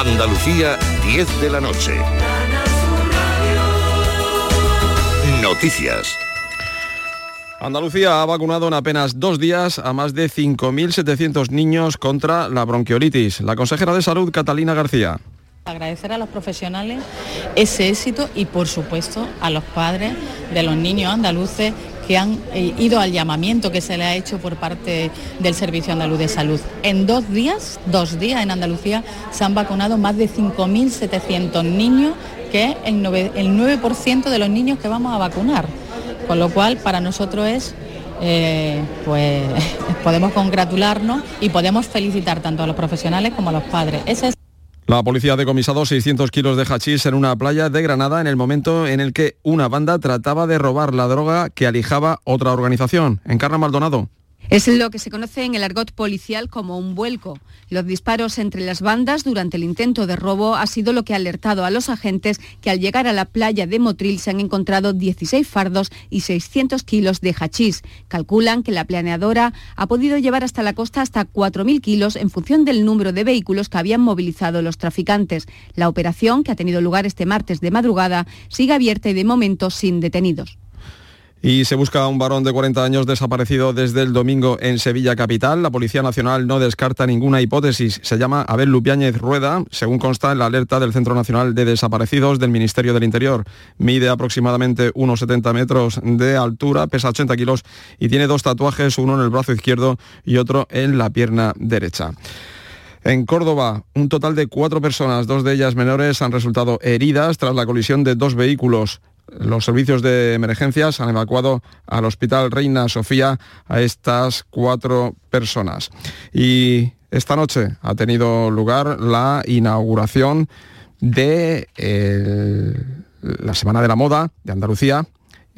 Andalucía, 10 de la noche. Noticias. Andalucía ha vacunado en apenas dos días a más de 5.700 niños contra la bronquiolitis. La consejera de Salud, Catalina García. Agradecer a los profesionales ese éxito y por supuesto a los padres de los niños andaluces que han eh, ido al llamamiento que se le ha hecho por parte del Servicio Andaluz de Salud. En dos días, dos días en Andalucía, se han vacunado más de 5.700 niños, que es el 9%, de los niños que vamos a vacunar. Con lo cual, para nosotros es eh, pues podemos congratularnos y podemos felicitar tanto a los profesionales como a los padres. La policía ha decomisado 600 kilos de hachís en una playa de Granada en el momento en el que una banda trataba de robar la droga que alijaba otra organización. Encarna Maldonado. Es lo que se conoce en el argot policial como un vuelco. Los disparos entre las bandas durante el intento de robo ha sido lo que ha alertado a los agentes que al llegar a la playa de Motril se han encontrado 16 fardos y 600 kilos de hachís. Calculan que la planeadora ha podido llevar hasta la costa hasta 4.000 kilos en función del número de vehículos que habían movilizado los traficantes. La operación, que ha tenido lugar este martes de madrugada, sigue abierta y de momento sin detenidos. Y se busca a un varón de 40 años desaparecido desde el domingo en Sevilla Capital. La Policía Nacional no descarta ninguna hipótesis. Se llama Abel Lupiáñez Rueda, según consta en la alerta del Centro Nacional de Desaparecidos del Ministerio del Interior. Mide aproximadamente unos 70 metros de altura, pesa 80 kilos y tiene dos tatuajes, uno en el brazo izquierdo y otro en la pierna derecha. En Córdoba, un total de cuatro personas, dos de ellas menores, han resultado heridas tras la colisión de dos vehículos los servicios de emergencias han evacuado al Hospital Reina Sofía a estas cuatro personas. Y esta noche ha tenido lugar la inauguración de la Semana de la Moda de Andalucía.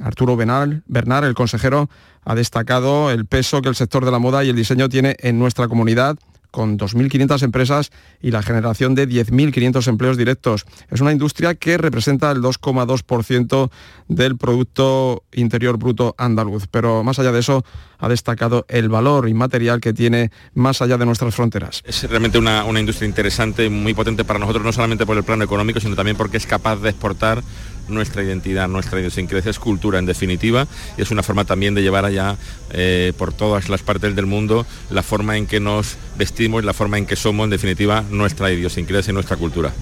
Arturo Bernal, Bernal, el consejero, ha destacado el peso que el sector de la moda y el diseño tiene en nuestra comunidad con 2.500 empresas y la generación de 10.500 empleos directos. Es una industria que representa el 2,2% del Producto Interior Bruto andaluz. Pero más allá de eso, ha destacado el valor inmaterial que tiene más allá de nuestras fronteras. Es realmente una, una industria interesante, muy potente para nosotros, no solamente por el plano económico, sino también porque es capaz de exportar nuestra identidad, nuestra idiosincrasia, es cultura en definitiva y es una forma también de llevar allá eh, por todas las partes del mundo la forma en que nos vestimos, la forma en que somos en definitiva nuestra idiosincrasia y nuestra cultura.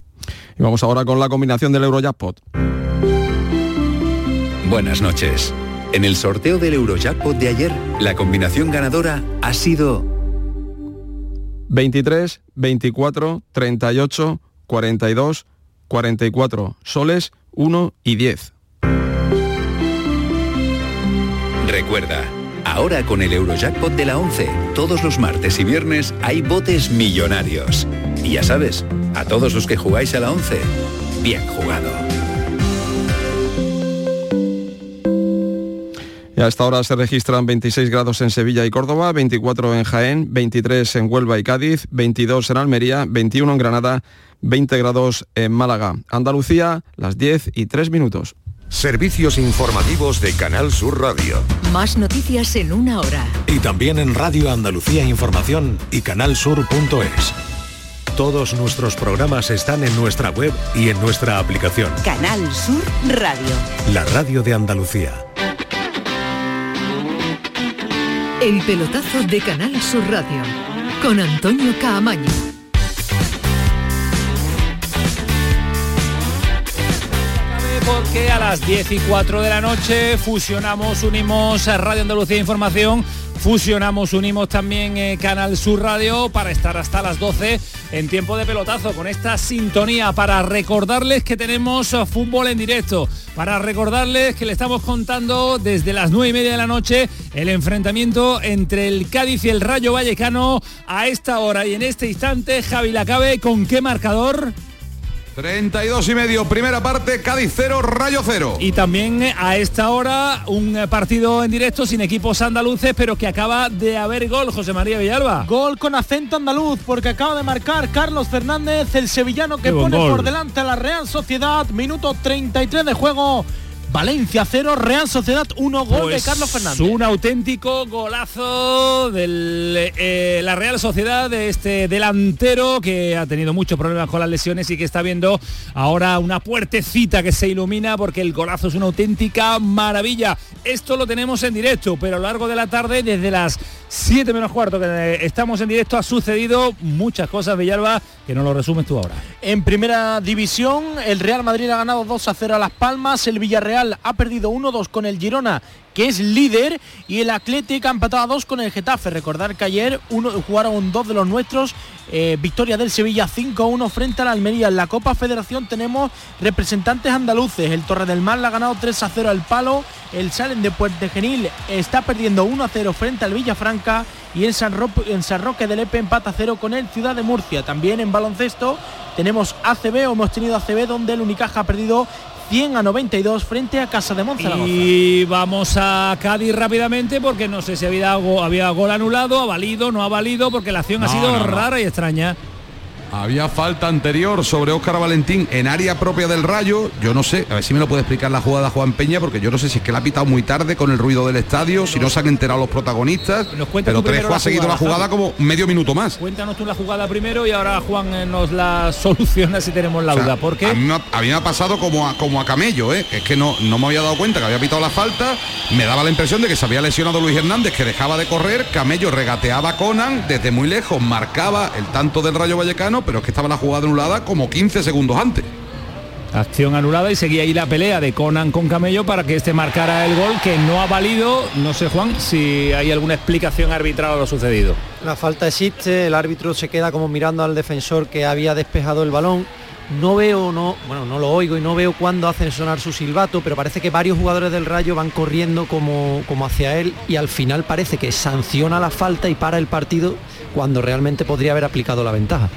Y vamos ahora con la combinación del Eurojackpot. Buenas noches. En el sorteo del Eurojackpot de ayer, la combinación ganadora ha sido 23, 24, 38, 42, 44 soles 1 y 10. Recuerda, ahora con el Eurojackpot de la 11, todos los martes y viernes hay botes millonarios. Y ya sabes, a todos los que jugáis a la 11, bien jugado. Y a esta hora se registran 26 grados en Sevilla y Córdoba, 24 en Jaén, 23 en Huelva y Cádiz, 22 en Almería, 21 en Granada 20 grados en Málaga. Andalucía, las 10 y 3 minutos. Servicios informativos de Canal Sur Radio. Más noticias en una hora. Y también en Radio Andalucía Información y canalsur.es. Todos nuestros programas están en nuestra web y en nuestra aplicación. Canal Sur Radio. La radio de Andalucía. El pelotazo de Canal Sur Radio. Con Antonio Caamaño. Porque a las 10 y 4 de la noche. Fusionamos, unimos Radio Andalucía Información, fusionamos, unimos también eh, Canal Sur Radio para estar hasta las 12 en tiempo de pelotazo con esta sintonía para recordarles que tenemos eh, fútbol en directo, para recordarles que le estamos contando desde las 9 y media de la noche el enfrentamiento entre el Cádiz y el Rayo Vallecano a esta hora. Y en este instante Javi Lacabe con qué marcador 32 y medio, primera parte, Cádiz 0, Rayo 0. Y también eh, a esta hora un eh, partido en directo sin equipos andaluces, pero que acaba de haber gol, José María Villalba. Gol con acento andaluz, porque acaba de marcar Carlos Fernández, el sevillano que pone por delante a la Real Sociedad, minuto 33 de juego. Valencia 0, Real Sociedad 1, gol Pues de Carlos Fernández. Un auténtico golazo de la Real Sociedad, de este delantero que ha tenido muchos problemas con las lesiones y que está viendo ahora una puertecita que se ilumina porque el golazo es una auténtica maravilla. Esto lo tenemos en directo, pero a lo largo de la tarde, desde las 7 menos cuarto que estamos en directo, ha sucedido muchas cosas, Villalba, que no lo resumes tú ahora. En primera división, el Real Madrid ha ganado 2 a 0 a Las Palmas, el Villarreal ha perdido 1-2 con el Girona, que es líder, y el Atlético ha empatado a 2 con el Getafe. Recordar que ayer uno, jugaron dos de los nuestros, eh, victoria del Sevilla 5-1 frente al Almería. En la Copa Federación tenemos representantes andaluces, el Torre del Mar le ha ganado 3 a 0 al Palo, el Salen de Puente Genil está perdiendo 1 a 0 frente al Villafranca y en San, en San Roque del Epe empata 0 con el Ciudad de Murcia. También en baloncesto tenemos ACB o hemos tenido ACB donde el Unicaja ha perdido 100 a 92 frente a Casa de Monzaragoza. Y vamos a Cádiz rápidamente porque no sé si había, había gol anulado, ha valido, no ha valido, porque la acción ha sido rara y extraña. Había falta anterior sobre Óscar Valentín en área propia del Rayo. Yo no sé, a ver si me lo puede explicar la jugada Juan Peña, porque yo no sé si es que la ha pitado muy tarde con el ruido del estadio, si no se han enterado los protagonistas. pero Trejo ha seguido la jugada como medio minuto más. Cuéntanos tú la jugada primero y ahora Juan eh, nos la soluciona si tenemos la duda. ¿Por qué? A mí, me ha pasado como a, como a camello, ¿eh? es que no, no me había dado cuenta que había pitado la falta. Me daba la impresión de que se había lesionado Luis Hernández, que dejaba de correr. Camello regateaba a Conan desde muy lejos, marcaba el tanto del Rayo Vallecano, pero es que estaba la jugada anulada como 15 segundos antes. Acción anulada y seguía ahí la pelea de Conan con Camello para que este marcara el gol que no ha valido. No sé, Juan, si hay alguna explicación arbitral a lo sucedido. La falta existe, el árbitro se queda como mirando al defensor que había despejado el balón. No veo, no, bueno, no lo oigo y no veo cuándo hacen sonar su silbato, pero parece que varios jugadores del Rayo van corriendo como, como hacia él y al final parece que sanciona la falta y para el partido cuando realmente podría haber aplicado la ventaja.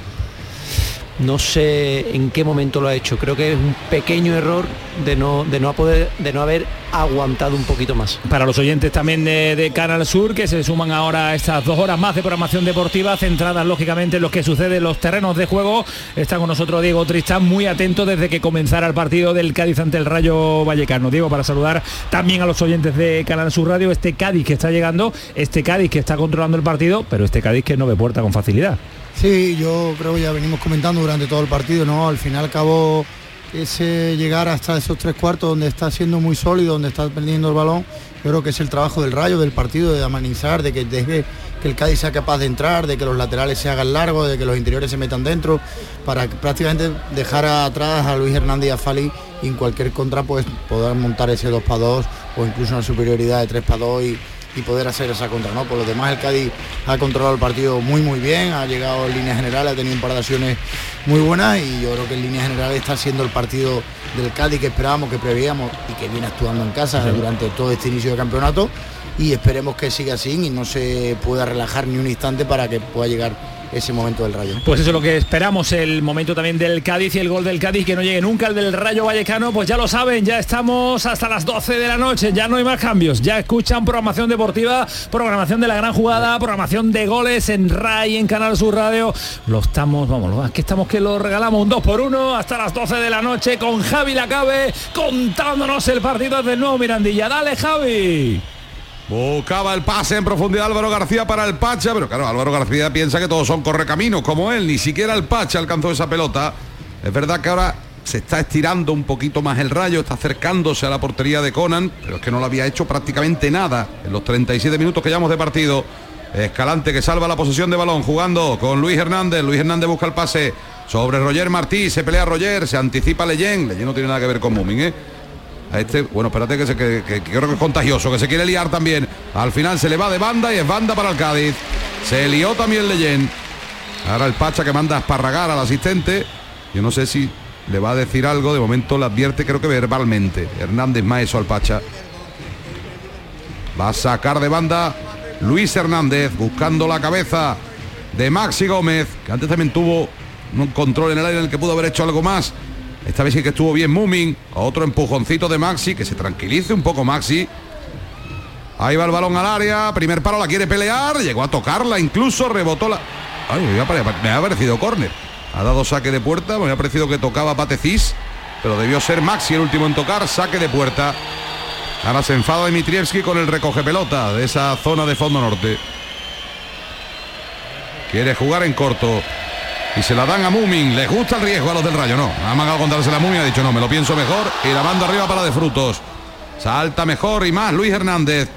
No sé en qué momento lo ha hecho. Creo que es un pequeño error de no, de no, poder, de no haber aguantado un poquito más. Para los oyentes también de, Canal Sur, que se suman ahora a estas dos horas más de programación deportiva, centradas lógicamente en lo que sucede en los terrenos de juego, está con nosotros Diego Tristán, muy atento desde que comenzara el partido del Cádiz ante el Rayo Vallecano. Diego, para saludar también a los oyentes de Canal Sur Radio, este Cádiz que está llegando, este Cádiz que está controlando el partido, pero este Cádiz que no ve puerta con facilidad. Sí, yo creo que ya venimos comentando durante todo el partido, ¿no? Al final acabó ese llegar hasta esos tres cuartos donde está siendo muy sólido, donde está perdiendo el balón, yo creo que es el trabajo del rayo, del partido, de amanizar, de que deje que el Cádiz sea capaz de entrar, de que los laterales se hagan largos, de que los interiores se metan dentro, para prácticamente dejar atrás a Luis Hernández y a Fali y en cualquier contra pues poder montar ese 2 para 2 o incluso una superioridad de 3 para 2 y, y poder hacer esa contra. ¿no? Por lo demás el Cádiz ha controlado el partido muy muy bien, ha llegado en línea general, ha tenido un par de acciones muy buenas y yo creo que en línea general está siendo el partido del Cádiz que esperábamos, que preveíamos y que viene actuando en casa durante todo este inicio de campeonato y esperemos que siga así y no se pueda relajar ni un instante para que pueda llegar ese momento del Rayo. Pues eso es lo que esperamos, el momento también del Cádiz y el gol del Cádiz, que no llegue nunca el del Rayo Vallecano, pues ya lo saben, ya estamos hasta las 12 de la noche, ya no hay más cambios, ya escuchan programación deportiva, programación de la gran jugada, programación de goles en RAI, en Canal Sur Radio, lo estamos, vamos, aquí estamos que lo regalamos un 2 por 1 hasta las 12 de la noche con Javi Lacabe contándonos el partido del nuevo Mirandilla. Dale Javi. Buscaba el pase en profundidad Álvaro García para el Pacha, pero claro, Álvaro García piensa que todos son correcaminos como él, ni siquiera el Pacha alcanzó esa pelota. Es verdad que ahora se está estirando un poquito más el rayo, está acercándose a la portería de Conan, pero es que no lo había hecho prácticamente nada en los 37 minutos que llevamos de partido. Escalante que salva la posesión de balón jugando con Luis Hernández. Luis Hernández busca el pase sobre Roger Martí. Se pelea Roger, se anticipa Leyen. Leyen no tiene nada que ver con Mumin, ¿eh? Este, bueno, espérate que, se, que, creo que es contagioso, que se quiere liar también. Al final se le va de banda y es banda para el Cádiz. Se lió también Leyen. Ahora el Pacha que manda a esparragar al asistente. Yo no sé si le va a decir algo. De momento le advierte, creo que verbalmente. Hernández Maeso al Pacha. Va a sacar de banda Luis Hernández buscando la cabeza de Maxi Gómez, que antes también tuvo un control en el aire en el que pudo haber hecho algo más. Esta vez sí que estuvo bien Mumin. Otro empujoncito de Maxi, que se tranquilice un poco Maxi. Ahí va el balón al área. Primer palo la quiere pelear. Llegó a tocarla, incluso rebotó la. Ay, me ha parecido córner. Ha dado saque de puerta. Me ha parecido que tocaba Patecís. pero debió ser Maxi el último en tocar, saque de puerta. Ahora se enfada Dimitrievski con el recoge pelota de esa zona de fondo norte. Quiere jugar en corto. Y se la dan a Mumin. ¿Les gusta el riesgo a los del Rayo? No. Ha mandado a contarse la Mumin. Ha dicho, no, me lo pienso mejor. Y la manda arriba para de frutos. Salta mejor y más Luis Hernández.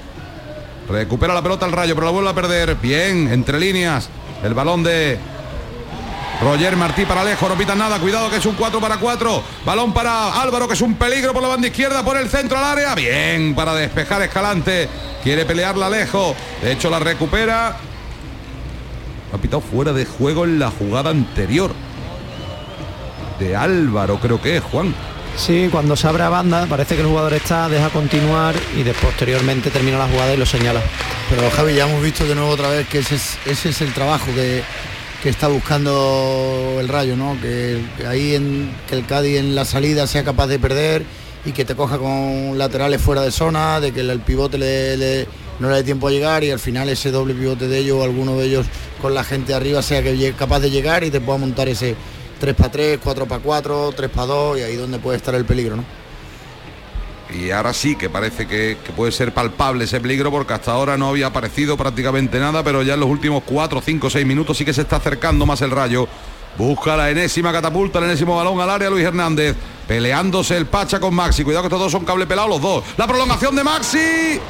Recupera la pelota el Rayo, pero la vuelve a perder. Bien, entre líneas. El balón de Roger Martí para Alejo, no pitan nada, cuidado que es un 4 para 4. Balón para Álvaro, que es un peligro por la banda izquierda, por el centro al área. Bien, para despejar Escalante. Quiere pelearla Alejo. De hecho, la recupera. Ha pitado fuera de juego en la jugada anterior. De Álvaro, creo que es, Juan. Sí, cuando se abre a banda, parece que el jugador está, deja continuar y de posteriormente termina la jugada y lo señala. Pero Javi, ya hemos visto de nuevo otra vez que ese es, ese es el trabajo que, que está buscando el Rayo, ¿no? Que, que ahí en, que el Cádiz en la salida sea capaz de perder y que te coja con laterales fuera de zona, de que el, el pivote le, le- no le dé tiempo a llegar y al final ese doble pivote de ellos o alguno de ellos con la gente arriba sea que capaz de llegar y te pueda montar ese 3 para 3, 4 para 4, 3 para 2 y ahí donde puede estar el peligro, ¿no? Y ahora sí que parece que, que puede ser palpable ese peligro porque hasta ahora no había aparecido prácticamente nada, pero ya en los últimos 4, 5, 6 minutos sí que se está acercando más el rayo. Busca la enésima catapulta, el enésimo balón al área Luis Hernández. Peleándose el Pacha con Maxi. Cuidado que estos dos son cable pelado los dos. La prolongación de Maxi.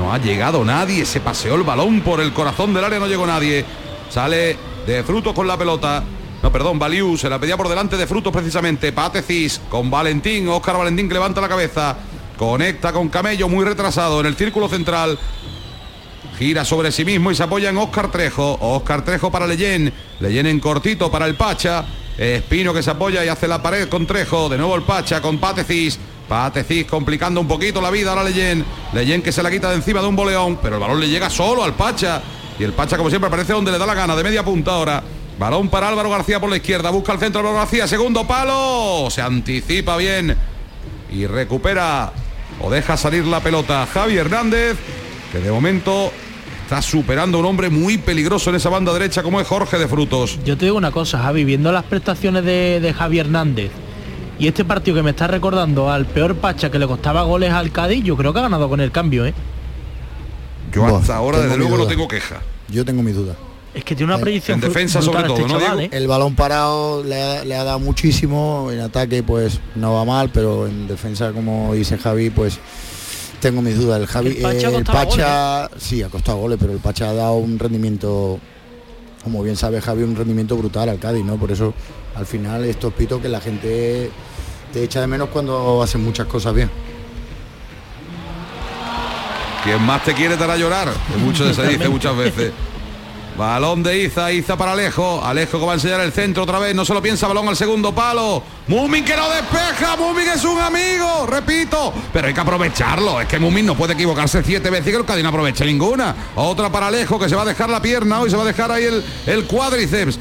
No ha llegado nadie. Se paseó el balón por el corazón del área. No llegó nadie. Sale de frutos con la pelota. No, perdón, Baliu se la pedía por delante de frutos precisamente. Patecis con Valentín. Óscar Valentín que levanta la cabeza. Conecta con Camello muy retrasado en el círculo central. Gira sobre sí mismo y se apoya en Óscar Trejo. Óscar Trejo para Leyen. Leyen en cortito para el Pacha. Espino que se apoya y hace la pared con Trejo. De nuevo el Pacha con Patecis. Patecis complicando un poquito la vida a la Leyen. Leyen que se la quita de encima de un boleón. Pero el balón le llega solo al Pacha. Y el Pacha como siempre aparece donde le da la gana. De media punta ahora. Balón para Álvaro García por la izquierda. Busca el centro Álvaro García. Segundo palo. Se anticipa bien. Y recupera o deja salir la pelota Javi Hernández. Que de momento está superando a un hombre muy peligroso en esa banda derecha como es Jorge de Frutos. Yo te digo una cosa, Javi, viendo las prestaciones de, de Javi Hernández y este partido que me está recordando al peor Pacha que le costaba goles al Cádiz, yo creo que ha ganado con el cambio, ¿eh? Yo Buah, hasta ahora tengo desde mi luego no duda. tengo queja. Yo tengo mis dudas. Es que tiene una predicción en defensa sobre todo, este ¿no, chaval, Diego? ¿eh? El balón parado le ha, le ha dado muchísimo, en ataque pues no va mal, pero en defensa como dice Javi pues tengo mis dudas. El Javi, El Pacha ha eh, el Pacha sí ha costado goles, pero el Pacha ha dado un rendimiento, como bien sabe Javi, un rendimiento brutal al Cádiz, ¿no? Por eso al final estos pitos que la gente te echa de menos cuando hacen muchas cosas bien. Quien más te quiere te hará llorar. Que mucho se dice muchas veces. Balón de Iza, Iza para Alejo. Alejo que va a enseñar el centro otra vez. No se lo piensa, balón al segundo palo. Mumin que lo despeja. Mumin es un amigo, repito. Pero hay que aprovecharlo. Es que Mumin no puede equivocarse siete veces y que el Cádiz no aproveche ninguna. Otra para Alejo que se va a dejar la pierna hoy se va a dejar ahí el, el cuádriceps.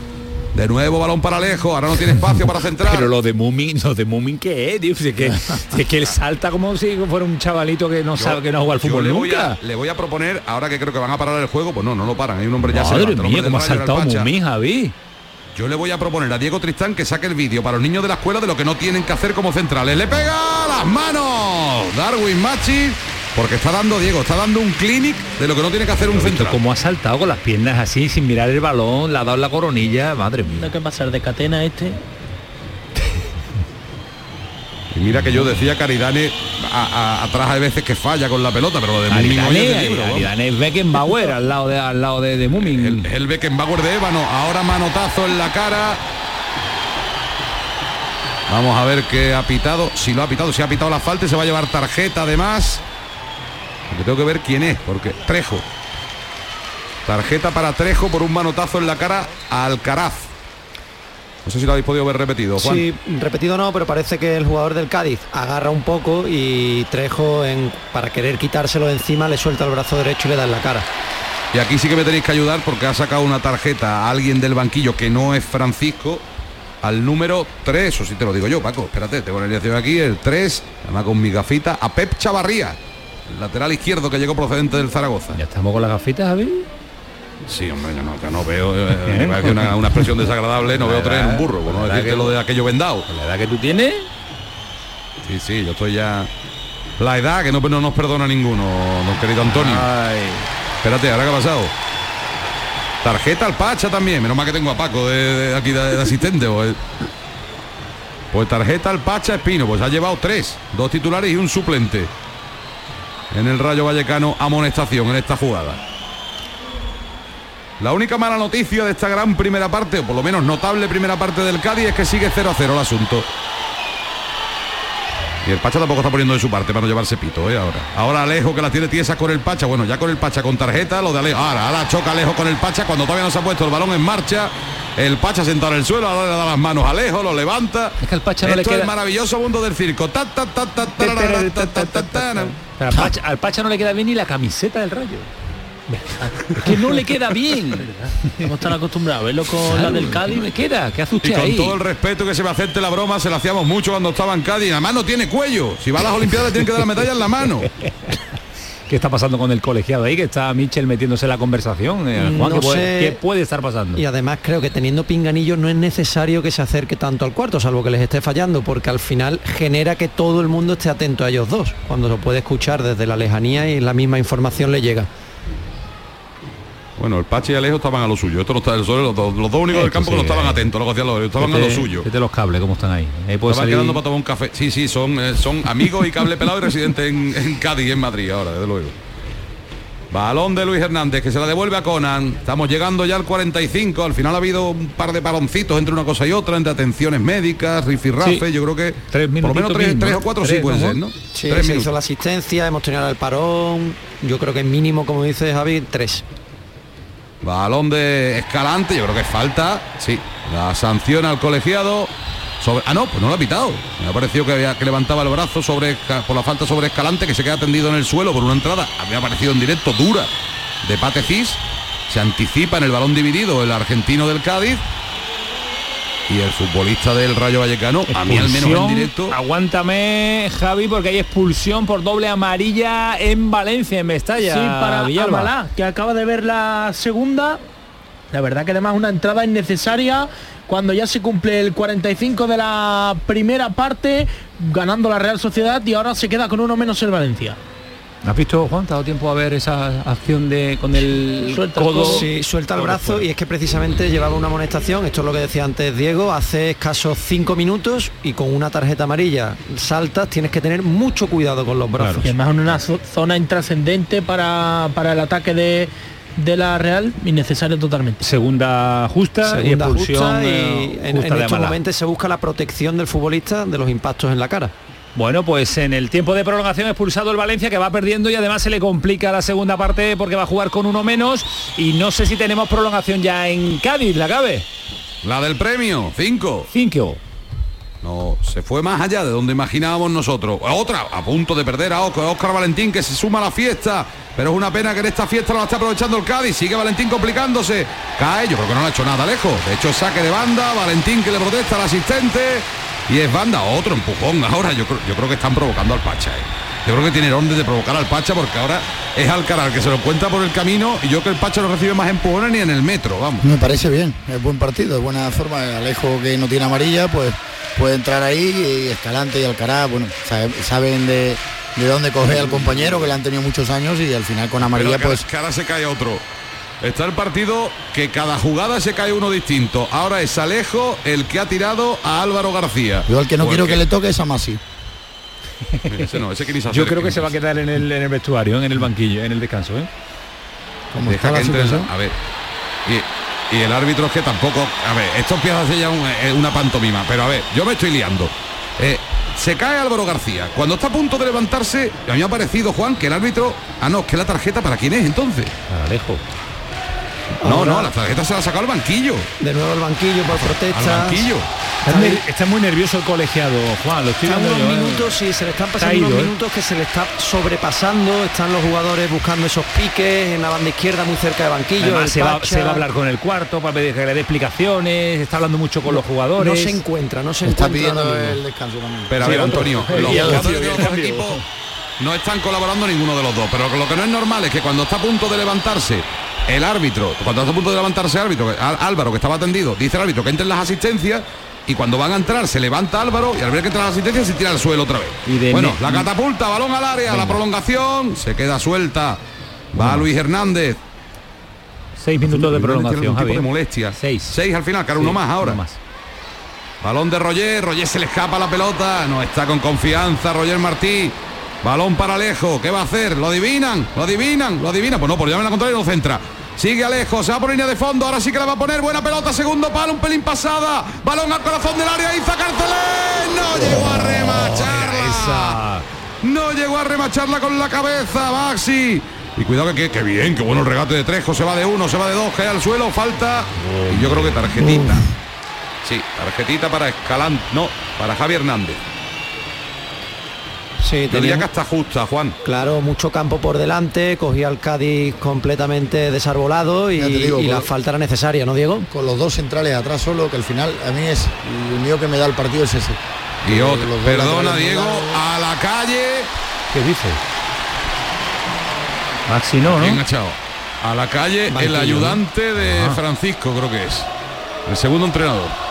De nuevo balón para Alejo. Ahora no tiene espacio para centrar. Pero lo de Mumin, lo de Mumin qué es, tío? Si es que, es que él salta como si fuera un chavalito que no sabe que no juega al fútbol le voy, nunca. a, le voy a proponer, ahora que creo que van a parar el juego, pues no, no lo paran. Hay un hombre ya se Madre levanta, el mía, ha saltado. Mumin, Javi. Yo le voy a proponer a Diego Tristán que saque el vídeo para los niños de la escuela de lo que no tienen que hacer como centrales. ¡Le pega las manos! Darwin Machi, porque está dando, Diego, está dando un clinic de lo que no tiene que hacer un central. Como ha saltado con las piernas así, sin mirar el balón, le ha dado la coronilla, madre mía. ¿Qué pasar de catena este? Y mira que yo decía que Aridane a- a- atrás hay veces que falla con la pelota, pero lo de Mumin es Beckenbauer al lado de, al lado de, de Mumin. El, el Beckenbauer de Ébano, ahora manotazo en la cara. Vamos a ver qué ha pitado, si lo ha pitado, si ha pitado la falta y se va a llevar tarjeta además. Porque tengo que ver quién es, porque Trejo. Tarjeta para Trejo por un manotazo en la cara a Alcaraz. No sé si lo habéis podido ver repetido, Juan. Sí, repetido no, pero parece que el jugador del Cádiz agarra un poco y Trejo en, para querer quitárselo de encima le suelta el brazo derecho y le da en la cara. Y aquí sí que me tenéis que ayudar porque ha sacado una tarjeta a alguien del banquillo que no es Francisco al número 3, eso sí te lo digo yo, Paco, espérate, tengo la alineación aquí, el 3, además con mi gafita, a Pep Chavarría, el lateral izquierdo que llegó procedente del Zaragoza. Ya estamos con las gafitas, Javi. Sí, hombre, ya no, ya no veo eh, parece una, una expresión desagradable, no veo tres en un burro, bueno, ¿verdad decirte que- lo de aquello vendado. La edad que tú tienes, Sí, sí, yo estoy ya... La edad que no, no nos perdona ninguno, don querido Antonio. Espérate, ¿ahora qué ha pasado? Tarjeta al Pacha también, menos mal que tengo a Paco de, de aquí de, de asistente. Pues. pues tarjeta al Pacha Espino, pues ha llevado tres, dos titulares y un suplente. En el Rayo Vallecano, amonestación en esta jugada. La única mala noticia de esta gran primera parte, o por lo menos notable primera parte del Cádiz, es que sigue 0 a 0 el asunto. Y el Pacha tampoco está poniendo de su parte para no llevarse pito, ¿eh? Ahora. Ahora Alejo que la tiene tiesa con el Pacha. Bueno, ya con el Pacha con tarjeta, lo de Alejo. Ahora, ahora choca Alejo con el Pacha cuando todavía no se ha puesto el balón en marcha. El Pacha sentado en el suelo, ahora le da las manos a Alejo, lo levanta. Es que al Pacha no Esto es queda- el maravilloso mundo del circo. Al Pacha no le queda bien ni la camiseta del rayo. Que no le queda bien. Estamos tan acostumbrados a verlo con la del Cádiz. me queda. ¿Qué hace Y usted con ahí? todo el respeto que se me acepte la broma, se la hacíamos mucho cuando estaba en Cádiz. Además no tiene cuello. Si va a las Olimpiadas le tienen que dar la medalla en la mano. ¿Qué está pasando con el colegiado ahí? Que está Michel metiéndose en la conversación. eh, Juan, No ¿qué, puede, sé. qué puede estar pasando? Y además creo que teniendo pinganillos no es necesario que se acerque tanto al cuarto, salvo que les esté fallando, porque al final genera que todo el mundo esté atento a ellos dos, cuando se puede escuchar desde la lejanía y la misma información le llega. Bueno, el Pache y Alejo estaban a lo suyo. Esto no está del sol, los, dos- los dos únicos del campo sí, que no estaban eh. atentos, lo que hacían los estaban a lo Fíjate- suyo. fíjate los cables, cómo están ahí. Ahí Estaban salir- quedando para tomar un café. Sí, sí, son, eh, son amigos y cable pelado y residentes en, en Cádiz y en Madrid ahora, desde luego. Balón de Luis Hernández que se la devuelve a Conan. Estamos llegando ya al 45. Al final ha habido un par de paroncitos entre una cosa y otra, entre atenciones médicas, rifirrafe. Sí. Yo creo que tres por lo menos tres, o cuatro sí Tres, puede ¿no? ser, ¿no? Sí, tres se minutos. hizo la asistencia, hemos tenido el parón, yo creo que mínimo, como dice Javi, tres. Balón de Escalante, yo creo que falta. Sí, la sanción al colegiado. Sobre, ah, no, pues no lo ha pitado. Me ha parecido que, había- que levantaba el brazo sobre por la falta sobre Escalante, que se queda tendido en el suelo por una entrada. Había aparecido en directo dura de Pate Cis. Se anticipa en el balón dividido el argentino del Cádiz. Y el futbolista del Rayo Vallecano, a mí al menos en directo. Aguántame, Javi, porque hay expulsión por doble amarilla en Valencia, en Mestalla. Sí, para Villalba. Amalá, que acaba de ver la segunda. La verdad que además una entrada innecesaria cuando ya se cumple el 45 de la primera parte, ganando la Real Sociedad y ahora se queda con uno menos el Valencia. ¿Has visto, Juan? ¿Te ha dado tiempo a ver esa acción de con el codo? Sí, suelta el brazo y es que precisamente llevaba una amonestación, esto es lo que decía antes Diego, hace escasos cinco minutos y con una tarjeta amarilla saltas, tienes que tener mucho cuidado con los brazos. Y además en una zo- zona intrascendente para, para el ataque de, de la Real, innecesario totalmente. Segunda justa y Segunda expulsión justa y eh, en, justa en de estos momentos se busca la protección del futbolista de los impactos en la cara. Bueno, pues en el tiempo de prolongación expulsado el Valencia que va perdiendo y además se le complica la segunda parte porque va a jugar con uno menos y no sé si tenemos prolongación ya en Cádiz, ¿la cabe? La del premio, cinco. Cinco. No, se fue más allá de donde imaginábamos nosotros. Otra, a punto de perder a Oscar, Oscar Valentín que se suma a la fiesta. Pero es una pena que en esta fiesta no la está aprovechando el Cádiz. Sigue Valentín complicándose. Cae, yo creo que no le ha hecho nada lejos. De hecho, saque de banda, Valentín que le protesta al asistente. Y es banda, otro empujón. Ahora yo creo, yo creo que están provocando al Pacha. eh. Yo creo que tiene orden de provocar al Pacha porque ahora es Alcaraz que se lo encuentra por el camino y yo que el Pacha no recibe más empujones ni en el metro, vamos. Me parece bien, es buen partido, es buena forma. Alejo que no tiene amarilla, pues puede entrar ahí y Escalante y Alcaraz, bueno, sabe- saben de, de dónde coger al compañero que le han tenido muchos años y al final con amarilla Pero pues ahora se cae otro. Está el partido que cada jugada se cae uno distinto. Ahora es Alejo el que ha tirado a Álvaro García. yo al que no el quiero que le toque es a Masi. Ese no, ese que ni se Yo creo que se va a quedar en el, en el vestuario, en el banquillo, en el descanso. ¿eh? Como Deja que entre el- situación. A ver. Y, y el árbitro es que tampoco. A ver, esto empieza a ser ya un- eh, una pantomima. Pero a ver, yo me estoy liando. Eh, se cae Álvaro García. Cuando está a punto de levantarse, a mí me ha parecido, Juan, que el árbitro. Ah, no, es que la tarjeta para quién es entonces. Para Alejo. No, no, la tarjeta se la ha sacado al banquillo. De nuevo el banquillo por Al protestas. banquillo. Está, muy nervioso el colegiado, Juan, lo estoy unos yo, ¿eh? minutos y se le están Está pasando ido, unos ¿eh? minutos que se le está sobrepasando, están los jugadores buscando esos piques en la banda izquierda muy cerca de banquillo. Además, se va, Pacha. se va a hablar con el cuarto para pedir que le dé explicaciones, está hablando mucho con los jugadores. No se encuentra, no se Está encuentra. pidiendo el descanso también. Pero a ver. Antonio, los jugadores de los equipos no están colaborando ninguno de los dos. Pero lo que no es normal es que cuando está a punto de levantarse el árbitro, cuando está a punto de levantarse el árbitro, Álvaro que estaba atendido, dice el árbitro que entren las asistencias y cuando van a entrar se levanta Álvaro y al ver que entra la asistencia se tira al suelo otra vez. bueno, la catapulta, balón al área, la prolongación, se queda suelta. Va Luis Hernández. Seis minutos de prolongación, Javier. de molestia. Seis. Seis al final, claro, uno más ahora. más. Balón de Roger, Roger se le escapa la pelota, no está con confianza Roger Martí. Balón para Alejo, ¿qué va a hacer? ¿Lo adivinan? ¿Lo adivinan? ¿Lo adivinan? Pues no, por llamarme la contraria no centra. Sigue Alejo, se va por línea de fondo, ahora sí que la va a poner, buena pelota, segundo palo, un pelín pasada, balón al corazón del área, Iza Carcelén, no llegó a remacharla. No llegó a remacharla con la cabeza, Baxi. Y cuidado que, que bien, qué bueno el regate de Trejo, se va de uno, se va de dos, cae al suelo, falta. Y yo creo que tarjetita. Sí, tarjetita para Escalán, no, para Javier Hernández. Sí, tenía que hasta justa, Juan. Claro, mucho campo por delante, cogía al Cádiz completamente desarbolado y, la falta era necesaria, ¿no, Diego? Con los dos centrales atrás solo, que al final a mí es el mío que me da el partido es ese. Y otro, perdona Diego, a la calle. ¿Qué dice? Maxi no, ¿no? Bien A la calle el ayudante de Francisco, creo que es. El segundo entrenador.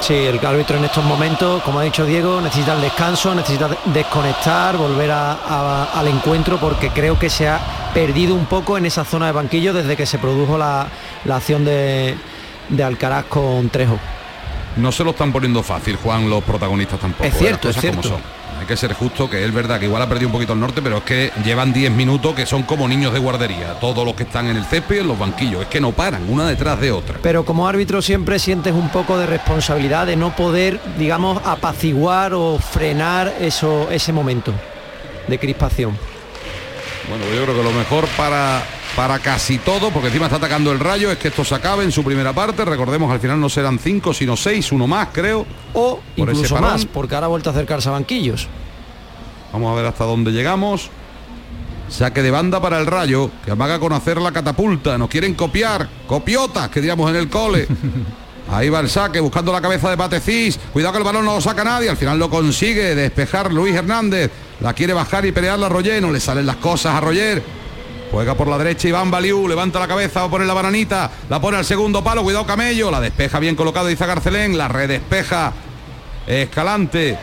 Sí, el árbitro en estos momentos, como ha dicho Diego, necesita el descanso, necesita desconectar, volver al encuentro porque creo que se ha perdido un poco en esa zona de banquillo desde que se produjo la, acción de, de Alcaraz con Trejo. No se lo están poniendo fácil, Juan, los protagonistas tampoco. Es cierto, es cierto hay que ser justo, que es verdad que igual ha perdido un poquito el norte, pero es que llevan 10 minutos que son como niños de guardería, todos los que están en el césped y en los banquillos, es que no paran, una detrás de otra. Pero como árbitro siempre sientes un poco de responsabilidad de no poder, digamos, apaciguar o frenar eso, ese momento de crispación. Bueno, yo creo que lo mejor para para casi todo, porque encima está atacando el rayo, es que esto se acabe en su primera parte. Recordemos, al final no serán cinco, sino seis, uno más, creo. O incluso más, porque ahora ha vuelto a acercarse a banquillos. Vamos a ver hasta dónde llegamos. Saque de banda para el rayo, que amaga con hacer la catapulta. Nos quieren copiar, copiotas, que diríamos en el cole. Ahí va el saque, buscando la cabeza de Patecís. Cuidado que el balón no lo saca nadie. Al final lo consigue despejar Luis Hernández. La quiere bajar y pelear la Roger. No le salen las cosas a Roger. Juega por la derecha Iván Baliú, levanta la cabeza, va a poner la bananita, la pone al segundo palo, cuidado Camello, la despeja bien colocado Iza Garcelén, la redespeja Escalante.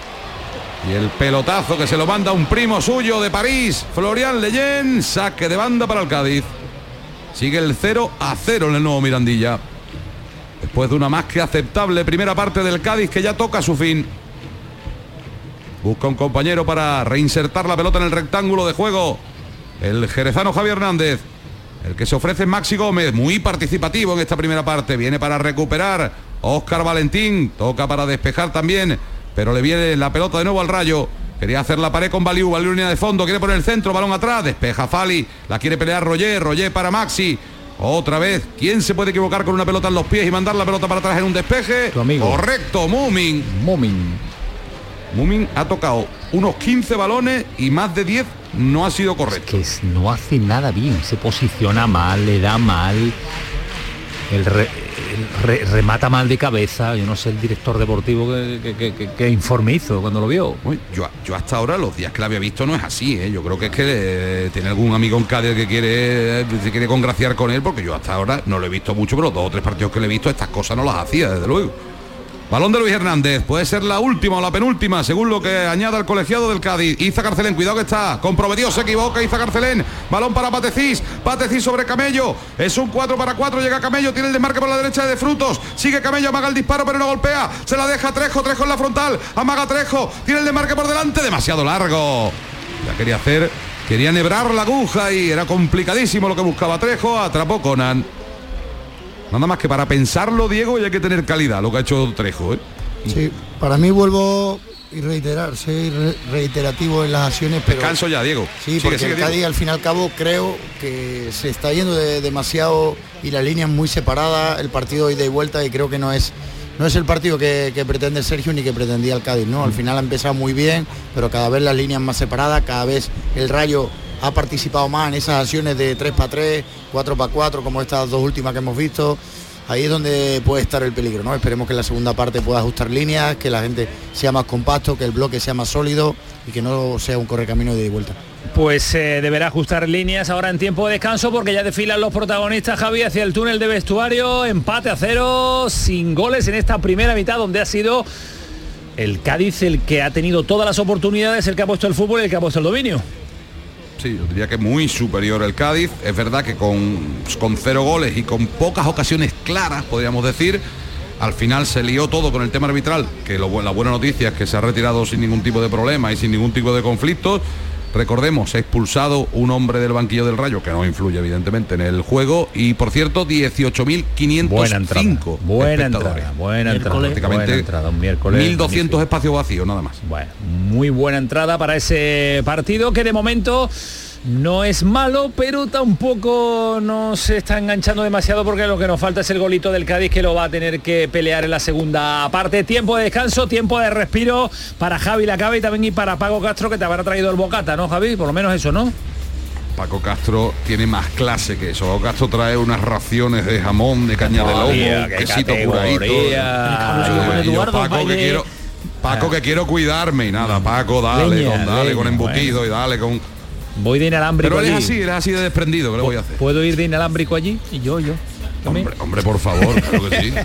Y el pelotazo que se lo manda un primo suyo de París, Florian Leyen, saque de banda para el Cádiz. Sigue el 0 a 0 en el nuevo Mirandilla. Después de una más que aceptable primera parte del Cádiz que ya toca su fin. Busca un compañero para reinsertar la pelota en el rectángulo de juego el jerezano Javier Hernández. El que se ofrece Maxi Gómez, muy participativo en esta primera parte. Viene para recuperar Oscar Valentín. Toca para despejar también. Pero le viene la pelota de nuevo al rayo. Quería hacer la pared con Baliu, Baliu línea de fondo, quiere poner el centro, balón atrás, despeja Fali, la quiere pelear Roger, Roger para Maxi. Otra vez, ¿quién se puede equivocar con una pelota en los pies y mandar la pelota para atrás en un despeje? Correcto, Mumin. Mumin. Mumin ha tocado unos 15 balones y más de 10 no ha sido correcto. que no hace nada bien, se posiciona mal, le da mal, el, remata mal de cabeza, yo no sé el director deportivo que, informe hizo cuando lo vio. yo, yo, hasta ahora los días que la había visto no es así, ¿eh? yo creo que es que eh, tiene algún amigo en Cádiz que quiere, se quiere congraciar con él, porque yo hasta ahora no lo he visto mucho, pero dos o tres partidos que le he visto, estas cosas no las hacía, desde luego. Balón de Luis Hernández. Puede ser la última o la penúltima, según lo que añada el colegiado del Cádiz. Iza Carcelén, cuidado que está. Comprometido, se equivoca. Iza Carcelén. Balón para Patecís. Patecís sobre Camello. Es un 4 para 4. Llega Camello. Tiene el desmarque por la derecha de Frutos. Sigue Camello. Amaga el disparo, pero no golpea. Se la deja Trejo. Trejo en la frontal. Amaga Trejo. Tiene el desmarque por delante. Demasiado largo. Ya quería hacer. Quería nebrar la aguja y era complicadísimo lo que buscaba Trejo. Atrapó Conan. Nada más que para pensarlo, Diego, y hay que tener calidad, lo que ha hecho Trejo. ¿eh? Sí, para mí vuelvo y reiterar, ser reiterativo en las acciones, pero... Descanso ya, Diego. Sí, porque el Cádiz al fin y al cabo creo que se está yendo de demasiado y la línea es muy separada, el partido ida y vuelta y creo que no es no es el partido que, pretende Sergio ni que pretendía el Cádiz, ¿no? Al final ha empezado muy bien, pero cada vez las líneas más separadas, cada vez el Rayo ha participado más en esas acciones de 3 para 3, 4 para 4, como estas dos últimas que hemos visto. Ahí es donde puede estar el peligro, ¿no? Esperemos que en la segunda parte pueda ajustar líneas, que la gente sea más compacto, que el bloque sea más sólido y que no sea un correcamino de vuelta. pues deberá ajustar líneas ahora en tiempo de descanso porque ya desfilan los protagonistas Javi hacia el túnel de vestuario, empate a cero, sin goles en esta primera mitad donde ha sido el Cádiz el que ha tenido todas las oportunidades, el que ha puesto el fútbol y el que ha puesto el dominio. Sí, yo diría que muy superior el Cádiz. Es verdad que con, con cero goles y con pocas ocasiones claras, podríamos decir, al final se lió todo con el tema arbitral, que la buena noticia es que se ha retirado sin ningún tipo de problema y sin ningún tipo de conflictos. Recordemos, se ha expulsado un hombre del banquillo del Rayo, que no influye evidentemente en el juego, y por cierto, 18.505 Buena entrada, buena espectadores. entrada, buena entrada, Prácticamente buena entrada, un miércoles 1.200 espacios vacíos, nada más. Bueno, muy buena entrada para ese partido que de momento no es malo, pero tampoco nos está enganchando demasiado porque lo que nos falta es el golito del Cádiz que lo va a tener que pelear en la segunda parte. Tiempo de descanso, tiempo de respiro para Javi Lacabe y también y para Pago Castro que te habrá traído el bocata, ¿no, Javi? Por lo menos eso, ¿no? Paco Castro tiene más clase que eso. Paco Castro trae unas raciones de jamón, de caña de lomo, quesito curadito. Yo, Paco que quiero Paco que quiero cuidarme y nada, Paco, dale, Leña, con, dale leña, con embuquido y dale con. Voy de inalámbrico Pero él es allí. así, él es así de desprendido, ¿qué le voy a hacer? ¿Puedo ir de inalámbrico allí? Y yo, yo. Hombre, hombre, por favor, claro que sí.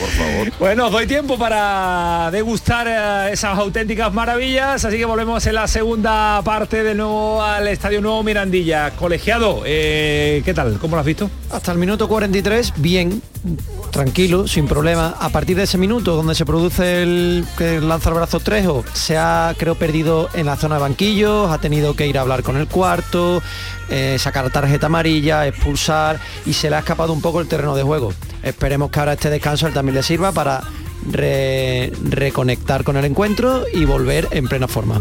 Por favor. Bueno, os doy tiempo para degustar eh, esas auténticas maravillas, así que volvemos en la segunda parte de nuevo al Estadio Nuevo Mirandilla. Colegiado, eh, ¿qué tal? ¿Cómo lo has visto? Hasta el minuto 43, bien, tranquilo, sin problema. A partir de ese minuto donde se produce el que lanza el brazo Trejo, se ha, creo, perdido en la zona de banquillos, ha tenido que ir a hablar con el cuarto, eh, sacar tarjeta amarilla, expulsar y se le ha escapado un poco el terreno de juego. Esperemos que ahora este descanso él también le sirva para re- reconectar con el encuentro y volver en plena forma.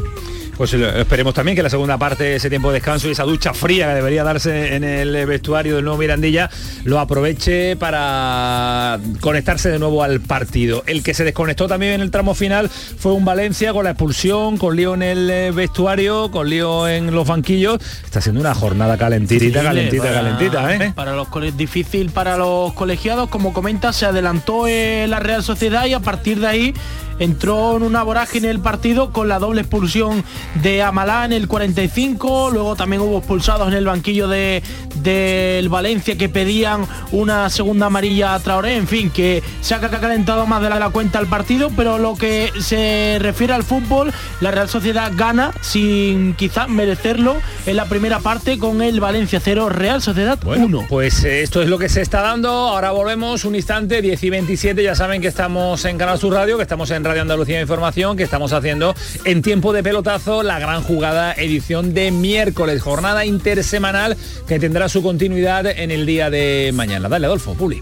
Pues lo- esperemos también que la segunda parte, ese tiempo de descanso y esa ducha fría que debería darse en el vestuario del nuevo Mirandilla, lo aproveche para conectarse de nuevo al partido. El que se desconectó también en el tramo final fue un Valencia con la expulsión, con lío en el eh, vestuario, con lío en los banquillos. Está siendo una jornada calentita, calentita, para- calentita, ¿eh? Para los difícil para los colegiados, como comenta, se adelantó eh, la Real Sociedad y a partir de ahí entró en una vorágine el partido con la doble expulsión de Amalá en el 45, luego también hubo expulsados en el banquillo de del Valencia que pedían una segunda amarilla a Traoré, en fin, que se ha ca- calentado más de la, la cuenta el partido, pero lo que se refiere al fútbol, la Real Sociedad gana sin quizás merecerlo en la primera parte con el Valencia 0, Real Sociedad 1. Pues eh, esto es lo que se está dando. Ahora volvemos un instante, 10 y 27. Ya saben que estamos en Canal Sur Radio, que estamos en Radio Andalucía Información, que estamos haciendo en tiempo de pelotazo la gran jugada edición de miércoles, jornada intersemanal que tendrá su continuidad en el día de mañana. Dale, Adolfo, Puli.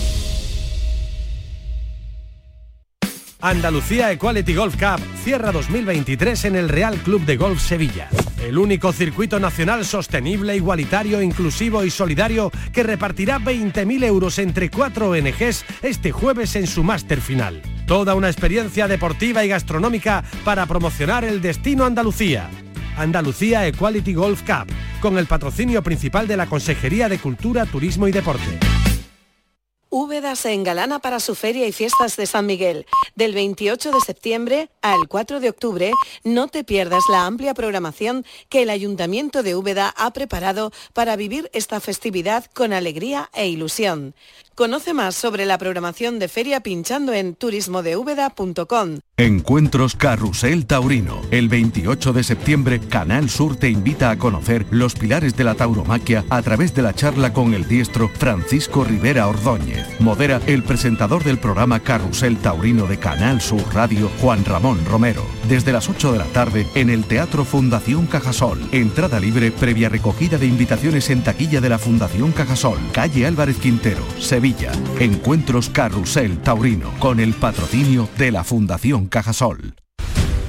Andalucía Equality Golf Cup cierra 2023 en el Real Club de Golf Sevilla. El único circuito nacional sostenible, igualitario, inclusivo y solidario que repartirá 20.000 euros entre cuatro ONGs este jueves en su máster final. Toda una experiencia deportiva y gastronómica para promocionar el destino Andalucía. Andalucía Equality Golf Cup, con el patrocinio principal de la Consejería de Cultura, Turismo y Deporte. Úbeda se engalana para su feria y fiestas de San Miguel. Del 28 de septiembre al 4 de octubre, no te pierdas la amplia programación que el Ayuntamiento de Úbeda ha preparado para vivir esta festividad con alegría e ilusión. Conoce más sobre la programación de feria pinchando en turismodeúbeda.com. Encuentros Carrusel Taurino. El 28 de septiembre, Canal Sur te invita a conocer los pilares de la tauromaquia a través de la charla con el diestro Francisco Rivera Ordóñez. Modera el presentador del programa Carrusel Taurino de Canal Sur Radio, Juan Ramón Romero. Desde las 8 de la tarde en el Teatro Fundación Cajasol. Entrada libre previa recogida de invitaciones en taquilla de la Fundación Cajasol, calle Álvarez Quintero, Sevilla. Encuentros Carrusel Taurino con el patrocinio de la Fundación Cajasol.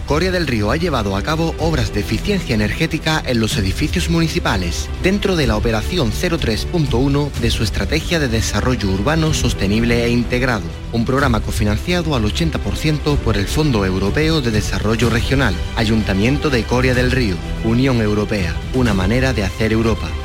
Coria del Río ha llevado a cabo obras de eficiencia energética en los edificios municipales, dentro de la operación 03.1 de su estrategia de desarrollo urbano sostenible e integrado, un programa cofinanciado al 80% por el Fondo Europeo de Desarrollo Regional, Ayuntamiento de Coria del Río, Unión Europea, una manera de hacer Europa.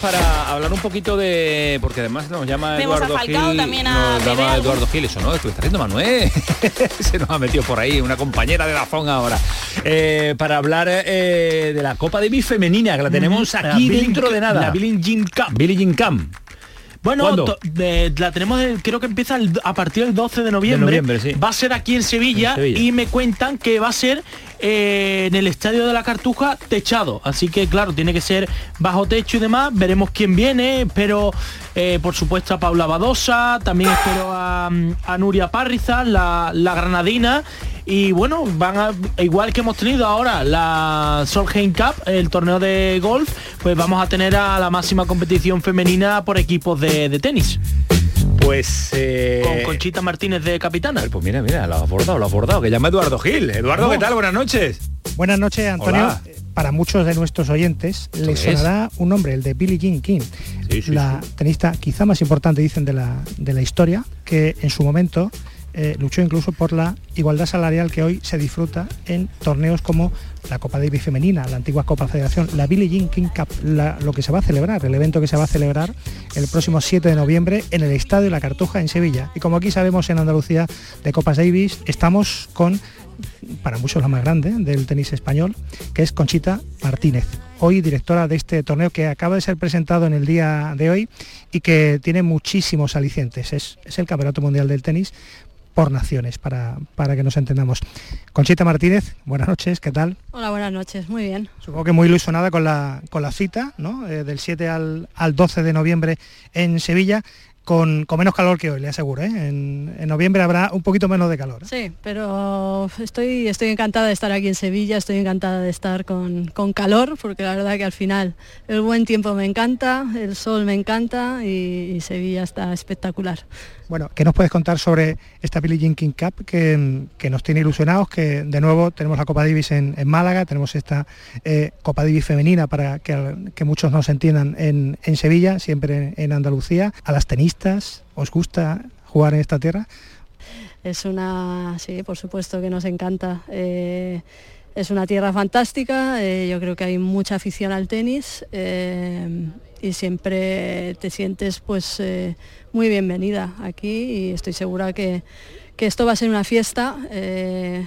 Para hablar un poquito de porque además nos llama Vemos Eduardo a Falcao, Gil también a nos llama Bebé, Eduardo Gil eso no esto que está haciendo Manuel. Se nos ha metido por ahí una compañera de la FON ahora. Eh, para hablar eh, de la Copa Davis femenina que la tenemos la aquí dentro de nada. la Billie Jean Billie Jean Bueno, de- la tenemos, creo que empieza el- a partir del 12 de noviembre. noviembre, sí. Va a ser aquí en Sevilla, En Sevilla. y me cuentan que va a ser eh, en el Estadio de la Cartuja techado. Así que claro, tiene que ser bajo techo y demás. Veremos quién viene. Espero, eh, por supuesto, a Paula Badosa. También espero a, Nuria Parrizas, la, la granadina. Y bueno, van igual que hemos tenido ahora la Solheim Cup, el torneo de golf, pues vamos a tener a la máxima competición femenina por equipos de, de tenis. Pues eh, Con Conchita Martínez de capitana. Pues mira, mira, lo ha abordado, lo ha abordado, que llama Eduardo Gil. Eduardo, ¿qué tal? Buenas noches. Buenas noches, Antonio. Hola. Eh, Para muchos de nuestros oyentes les es? sonará un nombre, el de Billie Jean King, Sí, sí, la tenista quizá más importante, dicen, de la, de la historia, que en su momento eh, luchó incluso por la igualdad salarial que hoy se disfruta en torneos como la Copa Davis femenina, la antigua Copa Federación, la Billie Jean King Cup, lo que se va a celebrar, el evento que se va a celebrar el próximo 7 de noviembre en el Estadio La Cartuja en Sevilla. Y como aquí sabemos en Andalucía de Copas Davis, estamos con para muchos la más grande del tenis español, que es Conchita Martínez, hoy directora de este torneo que acaba de ser presentado en el día de hoy y que tiene muchísimos alicientes. Es, es el Campeonato Mundial del Tenis por naciones, para, para que nos entendamos. Conchita Martínez, buenas noches, ¿qué tal? Hola, buenas noches, muy bien. Supongo que muy ilusionada con la, con la cita, ¿no? Eh, del 7 al, al 12 de noviembre en Sevilla, con, con menos calor que hoy, le aseguro. ¿eh? En, en noviembre habrá un poquito menos de calor. ¿eh? Sí, pero estoy, estoy encantada de estar aquí en Sevilla, estoy encantada de estar con, con calor, porque la verdad que al final el buen tiempo me encanta, el sol me encanta y, y Sevilla está espectacular. Bueno, ¿qué nos puedes contar sobre esta Billie Jean King Cup que, nos tiene ilusionados? Que de nuevo tenemos la Copa Davis en, Málaga, tenemos esta eh, Copa Davis femenina para que, muchos nos entiendan en, Sevilla, siempre en Andalucía. A las tenistas, ¿os gusta jugar en esta tierra? Es una, sí, por supuesto que nos encanta. eh, es una tierra fantástica, eh, yo creo que hay mucha afición al tenis y siempre te sientes pues eh, muy bienvenida aquí y estoy segura que, que esto va a ser una fiesta. eh,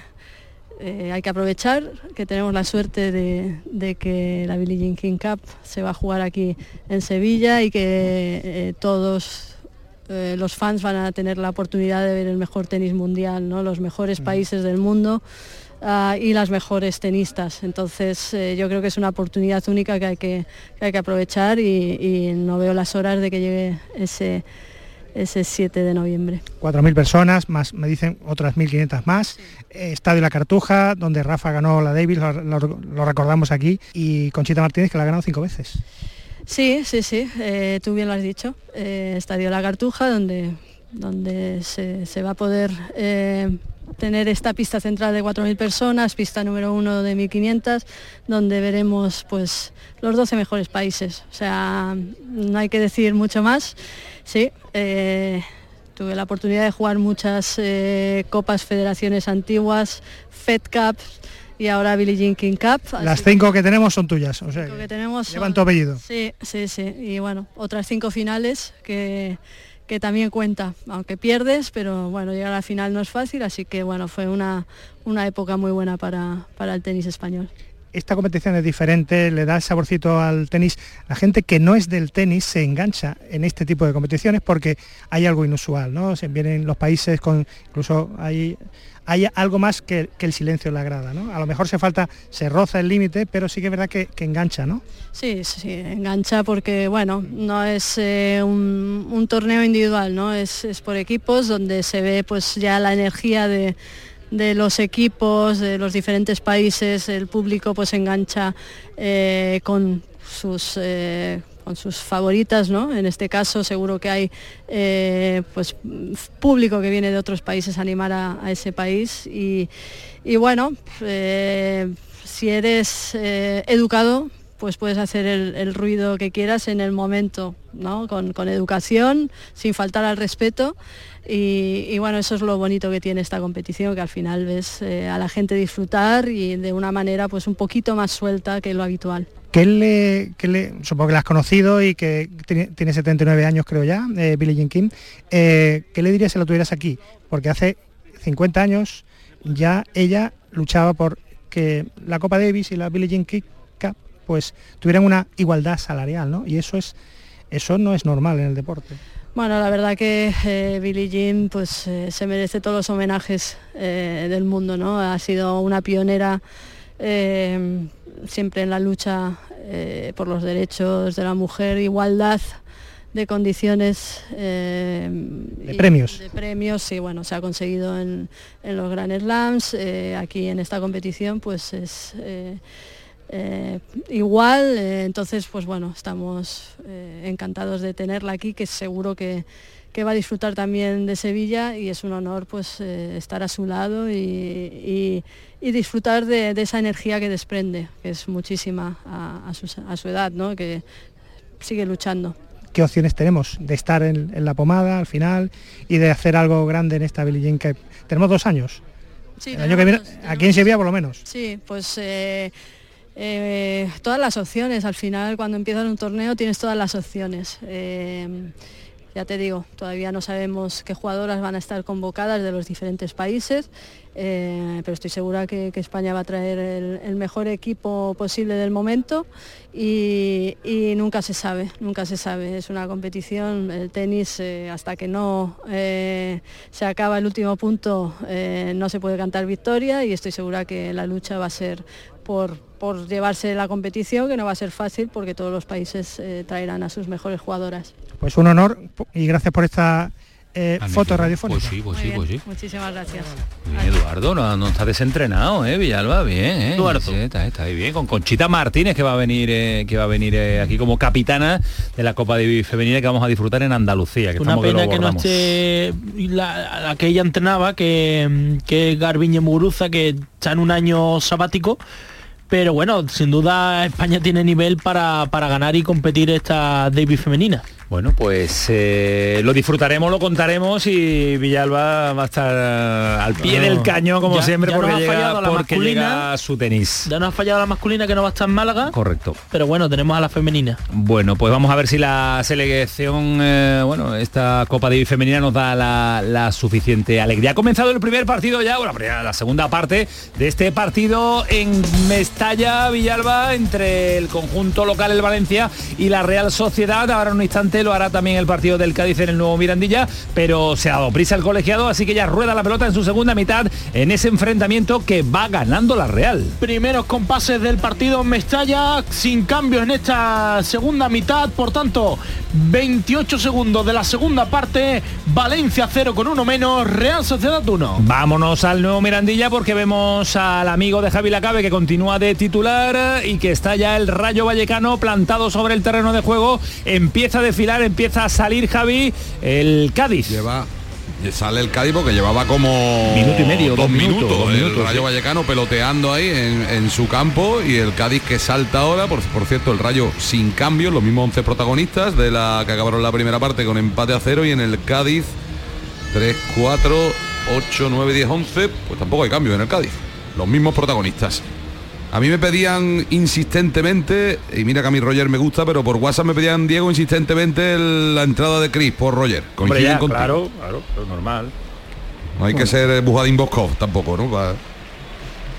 eh, hay que aprovechar que tenemos la suerte de, de que la Billie Jean King Cup se va a jugar aquí en Sevilla y que todos los fans van a tener la oportunidad de ver el mejor tenis mundial, ¿no? los mejores países del mundo ah, y las mejores tenistas. Entonces eh, yo creo que es una oportunidad única que hay que, que hay que aprovechar y, y no veo las horas de que llegue ese, ese 7 de noviembre. 4.000 personas, más me dicen otras 1.500 más. Eh, Estadio La Cartuja, donde Rafa ganó la Davis, lo, lo- lo recordamos aquí, y Conchita Martínez, que la ha ganado cinco veces. Sí, sí, sí, eh, tú bien lo has dicho. Eh, Estadio La Cartuja, donde, donde se, se va a poder eh, tener esta pista central de 4.000 personas, pista número uno de 1.500, donde veremos pues los 12 mejores países. O sea, no hay que decir mucho más. Sí, eh, tuve la oportunidad de jugar muchas eh, copas, federaciones antiguas, Fed Cups y ahora Billie Jean King Cup. Las cinco que tenemos son tuyas, o sea, que tenemos llevan son- tu apellido. Sí, sí, sí. Y bueno, otras cinco finales que, que también cuenta, aunque pierdes, pero bueno, llegar a la final no es fácil, así que bueno, fue una, una época muy buena para, para el tenis español. esta competición es diferente, le da saborcito al tenis. La gente que no es del tenis se engancha en este tipo de competiciones porque hay algo inusual, ¿no? Se vienen los países con, incluso hay, hay algo más que, el silencio le agrada, ¿no? A lo mejor se falta, se roza el límite, pero sí que es verdad que, engancha, ¿no? Sí, sí, engancha porque bueno, no es eh, un, un torneo individual, ¿no? Es, es por equipos donde se ve pues ya la energía de, de los equipos, de los diferentes países, el público pues engancha eh, con sus eh, con sus favoritas, ¿no? En este caso seguro que hay eh, pues público que viene de otros países a animar a, ese país y, bueno, eh, si eres eh, educado, pues puedes hacer el, ruido que quieras en el momento, ¿no? Con, educación, sin faltar al respeto. Y, bueno, eso es lo bonito que tiene esta competición, que al final ves a la gente disfrutar y de una manera pues un poquito más suelta que lo habitual. ¿Qué le, qué le- supongo que la has conocido y que tiene, tiene 79 años creo ya, eh, Billie Jean King. Eh, ¿Qué le dirías si la tuvieras aquí? Porque hace 50 años ya ella luchaba por que la Copa Davis y la Billie Jean King Cup pues tuvieran una igualdad salarial, ¿no? Y eso es eso no es normal en el deporte. Bueno, la verdad que eh, Billie Jean pues, eh, se merece todos los homenajes eh, del mundo, ¿no? Ha sido una pionera siempre en la lucha eh, por los derechos de la mujer, igualdad de condiciones eh, De premios. de premios sí bueno se ha conseguido en, en los Grand Slams eh, aquí en esta competición pues es eh, igual, entonces pues bueno, estamos encantados de tenerla aquí, que seguro que, que va a disfrutar también de Sevilla y es un honor pues estar a su lado y, y- y disfrutar de, de esa energía que desprende, que es muchísima a, a su, a su edad, ¿no? que sigue luchando. ¿Qué opciones tenemos de estar en, en la pomada al final y de hacer algo grande en esta Billie Jean Cup? Tenemos dos años. Sí, el año que viene, tenemos- aquí en Sevilla por lo menos. Sí, pues eh, eh, todas las opciones. Al final, cuando empiezas un torneo, tienes todas las opciones. Eh, ya te digo, todavía no sabemos qué jugadoras van a estar convocadas de los diferentes países, eh, pero estoy segura que, España va a traer el, mejor equipo posible del momento y, nunca se sabe, nunca se sabe. Es una competición, el tenis, eh, hasta que no eh, se acaba el último punto, no se puede cantar victoria y estoy segura que la lucha va a ser por, por llevarse la competición, que no va a ser fácil porque todos los países eh, traerán a sus mejores jugadoras. Pues un honor y gracias por esta eh, foto radiofónica. Pues sí, pues sí, pues sí. Muchísimas gracias. Bien, Eduardo, no, no está desentrenado, ¿eh? Villalba, bien, ¿eh? Eduardo. Sí, está, está ahí bien. Con Conchita Martínez, que va a venir, eh, que va a venir eh, aquí como capitana de la Copa de Femenina que vamos a disfrutar en Andalucía. Que Una estamos pena que no esté la, la que ella entrenaba, que, que Garbiñe Muguruza, que está en un año sabático. Pero bueno, sin duda España tiene nivel para, para ganar y competir esta Davis femenina. Bueno, pues eh, lo disfrutaremos, lo contaremos y Villalba va a estar al pie No, del cañón como ya- siempre ya porque, ha llega, fallado la porque masculina. llega su tenis. Ya nos ha fallado la masculina que no va a estar en Málaga, Correcto. pero bueno, tenemos a la femenina. Bueno, pues vamos a ver si la selección, eh, bueno, esta Copa Davis femenina nos da la, la suficiente alegría. Ha comenzado el primer partido ya, bueno, la segunda parte de este partido en Mestalla, Villalba, entre el conjunto local, el Valencia, y la Real Sociedad. Ahora en un instante lo hará también el partido del Cádiz en el nuevo Mirandilla, pero se ha dado prisa el colegiado, así que ya rueda la pelota en su segunda mitad en ese enfrentamiento que va ganando la Real. Primeros compases del partido en Mestalla, sin cambios en esta segunda mitad, por tanto, 28 segundos de la segunda parte, Valencia 0 con 1 menos, Real Sociedad 1. Vámonos al nuevo Mirandilla porque vemos al amigo de Javi Lacabe que continúa de titular y que está ya el Rayo Vallecano plantado sobre el terreno de juego. Empieza a desfilar, empieza a salir Javi, el Cádiz. Lleva sale el Cádiz porque llevaba como minuto y medio, dos, dos minutos, minutos, dos el Rayo sí. Vallecano peloteando ahí en, en su campo y el Cádiz que salta ahora, por, por cierto el Rayo sin cambios, los mismos 11 protagonistas de la que acabaron la primera parte con empate a cero y en el Cádiz 3, 4, 8, 9, 10, 11, pues tampoco hay cambios en el Cádiz, los mismos protagonistas. A mí me pedían insistentemente, y mira que a mí Roger me gusta, pero por WhatsApp me pedían Diego insistentemente el- la entrada de Chris por Roger. Hombre, Coinciden ya, claro, claro, pero normal. No hay que ser Bujadín Boscov tampoco, ¿no? Pa-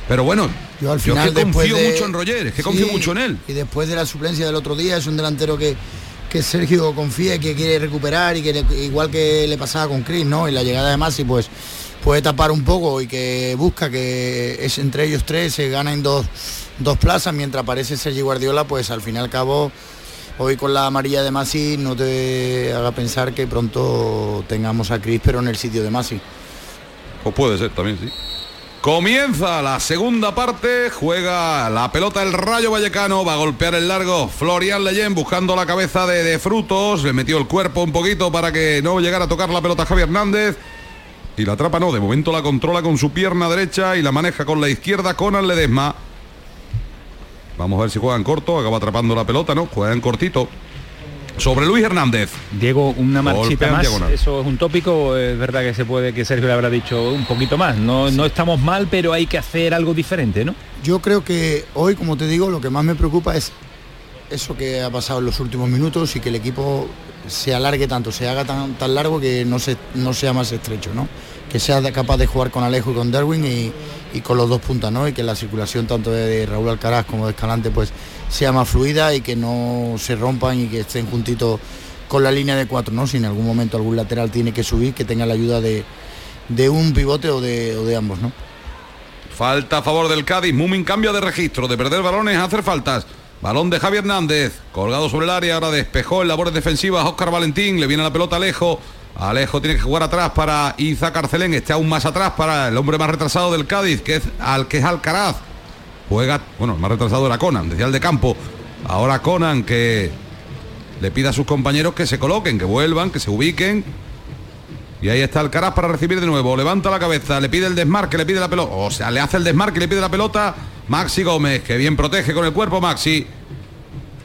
Pero bueno, Yo al es final que confío de- mucho en Roger, es que confío mucho en él. Y después de la suplencia del otro día, es un delantero que, que Sergio confía y que quiere recuperar y que le- igual que le pasaba con Chris, ¿no? Y la llegada de Masi, pues puede tapar un poco y que busca que es entre ellos tres se ganen dos, dos plazas mientras aparece Sergio Guardiola, pues al fin y al cabo hoy con la amarilla de Masi no te haga pensar que pronto tengamos a Chris pero en el sitio de Masi. Pues puede ser también, sí. Comienza la segunda parte, juega la pelota el Rayo Vallecano, va a golpear el largo Florian Leyen buscando la cabeza de, de Frutos, le metió el cuerpo un poquito para que no llegara a tocar la pelota Javier Hernández. Y la atrapa no, de momento la controla con su pierna derecha y la maneja con la izquierda con Ledesma. Vamos a ver si juegan corto, acaba atrapando la pelota, ¿no? Juegan cortito. Sobre Luis Hernández. Diego, una marchita más, diagonal. eso es un tópico, es verdad que se puede, que Sergio le habrá dicho un poquito más, no, no estamos mal, pero hay que hacer algo diferente, ¿no? Yo creo que hoy, como te digo, lo que más me preocupa es eso que ha pasado en los últimos minutos y que el equipo se alargue tanto, se haga tan, tan largo que no, se, no sea más estrecho, ¿no? Que sea capaz de jugar con Alejo y con Darwin y, y con los dos puntas, ¿no? Y que la circulación tanto de Raúl Alcaraz como de Escalante pues sea más fluida y que no se rompan y que estén juntitos con la línea de cuatro, ¿no? Si en algún momento algún lateral tiene que subir, que tenga la ayuda de, de un pivote o de, de ambos, ¿no? Falta a favor del Cádiz. Mumin cambia de registro, de perder balones hacer faltas. Balón de Javier Hernández, colgado sobre el área, ahora despejó en labores defensivas Óscar Valentín, le viene la pelota Alejo. Alejo tiene que jugar atrás para Iza Carcelén, está aún más atrás para el hombre más retrasado del Cádiz, que es, al, que es Alcaraz. Juega, bueno, el más retrasado era Conan, decía el de campo. Ahora Conan que le pide a sus compañeros que se coloquen, que vuelvan, que se ubiquen. Y ahí está Alcaraz para recibir de nuevo. Levanta la cabeza, le pide el desmarque, le pide la pelota. O sea, le hace el desmarque, le pide la pelota. Maxi Gómez, que bien protege con el cuerpo Maxi.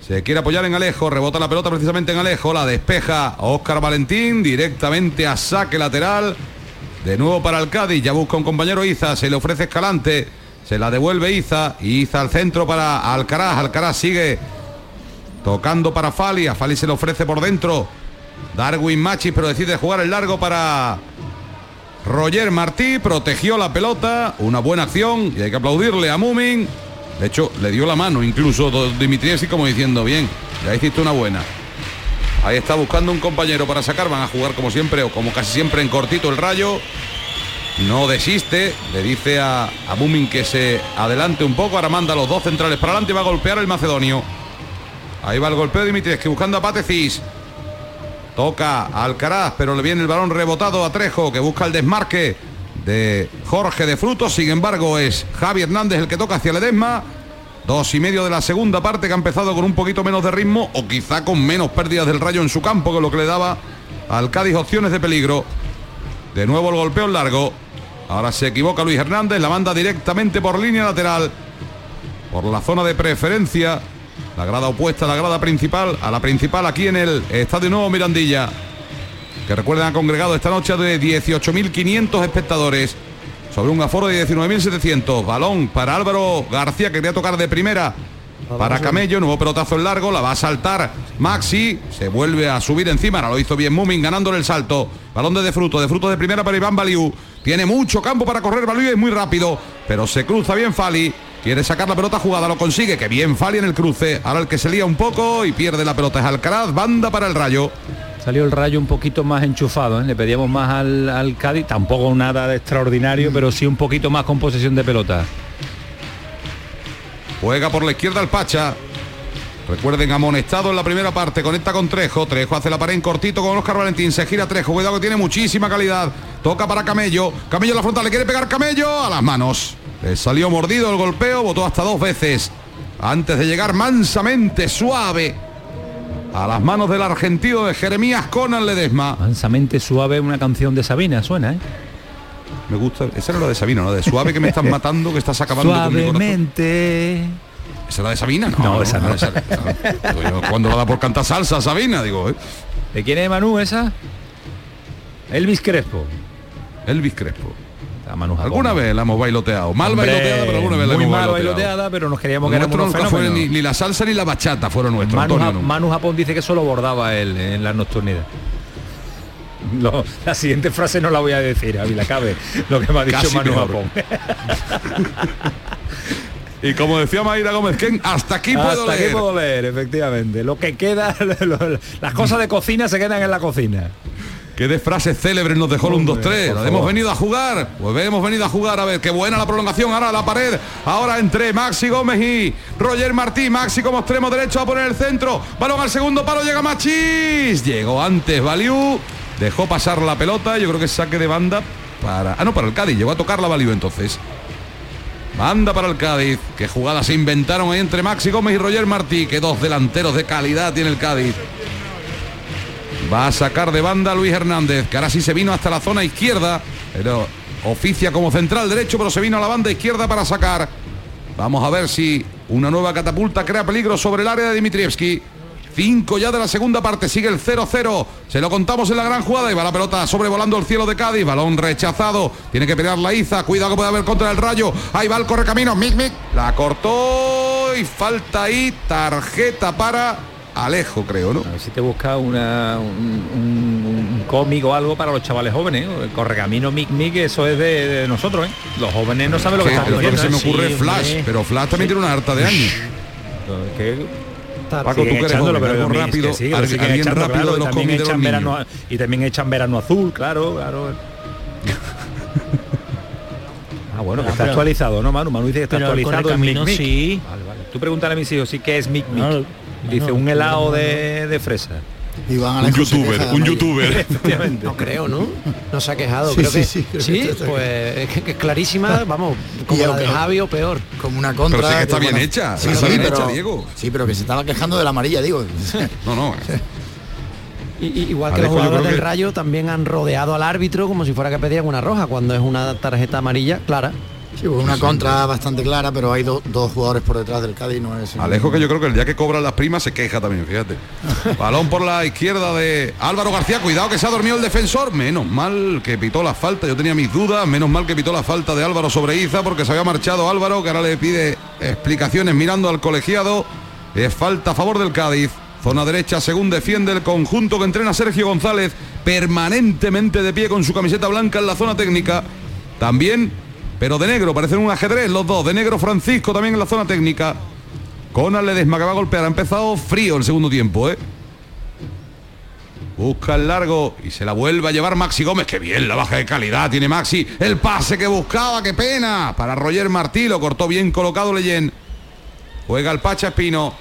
Se quiere apoyar en Alejo, rebota la pelota precisamente en Alejo, la despeja a Óscar Valentín directamente a saque lateral. De nuevo para el ya busca un compañero Iza, se le ofrece Escalante, se la devuelve Iza, Iza al centro para Alcaraz, Alcaraz sigue tocando para Fali, a Fali se le ofrece por dentro. Darwin Machis, pero decide jugar el largo para Roger Martí, protegió la pelota, una buena acción y hay que aplaudirle a Mumin. De hecho, le dio la mano incluso Dimitrievski como diciendo, bien, ya hiciste una buena. Ahí está buscando un compañero para sacar, van a jugar como siempre o como casi siempre en cortito el rayo. No desiste, le dice a, a Mumin que se adelante un poco, ahora manda los dos centrales para adelante y va a golpear el macedonio. Ahí va el golpeo de Dimitrievski buscando a Patecis. Toca Alcaraz, pero le viene el balón rebotado a Trejo, que busca el desmarque de Jorge de Frutos. Sin embargo, es Javi Hernández el que toca hacia Ledesma. Dos y medio de la segunda parte que ha empezado con un poquito menos de ritmo o quizá con menos pérdidas del rayo en su campo que lo que le daba al Cádiz opciones de peligro. De nuevo el golpeo largo. Ahora se equivoca Luis Hernández, la manda directamente por línea lateral. Por la zona de preferencia. La grada opuesta la grada principal, a la principal aquí en el Estadio Nuevo Mirandilla. Que recuerden ha congregado esta noche de 18.500 espectadores. Sobre un aforo de 19.700. Balón para Álvaro García que quería tocar de primera. Para Camello, nuevo pelotazo en largo, la va a saltar Maxi, se vuelve a subir encima, ahora lo hizo bien Mumin ganándole el salto. Balón de, de fruto, de fruto de primera para Iván Baliu. Tiene mucho campo para correr Baliu, es muy rápido, pero se cruza bien Fali. Quiere sacar la pelota jugada, lo consigue. Que bien Fali en el cruce. Ahora el que se lía un poco y pierde la pelota es Alcaraz. Banda para el rayo. Salió el rayo un poquito más enchufado, ¿eh? le pedíamos más al, al Cádiz, tampoco nada de extraordinario, pero sí un poquito más con posesión de pelota. Juega por la izquierda el Pacha. Recuerden, amonestado en la primera parte, conecta con Trejo, Trejo hace la pared en cortito con Oscar Valentín, se gira Trejo, cuidado que tiene muchísima calidad, toca para Camello, Camello en la frontal, le quiere pegar Camello a las manos, le salió mordido el golpeo, votó hasta dos veces, antes de llegar mansamente, suave, a las manos del argentino de Jeremías Conan Ledesma. Mansamente suave, una canción de Sabina, suena, ¿eh? Me gusta, esa era la de Sabina, ¿no? De suave que me estás matando, que estás acabando Suavemente. ¿Esa es la de Sabina? No, No, esa no. esa- Digo yo, ¿Cuándo la da por cantar salsa, Sabina? Digo, ¿eh? ¿De quién es Manu esa? Elvis Crespo. Elvis Crespo. Manu. Alguna vez la hemos bailoteado. Mal Hombre, bailoteada, pero alguna vez la muy hemos mal bailoteado. bailoteada, pero nos queríamos que éramos nunca fue ni, ni la salsa ni la bachata fueron nuestros. Manu, Antonio, no. Manu Japón dice que solo bordaba él en la nocturnidad. No, la siguiente frase no la voy a decir, a la cabe lo que me ha dicho Casi Manu. Japón. Y como decía Mayra Gómez Ken, hasta aquí puedo Hasta aquí leer. puedo leer, efectivamente. Lo que queda, lo- las cosas de cocina se quedan en la cocina. Qué de frases célebres nos dejó el 1-2-3. por Hemos venido a jugar. Pues hemos venido a jugar. A ver, qué buena la prolongación. Ahora la pared. Ahora entre Maxi Gómez y Roger Martí. Maxi como extremo derecho a poner el centro. Balón al segundo palo. Llega Machís. Llegó antes Baliú. Dejó pasar la pelota. Yo creo que saque de banda para... Ah, no, para el Cádiz. Llegó a tocar la Baliú entonces. Banda para el Cádiz. Qué jugadas se inventaron ahí entre Maxi Gómez y Roger Martí. Que dos delanteros de calidad tiene el Cádiz. Va a sacar de banda Luis Hernández, que ahora sí se vino hasta la zona izquierda, pero oficia como central derecho, pero se vino a la banda izquierda para sacar. Vamos a ver si una nueva catapulta crea peligro sobre el área de Dimitrievski. Cinco ya de la segunda parte, sigue el 0-0. Se lo contamos en la gran jugada y va la pelota sobrevolando el cielo de Cádiz. Balón rechazado. Tiene que pelear la Iza. Cuidado que puede haber contra el rayo. Ahí va el correcamino. Mic, mic. La cortó y falta ahí tarjeta para Alejo, creo, ¿no? A ver si te busca una, un, un- un cómic o algo para los chavales jóvenes. ¿eh? El correcamino Mic Mic, eso es de, de nosotros. ¿eh? Los jóvenes no saben lo que Sí, están lo que se me ocurre es Flash, pero Flash también tiene una harta de años. Paco, tú que eres pero rápido, sí, que lo alguien siguen echando, rápido claro, de los también cómics de los echan niños. verano- y también echan verano azul, claro, claro. Ah, bueno, que Ah, está pero- actualizado, ¿no, Manu? Manu dice que está actualizado en Mic sí. Vale, vale. Tú pregúntale a mis hijos si qué es Mic Mic. No, dice no, un no, helado no, de, de fresa. Iván Un Alejo se youtuber, un youtuber. Efectivamente. No creo, ¿no? No se ha quejado. Sí, creo sí, que sí, creo que sí, está- pues es que, que es clarísima, vamos, como Y la de Javi o peor. Como una contra. Pero sí que está bien hecha, Sí, está sí, bien pero, hecha, Diego. Sí, pero que se estaba quejando de la amarilla, digo. No, no. Y- y- igual que Alejo, los jugadores del que- Rayo también han rodeado al árbitro como si fuera que pedían una roja cuando es una tarjeta amarilla clara. Sí, pues una contra bastante clara, pero hay do- dos jugadores por detrás del Cádiz, no es. Alejo que yo creo que el día que cobran las primas se queja también, fíjate. Balón por la izquierda de Álvaro García, cuidado que se ha dormido el defensor. Menos mal que pitó la falta, yo tenía mis dudas, menos mal que pitó la falta de Álvaro sobre Iza porque se había marchado Álvaro, que ahora le pide explicaciones mirando al colegiado. Es falta a favor del Cádiz. Zona derecha, según defiende el conjunto que entrena Sergio González, permanentemente de pie con su camiseta blanca en la zona técnica. También, pero de negro, parecen un ajedrez los dos. De negro Francisco también en la zona técnica. Conan Ledesma que va a golpear. Ha empezado frío el segundo tiempo, ¿eh? Busca el largo y se la vuelve a llevar Maxi Gómez. Qué bien la baja de calidad tiene Maxi. El pase que buscaba, qué pena. Para Roger Martí lo cortó bien colocado Leyen. Juega el Pacha Espino.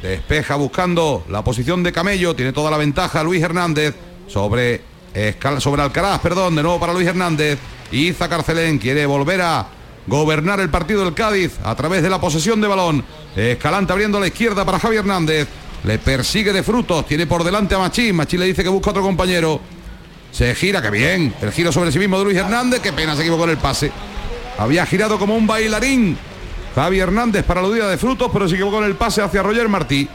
Despeja buscando la posición de Camello. Tiene toda la ventaja Luis Hernández sobre, sobre Alcaraz. Perdón, de nuevo para Luis Hernández. Iza Carcelén quiere volver a gobernar el partido del Cádiz a través de la posesión de balón. Escalante abriendo la izquierda para Javi Hernández. Le persigue de frutos. Tiene por delante a Machín. Machín le dice que busca otro compañero. Se gira, que bien. El giro sobre sí mismo de Luis Hernández. Qué pena, se equivocó en el pase. Había girado como un bailarín. Javi Hernández para la día de frutos, pero se equivocó en el pase hacia Roger Martí.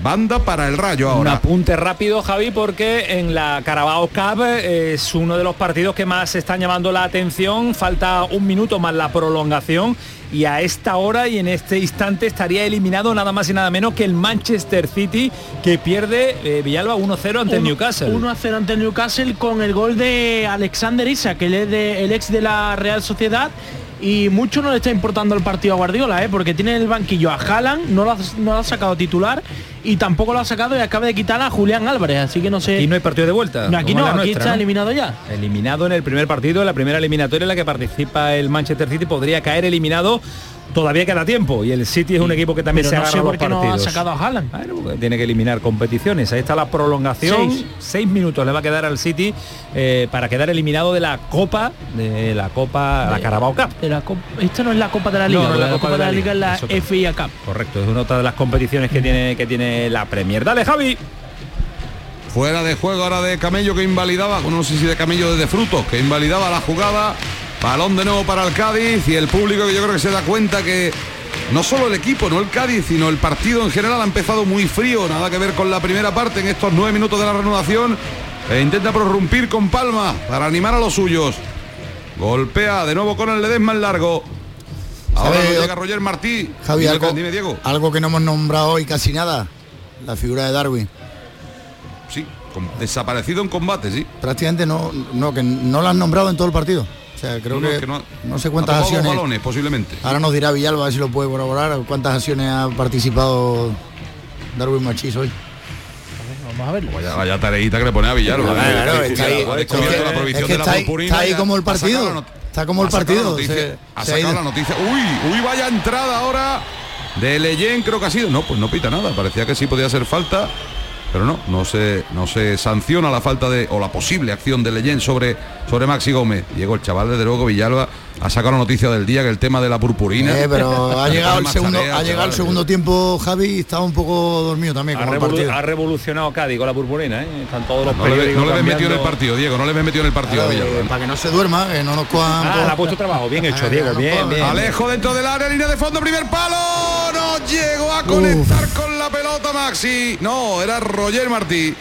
Banda para el rayo Un ahora. apunte rápido, Javi, porque en la Carabao Cup eh, es uno de los partidos que más están llamando la atención. Falta un minuto más la prolongación y a esta hora y en este instante estaría eliminado nada más y nada menos que el Manchester City que pierde eh, Villalba 1-0 ante el Newcastle. 1 a 0 ante el Newcastle con el gol de Alexander Isak, que él es de- el ex de la Real Sociedad y mucho no le está importando el partido a Guardiola, ¿eh? porque tiene en el banquillo a Haaland, no lo, ha, no lo ha sacado titular y tampoco lo ha sacado y acaba de quitar a Julián Álvarez, así que no sé. Y no hay partido de vuelta. No, aquí no, aquí está ¿no? eliminado ya. Eliminado en el primer partido, en la primera eliminatoria en la que participa el Manchester City, podría caer eliminado. Todavía queda tiempo y el City es un equipo que también Pero se no agarra los no ha partidos. sacado a Haaland. Bueno, porque tiene que eliminar competiciones. Ahí está la prolongación. Seis. Seis, minutos le va a quedar al City eh, para quedar eliminado de la Copa, de la Copa, la Carabao Cup. De la Copa- Esta no es la Copa de la Liga, no la, Copa de la Liga es la. FIA Cup. Correcto, es una otra de las competiciones que tiene que tiene la Premier. Dale, Javi. Fuera de juego ahora de Camello que invalidaba, no sé si de Camello desde Frutos, que invalidaba la jugada. Balón de nuevo para el Cádiz y el público que yo creo que se da cuenta que no solo el equipo, no el Cádiz, sino el partido en general ha empezado muy frío, nada que ver con la primera parte en estos nueve minutos de la reanudación. E intenta prorrumpir con Palma para animar a los suyos. Golpea de nuevo con el Ledesma en largo. Ahora ¿Sabe, no llega Roger Martí. Javi, Dime, algo, dime, Diego. algo que no hemos nombrado hoy casi nada, la figura de Darwin. Sí, desaparecido en combate, sí. Prácticamente no, no, que no lo han nombrado en todo el partido. O sea, creo No, que, no no, sé cuántas acciones. balones, posiblemente. Ahora nos dirá Villalba a ver si lo puede corroborar cuántas acciones ha participado Darwin Machís hoy. Vamos a verlo. Vaya, vaya tareita que le pone a Villalba. Claro, claro, está ahí. está como el sacado partido. Está como el partido, la noticia- se- ha sacado la noticia. Uy, uy, vaya entrada ahora de Leyen, creo que ha sido. No, pues no pita nada. Parecía que sí podía ser falta. Pero no, no se, no se sanciona la falta de, o la posible acción de Leyen sobre, sobre Maxi Gómez. Llegó el chaval, desde luego, Villalba, ha sacado la noticia del día, que el tema de la purpurina. Eh, pero ha llegado el segundo, ha llegado el segundo tiempo Javi y estaba un poco dormido también Ha, como el revolu- partido. ha revolucionado Cádiz con la purpurina, ¿eh? Están todos los No le, no le ves metido en el partido, Diego, no le ves metido en el partido eh, para que no se duerma, que no nos cojan. Ah, le ha puesto trabajo, bien hecho, Diego, bien, bien. Alejo dentro del área, línea de fondo, primer palo. No llegó a conectar con la pelota Maxi. No, era Roger Martí.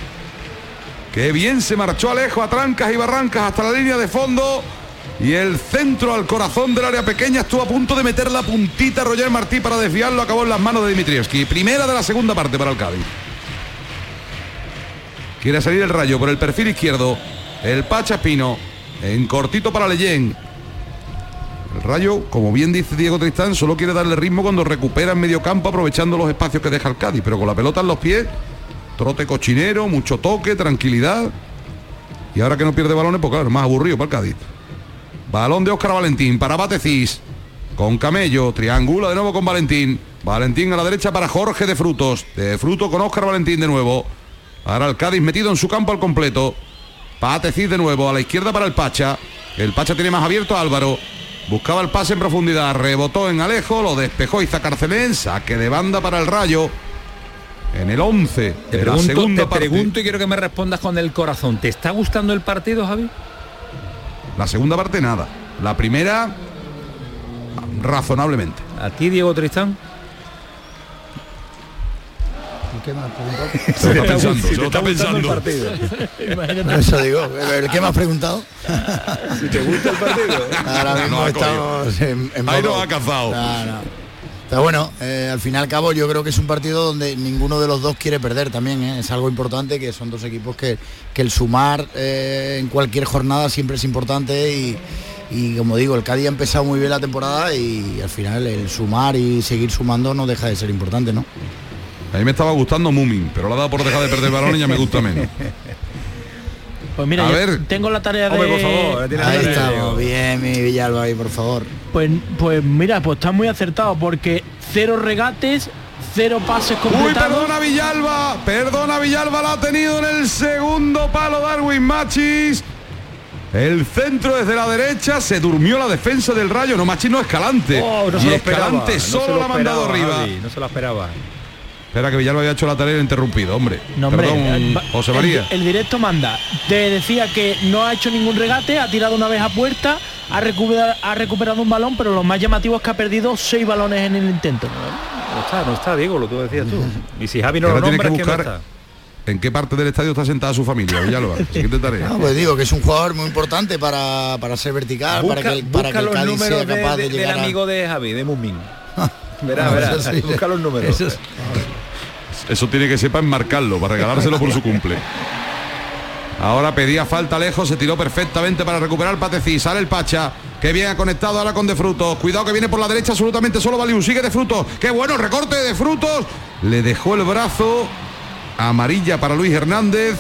Qué bien se marchó Alejo a trancas y barrancas hasta la línea de fondo. Y el centro al corazón del área pequeña estuvo a punto de meter la puntita Roger Martí para desviarlo. Acabó en las manos de Dimitrievski. Primera de la segunda parte para el Cádiz. Quiere salir el rayo por el perfil izquierdo. El Pachaspino. En cortito para Leyen. El Rayo, como bien dice Diego Tristán, solo quiere darle ritmo cuando recupera en medio campo aprovechando los espacios que deja el Cádiz, pero con la pelota en los pies, trote cochinero, mucho toque, tranquilidad. Y ahora que no pierde balones, pues claro, más aburrido para el Cádiz. Balón de Óscar Valentín para Batecís. Con Camello, triangula de nuevo con Valentín. Valentín a la derecha para Jorge de Frutos. De Fruto con Óscar Valentín de nuevo. Ahora el Cádiz metido en su campo al completo. Patecís de nuevo a la izquierda para el Pacha. El Pacha tiene más abierto a Álvaro. Buscaba el pase en profundidad. Rebotó en Alejo. Lo despejó Iza Carcelén. Saque de banda para el Rayo. En el 11 Te de la segunda te parte. pregunto y quiero que me respondas con el corazón. ¿Te está gustando el partido, Javi? La segunda parte nada. La primera razonablemente. ¿A ti, Diego Tristán? ¿Qué preguntado? Se lo está pensando, se lo está el pensando. partido. Imagínate. Eso digo. ¿el ¿Qué me has preguntado? Si te gusta el partido. Ahora mismo No ha estamos en, en Ahí nos ha cazado. No, no. Pero bueno, eh, al fin y al cabo yo creo que es un partido donde ninguno de los dos quiere perder también. ¿eh? Es algo importante que son dos equipos que, que el sumar eh, en cualquier jornada siempre es importante y, y como digo, el Cádiz ha empezado muy bien la temporada y al final el sumar y seguir sumando no deja de ser importante, ¿no? A mí me estaba gustando Mumin, pero lo ha dado por dejar de perder balón y ya me gusta menos. Pues mira, A yo ver. tengo la tarea de... Hombre, por favor, tiene la Ahí tarea, estamos, bien mi Villalba ahí, por favor. Pues, pues mira, pues está muy acertado porque cero regates, cero pases Uy, completados. perdona Villalba, perdona Villalba, la ha tenido en el segundo palo Darwin Machis. El centro desde la derecha, se durmió la defensa del Rayo, no Machis no Escalante. Oh, no y se lo esperaba, Escalante no se solo lo la ha mandado arriba. Javi, no se lo esperaba. Espera que Villalba había hecho la tarea y lo ha interrumpido, hombre. No, hombre, Perdón, eh, José María. El, directo manda. Te decía que no ha hecho ningún regate, ha tirado una vez a puerta, ha recuperado, ha recuperado un balón, pero lo más llamativo es que ha perdido seis balones en el intento. No está, no está, Diego, lo que tú decías tú. Y si Javi no Ahora lo tiene nombra, que es que no buscar está. en qué parte del estadio está sentada su familia, Villalba. Siguiente tarea. No, pues digo que es un jugador muy importante para, para ser vertical, Busca, para que, el- para que el los Cádiz números sea capaz de, de- llegar del a... amigo de Javi, de Mumin. Verá, verá. sí. Busca los números. Eso es- Eso tiene que sepa enmarcarlo para regalárselo por su cumple. Ahora pedía falta lejos, se tiró perfectamente para recuperar Patecí. Sale el Pacha, que bien ha conectado ahora con De Frutos. Cuidado que viene por la derecha absolutamente solo Valiu. Sigue De Frutos. Qué bueno recorte de Frutos. Le dejó el brazo. Amarilla para Luis Hernández.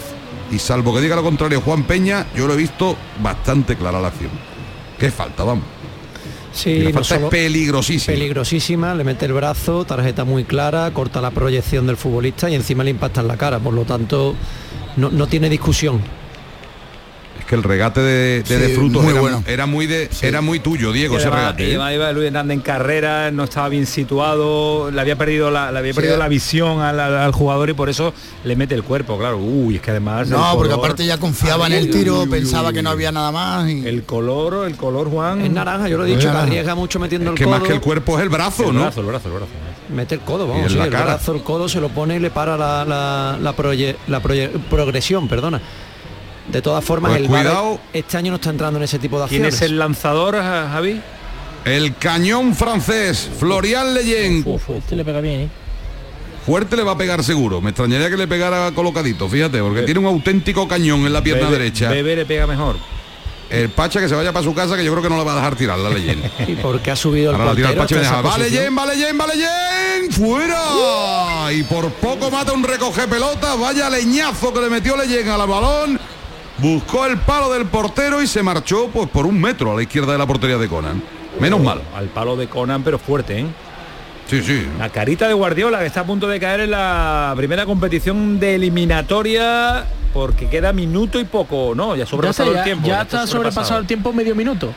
Y salvo que diga lo contrario Juan Peña, yo lo he visto bastante clara la acción. Qué falta, vamos. Sí, no es peligrosísima. Peligrosísima, le mete el brazo, tarjeta muy clara, corta la proyección del futbolista y encima le impacta en la cara, por lo tanto no, no tiene discusión. Que el regate de, de, Sí, De Frutos muy era, bueno. era muy de, era muy tuyo, Diego, Y ese además- regate. y ¿eh? además iba Luis Hernández en carrera, no estaba bien situado, le había perdido la, le había Sí. perdido la visión al, al- al jugador y por eso le mete el cuerpo, claro. Uy, es que además. No, porque color- aparte ya confiaba en el tiro, uy, uy, pensaba uy, que no había nada más. y- El color, el color, Juan. Es naranja, yo lo he dicho, que arriesga mucho metiendo el que codo. más que el cuerpo es el brazo, el ¿no? brazo, el brazo, el brazo. Mete el codo, vamos, en sí, la el cara. brazo, el codo se lo pone y le para la, la, la proye- la proye- progresión, perdona. De todas formas, Pues el cuidado. este año no está entrando en ese tipo de ¿Quién acciones. es el lanzador, Ja- Javi? El cañón francés, Florian Leyen. Este le pega bien, ¿eh? Fuerte le va a pegar seguro. Me extrañaría que le pegara colocadito, fíjate, porque tiene un auténtico cañón en la pierna Bebe- derecha. Bebe le pega mejor. El Pacha que se vaya para su casa, que yo creo que no le va a dejar tirar la Leyen. Y porque ha subido el Ahora la tira el Pacha y me hasta deja. esa Va posición. Leyen, va Leyen, va Leyen. ¡Fuera! Y por poco mata un recoge pelota. Vaya leñazo que le metió Leyen al balón. Buscó el palo del portero y se marchó pues por un metro a la izquierda de la portería de Conan. Menos mal. Al palo de Conan, pero fuerte, ¿eh? Sí, sí. La carita de Guardiola que está a punto de caer en la primera competición de eliminatoria porque queda minuto y poco, ¿no? Ya Ya, sobrepasado está, el ya- tiempo. ya está sobrepasado el tiempo medio minuto.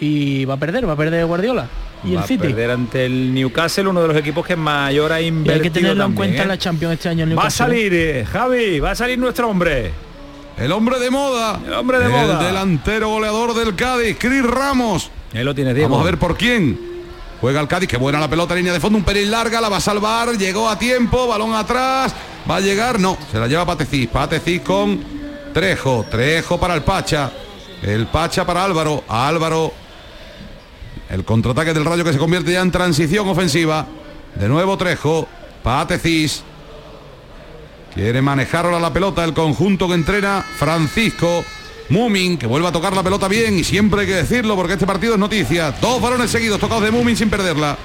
Y va a perder, va a perder Guardiola. Y Va el a City. perder ante el Newcastle, uno de los equipos que mayor ha Y invertido hay que tenerlo en cuenta ¿eh? en la Champions este año. el Va a salir, eh, Javi, va a salir nuestro hombre. El hombre de moda. El hombre de el moda. delantero goleador del Cádiz, Cris Ramos. Ahí lo tienes, Diego. Vamos a ver por quién. Juega el Cádiz, que buena la pelota, línea de fondo, un pelín larga, la va a salvar, llegó a tiempo, balón atrás, va a llegar, no, se la lleva Patecís, Patecís con Trejo, Trejo para el Pacha, el Pacha para Álvaro, Álvaro, el contraataque del Rayo que se convierte ya en transición ofensiva, de nuevo Trejo, Patecís, quiere manejar ahora la pelota el conjunto que entrena Francisco, Mumin, que vuelve a tocar la pelota bien y siempre hay que decirlo porque este partido es noticia. Dos balones seguidos tocados de Mumin sin perderla.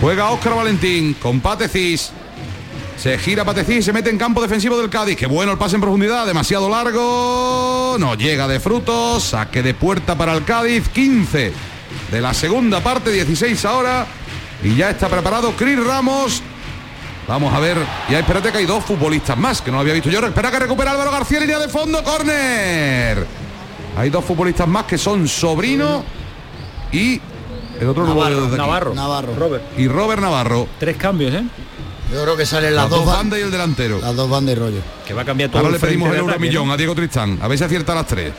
Juega Óscar Valentín con Patecís. Se gira Patecís, se mete en campo defensivo del Cádiz. Qué bueno el pase en profundidad, demasiado largo. No llega de frutos. Saque de puerta para el Cádiz. 15 de la segunda parte, 16 ahora. Y ya está preparado Cris Ramos. Vamos a ver, ya espérate que hay dos futbolistas más que no lo había visto yo. Espera que recupera Álvaro García, línea de fondo, córner. Hay dos futbolistas más que son Sobrino y el otro aquí. Navarro. Navarro. Robert. Y Robert Navarro. Tres cambios, ¿eh? Yo creo que salen las, Las dos bandas y el delantero. Las dos bandas y rollo. Que va a cambiar todo Ahora el le pedimos el euro millón ¿no? a Diego Tristán. A ver si acierta las tres.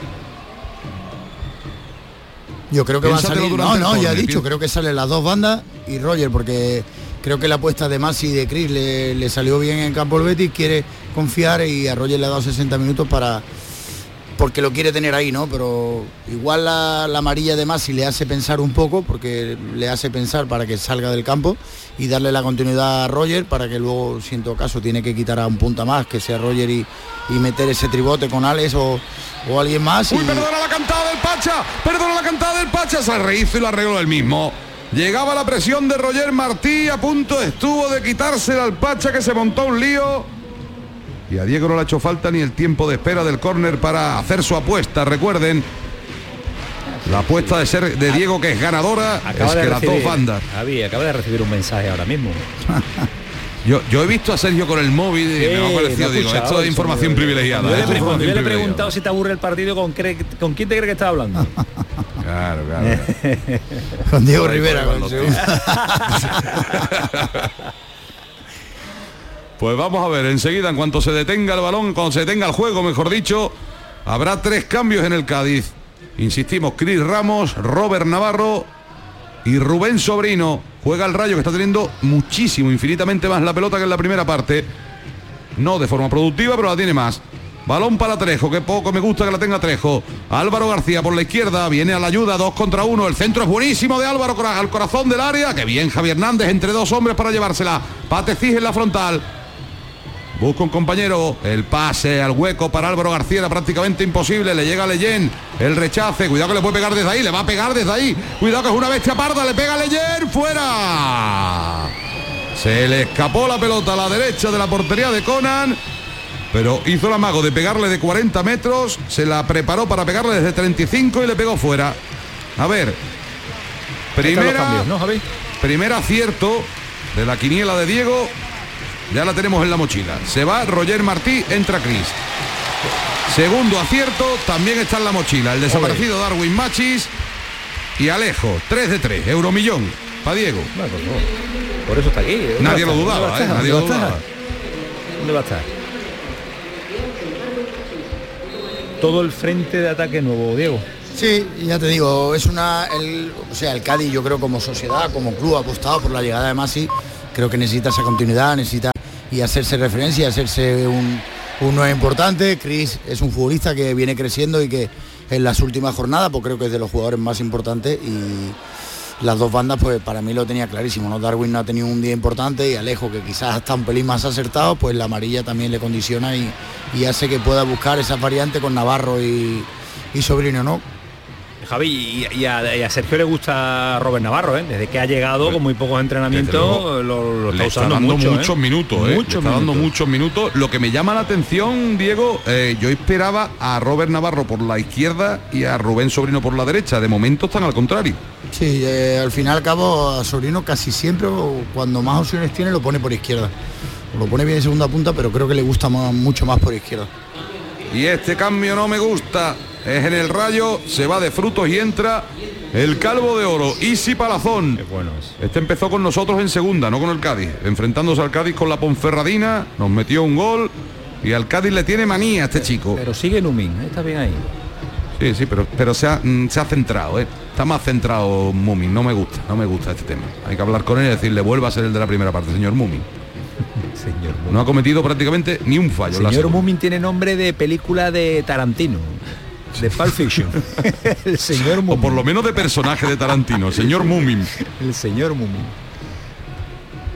Yo creo que va a salir. No, no, ya he dicho, creo que salen las dos bandas y Roger, porque creo que la apuesta de Masi y de Chris le, le salió bien en campo el Betis, quiere confiar y a Roger le ha dado 60 minutos para porque lo quiere tener ahí, ¿no? Pero igual la, la amarilla de Masi le hace pensar un poco, porque le hace pensar para que salga del campo y darle la continuidad a Roger para que luego, si en todo caso tiene que quitar a un punta más, que sea Roger y, y meter ese tribote con Alex o, o alguien más. y- Uy, perdona la cantada del Pacha. Perdona la cantada del Pacha. Se rehizo y lo arregló el mismo. Llegaba la presión de Roger Martí. A punto estuvo de quitársela al Pacha que se montó un lío. Y a Diego no le ha hecho falta ni el tiempo de espera del córner para hacer su apuesta. Recuerden, la apuesta de ser de Diego que es ganadora Acaba es de que las recibir, dos bandas. Javi, acaba de recibir un mensaje ahora mismo. Yo, yo he visto a Sergio con el móvil y me ha Sí, parecido, digo, escuchado, esto es información privilegiada. Yo le, esto es pre- información yo le he preguntado si te aburre el partido, ¿con, ¿con quién te crees que está hablando? Claro, claro. Con Diego Rivera, con. Pues vamos a ver, enseguida, en cuanto se detenga el balón, cuando se detenga el juego, mejor dicho, habrá tres cambios en el Cádiz. Insistimos, Cris Ramos, Robert Navarro y Rubén Sobrino. Juega el Rayo que está teniendo muchísimo, infinitamente más la pelota que en la primera parte. No de forma productiva, pero la tiene más. Balón para Trejo, que poco me gusta que la tenga Trejo. Álvaro García por la izquierda, viene a la ayuda, dos contra uno. El centro es buenísimo de Álvaro al corazón del área. Que bien Javier Hernández entre dos hombres para llevársela. Patecís en la frontal. Busca un compañero, el pase al hueco para Álvaro García era prácticamente imposible, le llega Leyen, el rechace, cuidado que le puede pegar desde ahí, le va a pegar desde ahí, cuidado que es una bestia parda, le pega Leyen, fuera. Se le escapó la pelota a la derecha de la portería de Conan, pero hizo el amago de pegarle de 40 metros, se la preparó para pegarle desde 35 y le pegó fuera. A ver, primera, primer acierto de la quiniela de Diego, ya la tenemos en la mochila. Se va Roger Martí, entra Cris. Segundo acierto, también está en la mochila. El desaparecido Darwin Machis y Alejo, 3 de 3, euromillón, para Diego. Por eso está aquí. Nadie lo dudaba, ¿eh? Nadie lo dudaba. ¿Dónde va a estar? Todo el frente de ataque nuevo, Diego. Sí, ya te digo, es una, el, o sea, el Cádiz yo creo como sociedad, como club ha apostado por la llegada de Masi, creo que necesita esa continuidad, necesita y hacerse referencia, hacerse un, un nuevo importante. Chris es un futbolista que viene creciendo y que en las últimas jornadas, pues creo que es de los jugadores más importantes y las dos bandas, pues para mí lo tenía clarísimo, ¿no? Darwin no ha tenido un día importante y Alejo, que quizás está un pelín más acertado, pues la amarilla también le condiciona y, y hace que pueda buscar esa variante con Navarro y, y Sobrino, ¿no? Javi, y, y a, y a Sergio le gusta Robert Navarro, ¿eh? desde que ha llegado con muy pocos entrenamientos, lo, lo está Le está usando dando mucho, ¿eh? muchos minutos, ¿eh? Le Muchos está dando minutos. muchos minutos. Lo que me llama la atención, Diego, eh, yo esperaba a Robert Navarro por la izquierda y a Rubén Sobrino por la derecha. De momento están al contrario. Sí, eh, al fin y al cabo a Sobrino casi siempre cuando más opciones tiene lo pone por izquierda. Lo pone bien en segunda punta, pero creo que le gusta más- mucho más por izquierda. Y este cambio no me gusta. Es en el rayo, se va de frutos y entra el calvo de oro, Isi Palazón. Este empezó con nosotros en segunda, no con el Cádiz. Enfrentándose al Cádiz con la Ponferradina, nos metió un gol y al Cádiz le tiene manía a este chico. Pero sigue Numin, ¿eh? está bien ahí. Sí, sí, pero, pero se, ha, mm, se ha centrado, ¿eh? Está más centrado Mumin, no me gusta, no me gusta este tema. Hay que hablar con él y decirle, vuelva a ser el de la primera parte, señor Mumin. Señor No ha cometido prácticamente ni un fallo. Señor. Mumin tiene nombre de película de Tarantino, de Pulp Fiction. el señor O por lo menos de personaje de Tarantino, el señor Mumin. El señor Mumin.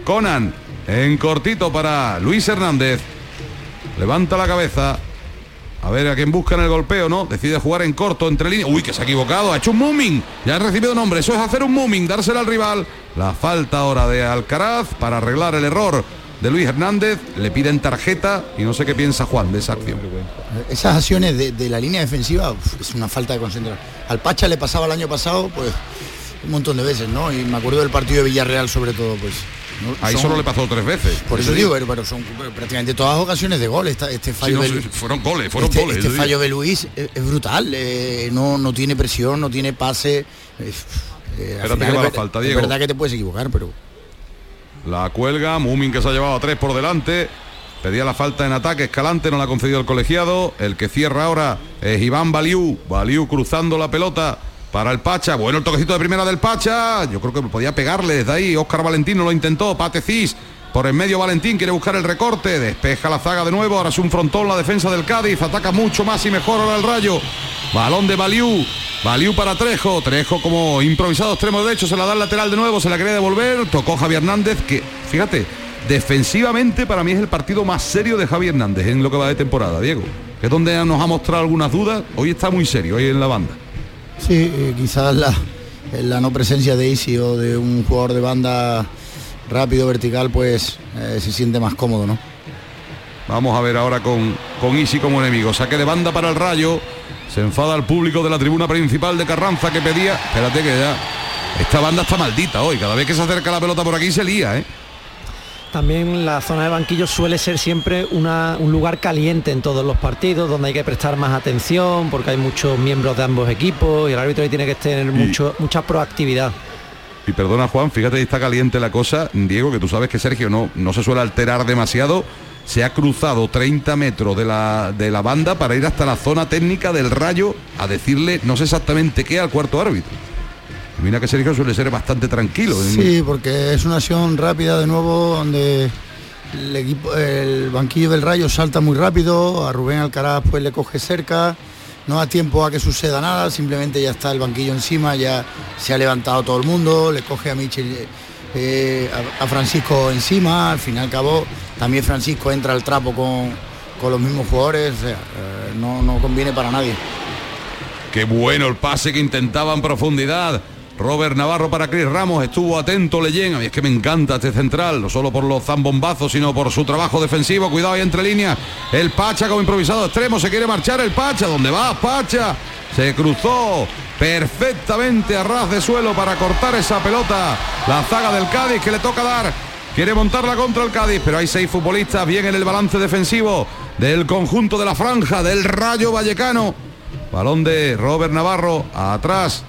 Conan, en cortito para Luis Hernández. Levanta la cabeza. A ver a quién busca en el golpeo, ¿no? Decide jugar en corto, entre líneas. Uy, que se ha equivocado. Ha hecho un mumming. Ya ha recibido nombre. Eso es hacer un mumming, dársela al rival. La falta ahora de Alcaraz para arreglar el error de Luis Hernández. Le piden tarjeta y no sé qué piensa Juan de esa acción. Esas acciones de, de la línea defensiva uf, es una falta de concentración. Al Pacha le pasaba el año pasado, pues un montón de veces, ¿no? Y me acuerdo del partido de Villarreal sobre todo, pues. ¿no? Ahí Son- solo le pasó tres veces. Por eso digo, pero, son prácticamente todas ocasiones de gol. Esta- este fallo no, de, fueron goles, fueron este, goles, este digo. fallo de Luis es, es brutal. eh, no, no tiene presión, no tiene pase. eh, eh, al Espérate final que va la es- falta, es Diego. verdad que te puedes equivocar, pero La cuelga, Mumin que se ha llevado a tres por delante. Pedía la falta en ataque, Escalante no la ha concedido el colegiado. El que cierra ahora es Iván Baliu. Baliu cruzando la pelota para el Pacha. Bueno, el toquecito de primera del Pacha. Yo creo que podía pegarle desde ahí. Óscar Valentín no lo intentó. Pate Cis. Por en medio Valentín quiere buscar el recorte. Despeja la zaga de nuevo. Ahora es un frontón la defensa del Cádiz. Ataca mucho más y mejor ahora el rayo. Balón de Baliu. Baliu para Trejo. Trejo como improvisado extremo derecho. Se la da al lateral de nuevo. Se la quiere devolver. Tocó Javi Hernández. Que, fíjate, defensivamente para mí es el partido más serio de Javi Hernández en lo que va de temporada, Diego. Que es donde nos ha mostrado algunas dudas. Hoy está muy serio, hoy en la banda. sí, eh, quizás la, la no presencia de Isi o de un jugador de banda rápido, vertical, pues eh, se siente más cómodo, ¿no? Vamos a ver ahora con, con Isi como enemigo. Saque de banda para el rayo. Se enfada al público de la tribuna principal de Carranza que pedía. Espérate que ya. Esta banda está maldita hoy. Cada vez que se acerca la pelota por aquí se lía, ¿eh? También la zona de banquillos suele ser siempre una- un lugar caliente en todos los partidos, donde hay que prestar más atención, porque hay muchos miembros de ambos equipos y el árbitro ahí tiene que tener mucho, mucha proactividad. Y perdona Juan, fíjate, está caliente la cosa. Diego, que tú sabes que Sergio no, no se suele alterar demasiado. Se ha cruzado 30 metros de la, de la banda para ir hasta la zona técnica del rayo a decirle no sé exactamente qué al cuarto árbitro. Mira que Sergio suele ser bastante tranquilo. en- Sí, porque es una acción rápida de nuevo donde el equipo, el banquillo del Rayo salta muy rápido, a Rubén Alcaraz pues le coge cerca, no da tiempo a que suceda nada, simplemente ya está el banquillo encima, ya se ha levantado todo el mundo, le coge a Michel eh, a, Francisco encima, al fin y al cabo también Francisco entra al trapo con, con los mismos jugadores, o sea, eh, no, no conviene para nadie. Qué bueno el pase que intentaba en profundidad. Robert Navarro para Cris Ramos, estuvo atento Leyen, a mí es que me encanta este central, no solo por los zambombazos, sino por su trabajo defensivo, cuidado ahí entre líneas, el Pacha como improvisado extremo, se quiere marchar el Pacha, ¿dónde va Pacha? Se cruzó perfectamente a ras de suelo para cortar esa pelota, la zaga del Cádiz que le toca dar, quiere montarla contra el Cádiz, pero hay seis futbolistas bien en el balance defensivo del conjunto de la franja, del Rayo Vallecano, balón de Robert Navarro, atrás,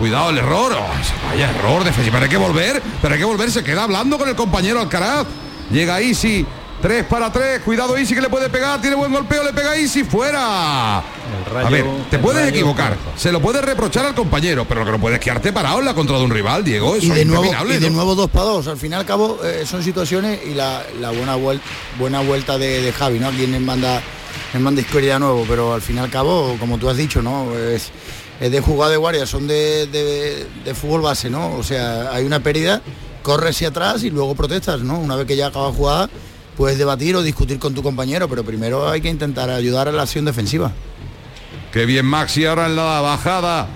Cuidado el error. Oh, vaya error defensivo. Pero hay que volver. Pero hay que volver. Se queda hablando con el compañero Alcaraz. Llega Isi. 3 para 3. Cuidado Isi que le puede pegar. Tiene buen golpeo. Le pega Isi. Fuera. rayo- a ver, te puedes rayo equivocar. Se lo puedes reprochar al compañero. Pero lo que no puedes quedarte parado en la contra de un rival, Diego. Eso y de es nuevo y de ¿no? nuevo dos para dos al fin y al cabo eh, son situaciones y la, la buena vuelta buena vuelta de, de Javi no aquí en manda en manda izquierda de nuevo pero al fin y al cabo como tú has dicho no es, es de jugada de guardia son de, de- de fútbol base no o sea hay una pérdida corres hacia atrás y luego protestas no una vez que ya acaba jugada puedes debatir o discutir con tu compañero pero primero hay que intentar ayudar a la acción defensiva Qué bien Maxi ahora en la bajada.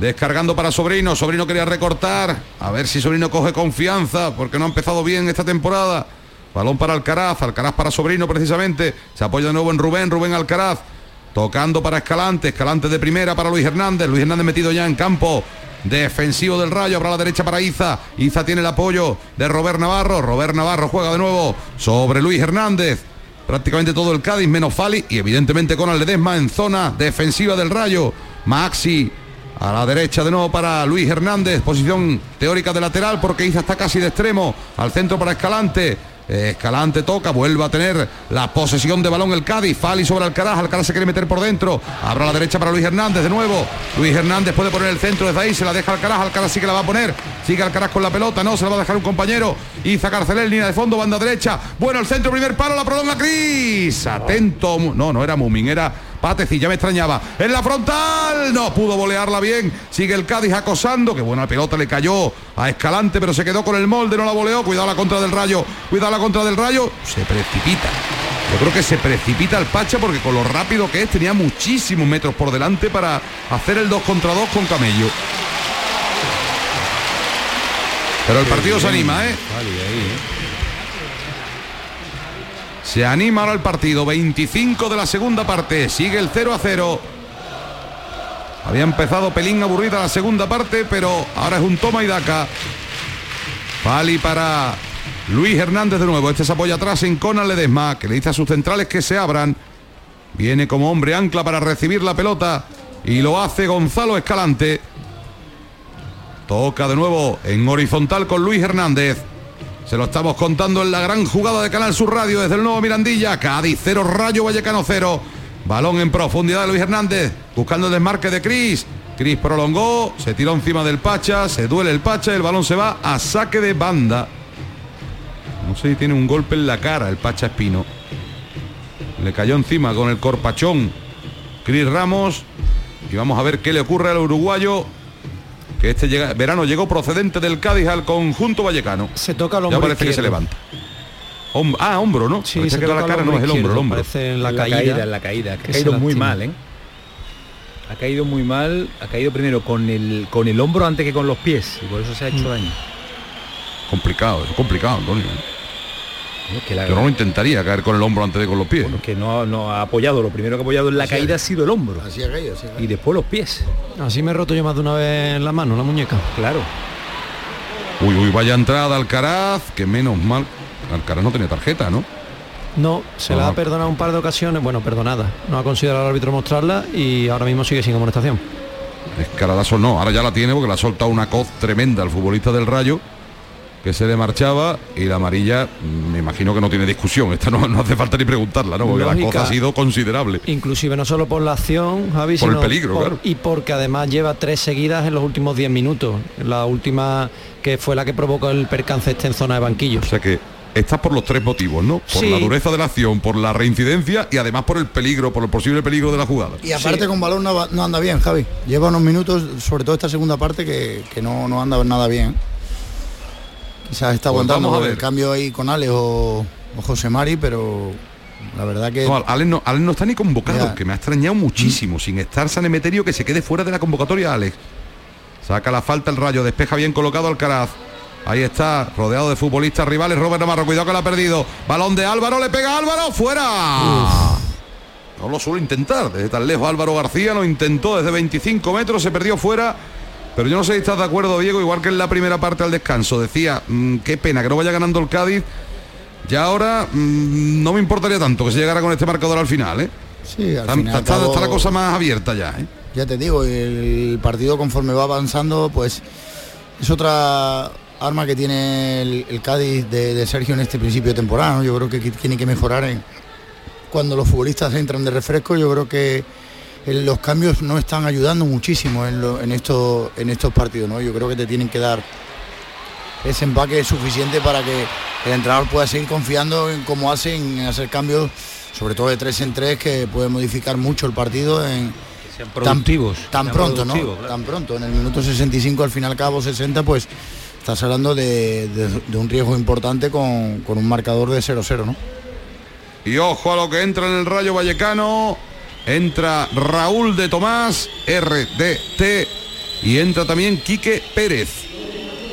Descargando para Sobrino. Sobrino quería recortar. A ver si Sobrino coge confianza. Porque no ha empezado bien esta temporada. Balón para Alcaraz. Alcaraz para Sobrino precisamente. Se apoya de nuevo en Rubén. Rubén Alcaraz. Tocando para Escalante. Escalante de primera para Luis Hernández. Luis Hernández metido ya en campo. Defensivo del Rayo, habrá la derecha para Iza. Iza tiene el apoyo de Robert Navarro. Robert Navarro juega de nuevo sobre Luis Hernández. Prácticamente todo el Cádiz menos Fali y evidentemente con Ledesma en zona defensiva del Rayo. Maxi a la derecha de nuevo para Luis Hernández, posición teórica de lateral porque Iza está casi de extremo. Al centro para Escalante. Escalante toca, vuelve a tener la posesión de balón el Cádiz. Fali sobre Alcaraz, Alcaraz se quiere meter por dentro. Abra la derecha para Luis Hernández de nuevo. Luis Hernández puede poner el centro desde ahí, se la deja Alcaraz, Alcaraz sí que la va a poner. Sigue Alcaraz con la pelota, no, se la va a dejar un compañero. Iza Carcelel, línea de fondo, banda derecha. Bueno, el centro, primer palo, la prolonga Cris. Atento, no, no era Mumin, era Pateci, ya me extrañaba. En la frontal, no pudo volearla bien. Sigue el Cádiz acosando, que buena pelota le cayó a Escalante, pero se quedó con el molde, no la voleó. Cuidado la contra del Rayo, cuidado la contra del Rayo. Se precipita. Yo creo que se precipita el Pacha porque con lo rápido que es tenía muchísimos metros por delante para hacer el 2 contra 2 con Camello. Pero el partido se anima, ¿eh? Se anima ahora el partido, 25 de la segunda parte, sigue el 0 a 0. Había empezado pelín aburrida la segunda parte, pero ahora es un toma y daca. Fali para Luis Hernández de nuevo. Este se apoya atrás en Conan Ledesma, que le dice a sus centrales que se abran. Viene como hombre ancla para recibir la pelota y lo hace Gonzalo Escalante. Toca de nuevo en horizontal con Luis Hernández. Se lo estamos contando en la gran jugada de Canal Sur Radio desde el nuevo Mirandilla. Cádiz 0, Rayo Vallecano 0. Balón en profundidad de Luis Hernández. Buscando el desmarque de Cris. Cris prolongó, se tiró encima del Pacha, se duele el Pacha, el balón se va a saque de banda. No sé si tiene un golpe en la cara el Pacha Espino. Le cayó encima con el corpachón Cris Ramos. Y vamos a ver qué le ocurre al uruguayo. Que este llega- verano llegó procedente del Cádiz al conjunto vallecano. Se toca el Ya hombro parece que se levanta. Hom- ah, hombro, ¿no? Sí, se que era la cara, no es el hombro, el hombro. parece en la En caída. en la caída, que ha caído muy lastima. mal, ¿eh? Ha caído muy mal, ha caído primero con el con el hombro antes que con los pies y por eso se ha Mm. hecho daño. Complicado, es complicado, Antonio. Que la- Yo no lo intentaría caer con el hombro antes de con los pies. que no, no ha apoyado, lo primero que ha apoyado en la caída ha sido el hombro. Así ha caído, así ha caído. Y después los pies. Así me he roto yo más de una vez la mano, la muñeca. Claro. Uy, uy, vaya entrada Alcaraz, que menos mal. Alcaraz no tenía tarjeta, ¿no? No, se la ha perdonado un par de ocasiones, bueno, perdonada. No ha considerado el árbitro mostrarla y ahora mismo sigue sin amonestación. Escaradazo no, ahora ya la tiene porque le ha soltado una coz tremenda al futbolista del Rayo que se le marchaba y la amarilla mm, me imagino que no tiene discusión, esta no, no hace falta ni preguntarla, ¿no? Porque la Lógica. coz ha sido considerable. Inclusive no solo por la acción, Javi, Por el peligro, por- claro. Y porque además lleva tres seguidas en los últimos 10 minutos. La última que fue la que provocó el percance este en zona de banquillos. O sea que estás por los tres motivos, ¿no? Por Sí. la dureza de la acción, por la reincidencia y además por el peligro, por el posible peligro de la jugada. Y aparte con balón no, no anda bien, Javi. Lleva unos minutos, sobre todo esta segunda parte, que, que no, no anda nada bien. Quizás está aguantando el cambio ahí con Alex o, o José Mari, pero la verdad que... No, Alex no, Alex no está ni convocado, Ya. que me ha extrañado muchísimo. Sin estar San Emeterio, que se quede fuera de la convocatoria, Alex. Saca la falta el rayo, despeja bien colocado Alcaraz. Ahí está, rodeado de futbolistas rivales. Robert Navarro, cuidado que lo ha perdido. Balón de Álvaro, le pega Álvaro, fuera. No lo suelo intentar. Desde tan lejos Álvaro García lo intentó desde 25 metros, se perdió fuera. Pero yo no sé si estás de acuerdo, Diego, igual que en la primera parte al descanso. Decía, mm, qué pena que no vaya ganando el Cádiz. Ya ahora mm, no me importaría tanto que se llegara con este marcador al final, ¿eh? Sí, al Está, cabo- la cosa más abierta ya, ¿eh? Ya te digo, el partido conforme va avanzando, pues es otra arma que tiene el, el Cádiz de, de Sergio en este principio de temporada. ¿no? Yo creo que tiene que mejorar en cuando los futbolistas entran de refresco. Yo creo que los cambios no están ayudando muchísimo en, lo- en, estos, en estos partidos. ¿no? Yo creo que te tienen que dar ese empaque suficiente para que el entrenador pueda seguir confiando en cómo hacen, en hacer cambios, sobre todo de tres en tres, que puede modificar mucho el partido en sean productivos, Tan, tan sean pronto, ¿no? claro. Tan pronto. En el minuto 65, al fin y al cabo 60, pues estás hablando de, de- de un riesgo importante con, con un marcador de 0-0, ¿no? Y ojo a lo que entra en el Rayo Vallecano. Entra Raúl de Tomás, RDT. Y entra también Quique Pérez,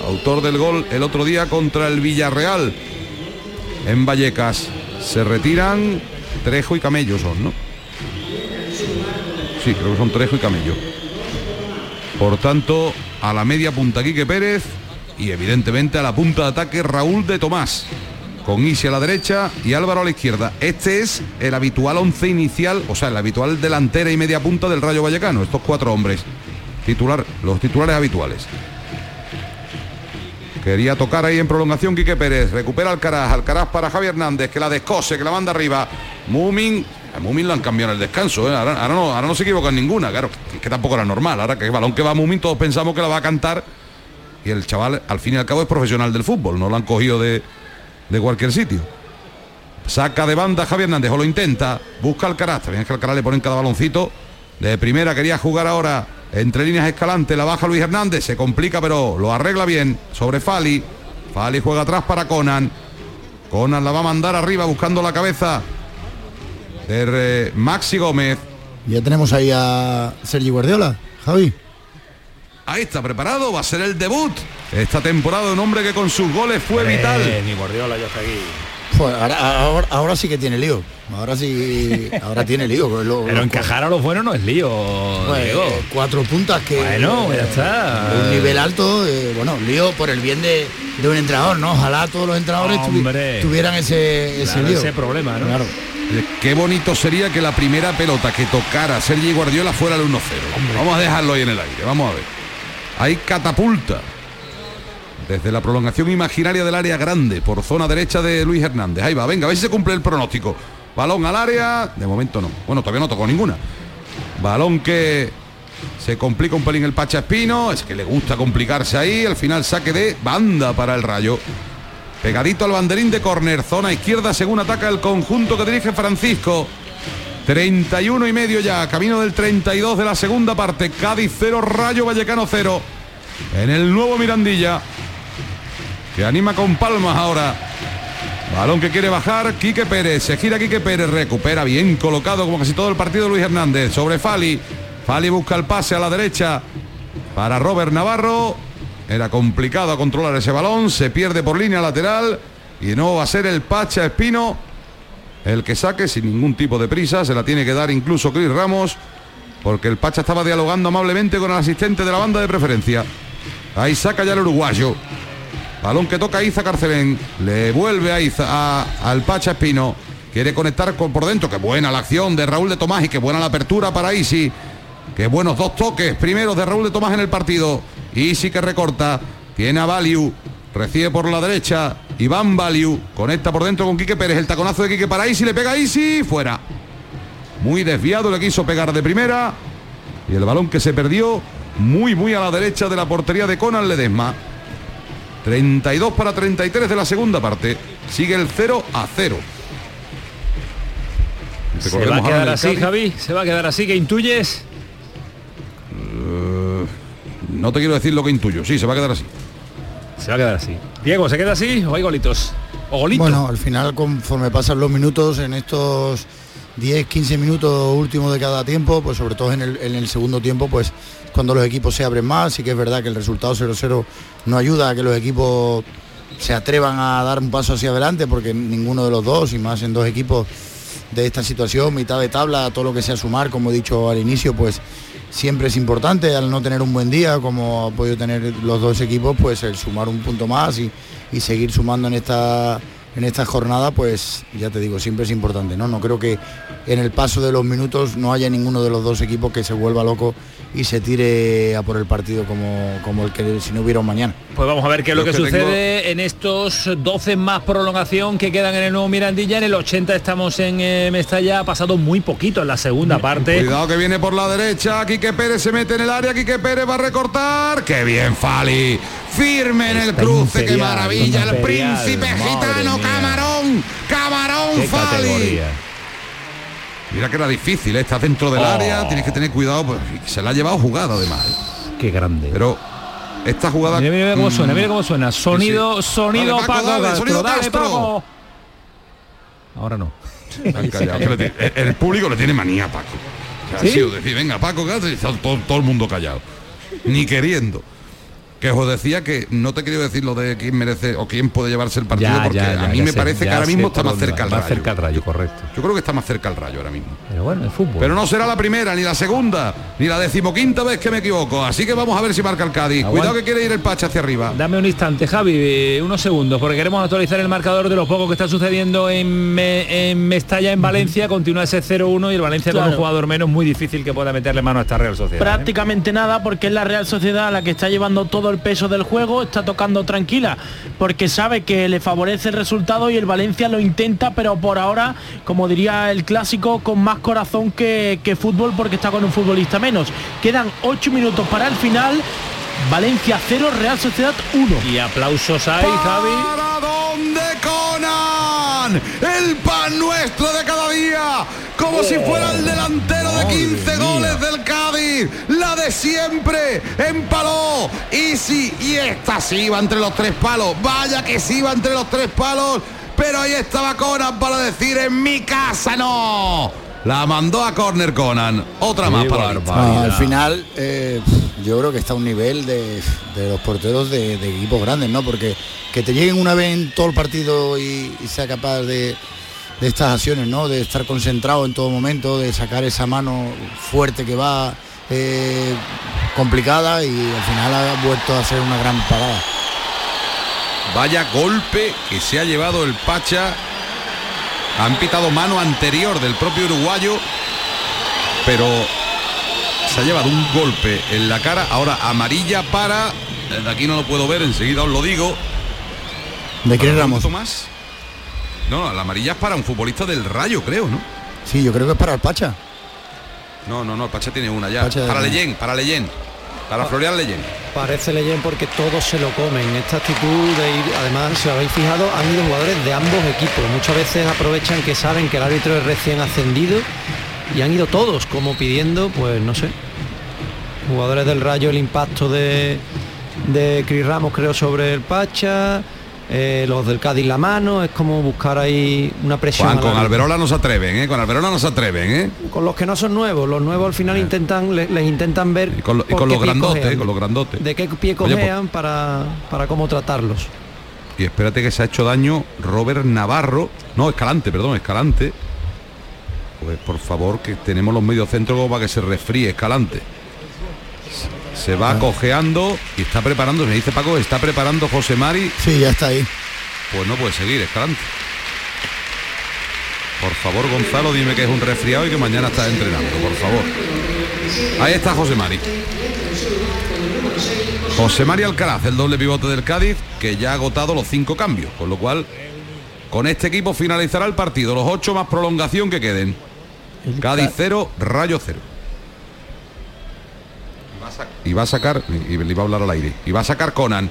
autor del gol el otro día contra el Villarreal. En Vallecas se retiran Trejo y Camello son, ¿no? Sí, creo que son Trejo y Camello. Por tanto, a la media punta Quique Pérez y evidentemente a la punta de ataque Raúl de Tomás. Con Isi a la derecha y Álvaro a la izquierda. Este es el habitual once inicial, o sea, el habitual delantera y media punta del Rayo Vallecano, estos cuatro hombres. Titular, los titulares habituales. Quería tocar ahí en prolongación Quique Pérez. Recupera Alcaraz. Alcaraz para Javier Hernández, que la descose, que la manda arriba. Mumin. A Mumin lo han cambiado en el descanso. ¿eh? Ahora, no, ahora no se equivoca en ninguna. Claro, que, que tampoco era normal. Ahora que el balón que va Mumin, todos pensamos que la va a cantar. Y el chaval, al fin y al cabo, es profesional del fútbol. No lo han cogido de, de cualquier sitio. Saca de banda Javier Hernández, o lo intenta. Busca Alcaraz. También es que Alcaraz le ponen cada baloncito. De primera quería jugar ahora entre líneas Escalante, la baja Luis Hernández, se complica pero lo arregla bien sobre Fali. Fali juega atrás para Conan. Conan la va a mandar arriba buscando la cabeza de eh, Maxi Gómez. Ya tenemos ahí a Sergi Guardiola, Javi. Ahí está preparado, va a ser el debut esta temporada de un hombre que con sus goles fue vital. Ni Guardiola ya está aquí. Pues ahora, ahora, ahora sí que tiene lío. Ahora sí, ahora tiene lío. pues lo- Pero lo- encajar a los buenos no es lío, Pues, Diego. cuatro puntas que Bueno, ya está. de un nivel alto eh, bueno lío por el bien de, de un entrenador no ojalá todos los entrenadores tuvi- tuvieran ese, ese Claro, lío ese problema, ¿no? Claro. Eh, Qué bonito sería que la primera pelota que tocara Sergi Guardiola fuera el 1-0. Vamos a dejarlo ahí en el aire, vamos a ver. Hay catapulta. Desde la prolongación imaginaria del área grande, por zona derecha de Luis Hernández. Ahí va, venga, a ver si se cumple el pronóstico. Balón al área, de momento no. Bueno, todavía no tocó ninguna. Balón que se complica un pelín el Pacha Espino, es que le gusta complicarse ahí, al final saque de banda para el Rayo. Pegadito al banderín de córner, zona izquierda según ataca el conjunto que dirige Francisco. 31 y medio ya, camino del 32 de la segunda parte. Cádiz 0, Rayo Vallecano 0. En el nuevo Mirandilla. Que anima con palmas ahora. Balón que quiere bajar, Quique Pérez. Se gira Quique Pérez, recupera bien colocado como casi todo el partido Luis Hernández. Sobre Fali. Fali busca el pase a la derecha para Robert Navarro. Era complicado controlar ese balón. Se pierde por línea lateral. Y no va a ser el Pacha Espino el que saque sin ningún tipo de prisa. Se la tiene que dar incluso Cris Ramos. Porque el Pacha estaba dialogando amablemente con el asistente de la banda de preferencia. Ahí saca ya el uruguayo. Balón que toca Iza Carcelén. Le vuelve a Iza, al Pacha Espino. Quiere conectar con, por dentro. Qué buena la acción de Raúl de Tomás y qué buena la apertura para Isi. Qué buenos dos toques primeros de Raúl de Tomás en el partido. Isi que recorta. Tiene a Valiu. Recibe por la derecha. Iván Valiu. Conecta por dentro con Quique Pérez. El taconazo de Quique para Isi. Le pega a Isi. Fuera. Muy desviado. Le quiso pegar de primera. Y el balón que se perdió muy, muy a la derecha de la portería de Conan Ledesma. 32 para 33 de la segunda parte. Sigue el 0 a 0. Se va a quedar así, Cádiz. Javi. Se va a quedar así, que intuyes. Eh, no te quiero decir lo que intuyo. Sí, se va a quedar así. Se va a quedar así. Diego, ¿se queda así o hay golitos? O golitos. Bueno, al final conforme pasan los minutos en estos 10, 15 minutos últimos de cada tiempo, pues sobre todo en el, en el segundo tiempo, pues cuando los equipos se abren más, sí que es verdad que el resultado 0-0 no ayuda a que los equipos se atrevan a dar un paso hacia adelante, porque ninguno de los dos, y más en dos equipos de esta situación, mitad de tabla, todo lo que sea sumar, como he dicho al inicio, pues siempre es importante, al no tener un buen día, como ha podido tener los dos equipos, pues el sumar un punto más y, y seguir sumando en esta en esta jornada, pues ya te digo, siempre es importante, ¿no? No creo que en el paso de los minutos no haya ninguno de los dos equipos que se vuelva loco y se tire a por el partido como, como el que si no hubiera un mañana. Pues vamos a ver qué es lo que, tengo- sucede en estos 12 más prolongación que quedan en el nuevo Mirandilla. En el 80 estamos en eh, Mestalla, ha pasado muy poquito en la segunda parte. Cuidado que viene por la derecha, Quique Pérez se mete en el área, Quique Pérez va a recortar. ¡Qué bien, Fali! Firme en el cruce, qué imperial, maravilla. El príncipe gitano, mía. Camarón, Camarón, Qué Fali. Mira que era difícil, ¿eh? estás dentro del Oh. área, tienes que tener cuidado, pues se la ha llevado jugada además. ¿eh? Qué grande. Pero esta jugada. Mira, mira cómo mm, suena, mira cómo suena. Sonido, sí. sonido Dale, Paco, dale, Castro, sonido dale, Castro. Paco. Ahora no. El, el público le tiene manía a Paco. O sea, ¿Sí? ha sido decir, venga, Paco, Castro, y está todo, todo el mundo callado. Ni queriendo. Que os decía que no te quiero decir lo de quién merece o quién puede llevarse el partido, Ya, porque ya, ya, a mí me sé, parece que ahora mismo está más cerca más rayo. cerca al rayo, correcto. Yo creo que está más cerca al rayo ahora mismo. Pero bueno, el fútbul. Pero no será la primera, ni la segunda, ni la decimoquinta vez que me equivoco. Así que vamos a ver si marca el Cádiz. Aguanta. Cuidado que quiere ir el Pacha hacia arriba. Dame un instante, Javi, eh, unos segundos, porque queremos actualizar el marcador de lo poco que está sucediendo en, Me- en Mestalla, en Valencia. Continúa ese 0-1 y el Valencia con un jugador menos, muy difícil que pueda meterle mano a esta Real Sociedad. ¿eh? Prácticamente nada porque es la Real Sociedad la que está llevando todo el peso del juego, está tocando tranquila porque sabe que le favorece el resultado y el Valencia lo intenta, pero por ahora, como diría el clásico, con más corazón que, que fútbol porque está con un futbolista menos. Quedan 8 minutos para el final. Valencia 0, Real Sociedad 1. Y aplausos ahí, Javi. ¿Para dónde El pan nuestro de cada día. Como si fuera el delantero de 15 goles del Cádiz. La de siempre. Empaló. Y sí, y esta sí iba entre los tres palos. Vaya que sí iba entre los tres palos. Pero ahí estaba Conan para decir en mi casa no. La mandó a córner Conan. Otra más para Ah, al final eh, yo creo que está a un nivel de, de los porteros de, de equipos grandes, ¿no? Porque que te lleguen una vez en todo el partido y, y sea capaz de, de estas acciones, ¿no? De estar concentrado en todo momento, de sacar esa mano fuerte que va eh, complicada y al final ha vuelto a ser una gran parada. Vaya golpe que se ha llevado el Pacha. Han pitado mano anterior del propio uruguayo, pero se ha llevado un golpe en la cara. Ahora amarilla para. Desde aquí no lo puedo ver, enseguida os lo digo. ¿De qué ¿Para Ramos? más? No, la amarilla es para un futbolista del Rayo, creo, ¿no? Sí, yo creo que es para el Pacha. No, no, no, el Pacha tiene una ya. Pacha- para Leyen, para Leyen. Para Florian Leyen. Parece Leyen porque todos se lo comen. Esta actitud de ir, además, si os habéis fijado, han ido jugadores de ambos equipos. Muchas veces aprovechan que saben que el árbitro es recién ascendido y han ido todos como pidiendo, pues no sé. Jugadores del Rayo, el impacto de, de Cris Ramos creo sobre el Pacha. Eh, los del Cádiz la mano, es como buscar ahí una presión. Juan, con. Alberola no se atreven, ¿eh? Con Alberola no se atreven, ¿eh? Con los que no son nuevos, los nuevos al final intentan, le- les, intentan ver Y con, lo- y por con qué los grandotes, cojean. con los grandotes. de qué pie pues- cojean para, para cómo tratarlos. Y espérate que se ha hecho daño Robert Navarro. No, Escalante, perdón, Escalante. Pues por favor, que tenemos los medios centros como para que se resfríe Escalante. Se va cojeando y está preparando, me dice Paco, está preparando José Mari. Sí, ya está ahí. Pues no puede seguir, Escalante. Por favor, Gonzalo, dime que es un resfriado y que mañana está entrenando, por favor. Ahí está José Mari. José Mari Alcaraz, el doble pivote del Cádiz, que ya ha agotado los cinco cambios, con lo cual con este equipo finalizará el partido, los ocho más prolongación que queden. Cádiz cero, Rayo cero. Y va a sacar, y le iba a hablar al aire, y va a sacar Conan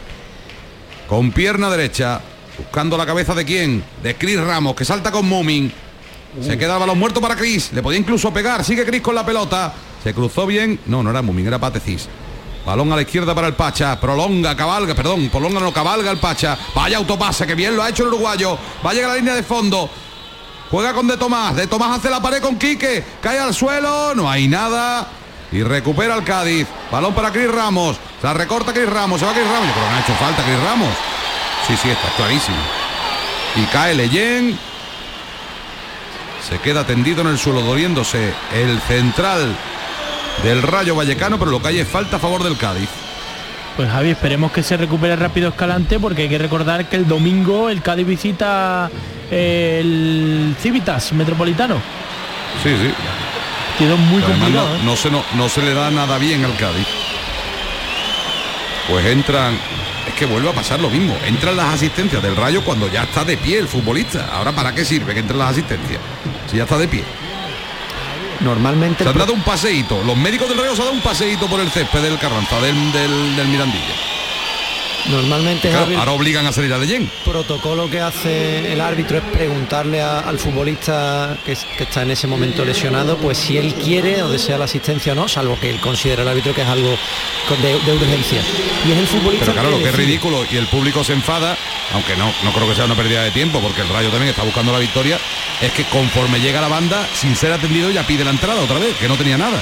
con pierna derecha, buscando la cabeza de quién, de Chris Ramos, que salta con Mumin. Se queda el balón muerto para Chris, le podía incluso pegar, sigue Chris con la pelota, se cruzó bien, no, no era Mumin, era Patecis. Balón a la izquierda para el Pacha. Prolonga, cabalga, perdón, prolonga no cabalga el Pacha. Vaya autopase, que bien lo ha hecho el uruguayo. Va a llegar a la línea de fondo. Juega con De Tomás. De Tomás hace la pared con Quique. Cae al suelo. No hay nada. Y recupera el Cádiz. Balón para Cris Ramos. La recorta Cris Ramos. Se va Cris Ramos. Que no ha hecho falta Cris Ramos. Sí, sí, está clarísimo. Y cae Leyen. Se queda tendido en el suelo doliéndose el central del Rayo Vallecano, pero lo que hay es falta a favor del Cádiz. Pues Javi, esperemos que se recupere rápido Escalante porque hay que recordar que el domingo el Cádiz visita el Civitas Metropolitano. Sí, sí. Quedó muy Además, complicado. no, ¿eh? no se, no, no se le da nada bien al Cádiz. Pues entran, es que vuelve a pasar lo mismo. Entran las asistencias del Rayo cuando ya está de pie el futbolista. Ahora, ¿para qué sirve que entren las asistencias? Si ya está de pie. Normalmente Se han dado un paseíto. Los médicos del Rayo se han dado un paseíto por el césped del Carranza, del, del, del Mirandilla. Normalmente Claro, ahora obligan a salir a Leyen. protocolo que hace el árbitro es preguntarle a- al futbolista que, es- que está en ese momento lesionado, pues si él quiere o desea la asistencia o no, salvo que él considere el árbitro que es algo de, de urgencia. Y es el futbolista Pero claro, lo que es ridículo y el público se enfada, aunque no, no creo que sea una pérdida de tiempo, porque el Rayo también está buscando la victoria, es que conforme llega la banda, sin ser atendido, ya pide la entrada otra vez, que no tenía nada.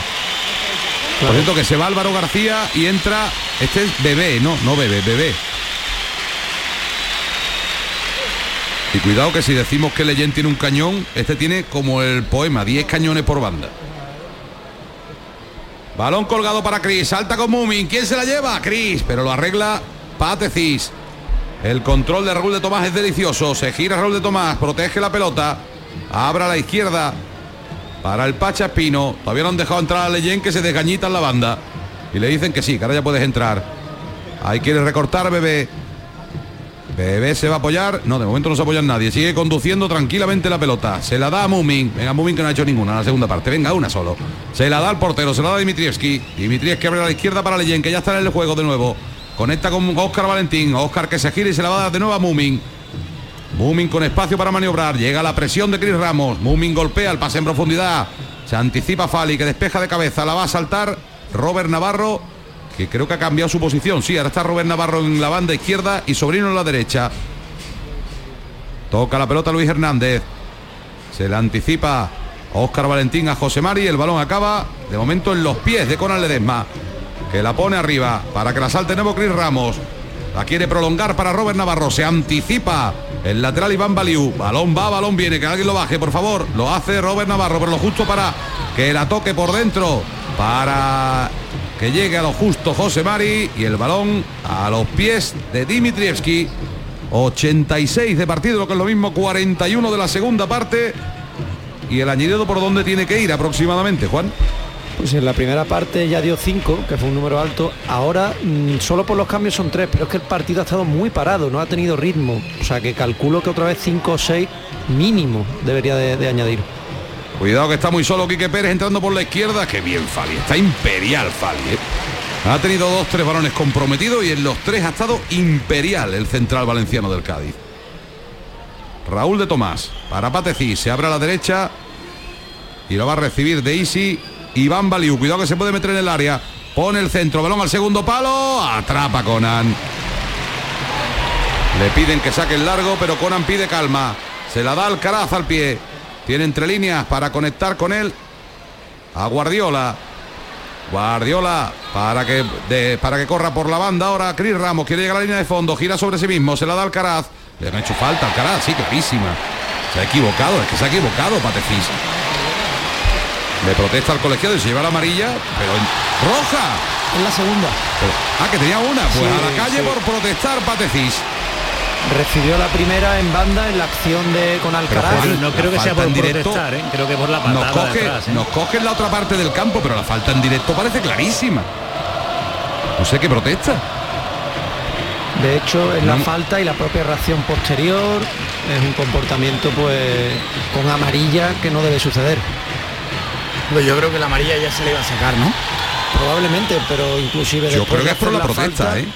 Por cierto, que se va Álvaro García y entra, este es Bebé, no, no Bebé, Bebé. Y cuidado que si decimos que Leyen tiene un cañón, este tiene como el poema, 10 cañones por banda. Balón colgado para Cris, salta con Mumin, ¿quién se la lleva? Cris, pero lo arregla Patecis. El control de Raúl de Tomás es delicioso, se gira Raúl de Tomás, protege la pelota, abra a la izquierda para el Pacha Espino. Todavía no han dejado entrar a Leyen que se desgañita en la banda. Y le dicen que sí, que ahora ya puedes entrar. Ahí quiere recortar Bebé. Bebé se va a apoyar. No, de momento no se apoya nadie. Sigue conduciendo tranquilamente la pelota. Se la da a Mumin. Venga, Mumin que no ha hecho ninguna en la segunda parte. Venga, una solo. Se la da al portero, se la da a Dimitrievski. Dimitrievski abre a la izquierda para Leyen, que ya está en el juego de nuevo. Conecta con Oscar Valentín. Oscar que se gira y se la va a dar de nuevo a Mumin. Mumin con espacio para maniobrar. Llega la presión de Cris Ramos. Mumin golpea el pase en profundidad. Se anticipa Fali que despeja de cabeza. La va a saltar Robert Navarro, que creo que ha cambiado su posición. Sí, ahora está Robert Navarro en la banda izquierda y Sobrino en la derecha. Toca la pelota Luis Hernández. Se la anticipa Óscar Valentín a José Mari. El balón acaba de momento en los pies de Conan Ledesma. Que la pone arriba para que la salte nuevo Cris Ramos. La quiere prolongar para Robert Navarro. Se anticipa el lateral Iván Baliú. Balón va, balón viene. Que alguien lo baje, por favor. Lo hace Robert Navarro, pero lo justo para que la toque por dentro. Para que llegue a lo justo José Mari. Y el balón a los pies de Dimitrievski. 86 de partido, lo que es lo mismo, 41 de la segunda parte. Y el añadido por dónde tiene que ir aproximadamente, Juan. Pues en la primera parte ya dio 5, que fue un número alto. Ahora mm, solo por los cambios son 3, pero es que el partido ha estado muy parado, no ha tenido ritmo. O sea que calculo que otra vez 5 o 6 mínimo debería de, añadir. Cuidado que está muy solo Quique Pérez entrando por la izquierda. Qué bien Fali, está imperial Fali. ¿eh? Ha tenido dos, tres balones comprometidos y en los tres ha estado imperial el central valenciano del Cádiz. Raúl de Tomás, para Patecí, se abre a la derecha y lo va a recibir de Isi. Iván Baliu, cuidado que se puede meter en el área. Pone el centro, balón al segundo palo, atrapa Conan. Le piden que saque el largo, pero Conan pide calma. Se la da Alcaraz al pie. Tiene entre líneas para conectar con él a Guardiola. Guardiola para que, para que corra por la banda ahora. Cris Ramos quiere llegar a la línea de fondo, gira sobre sí mismo, se la da Alcaraz. Le han hecho falta a Alcaraz, sí, clarísima. Se ha equivocado, es que se ha equivocado Patefis. Le protesta al colegiado y se lleva la amarilla, pero en roja. En la segunda. Pero- ah, que tenía una, pues Sí, a la calle sí. por protestar Patefis. Recibió la primera en banda en la acción de con Alcaraz. Juan, no creo que sea por en directo, protestar, ¿eh? creo que por la Nos patada de coge, atrás, ¿eh? nos coge en la otra parte del campo, pero la falta en directo parece clarísima. No sé qué protesta. De hecho, en la No. falta y la propia reacción posterior es un comportamiento pues con amarilla que no debe suceder. Pues yo creo que la amarilla ya se le iba a sacar, ¿no? Probablemente, pero inclusive Yo creo que es por la protesta, falta, ¿eh?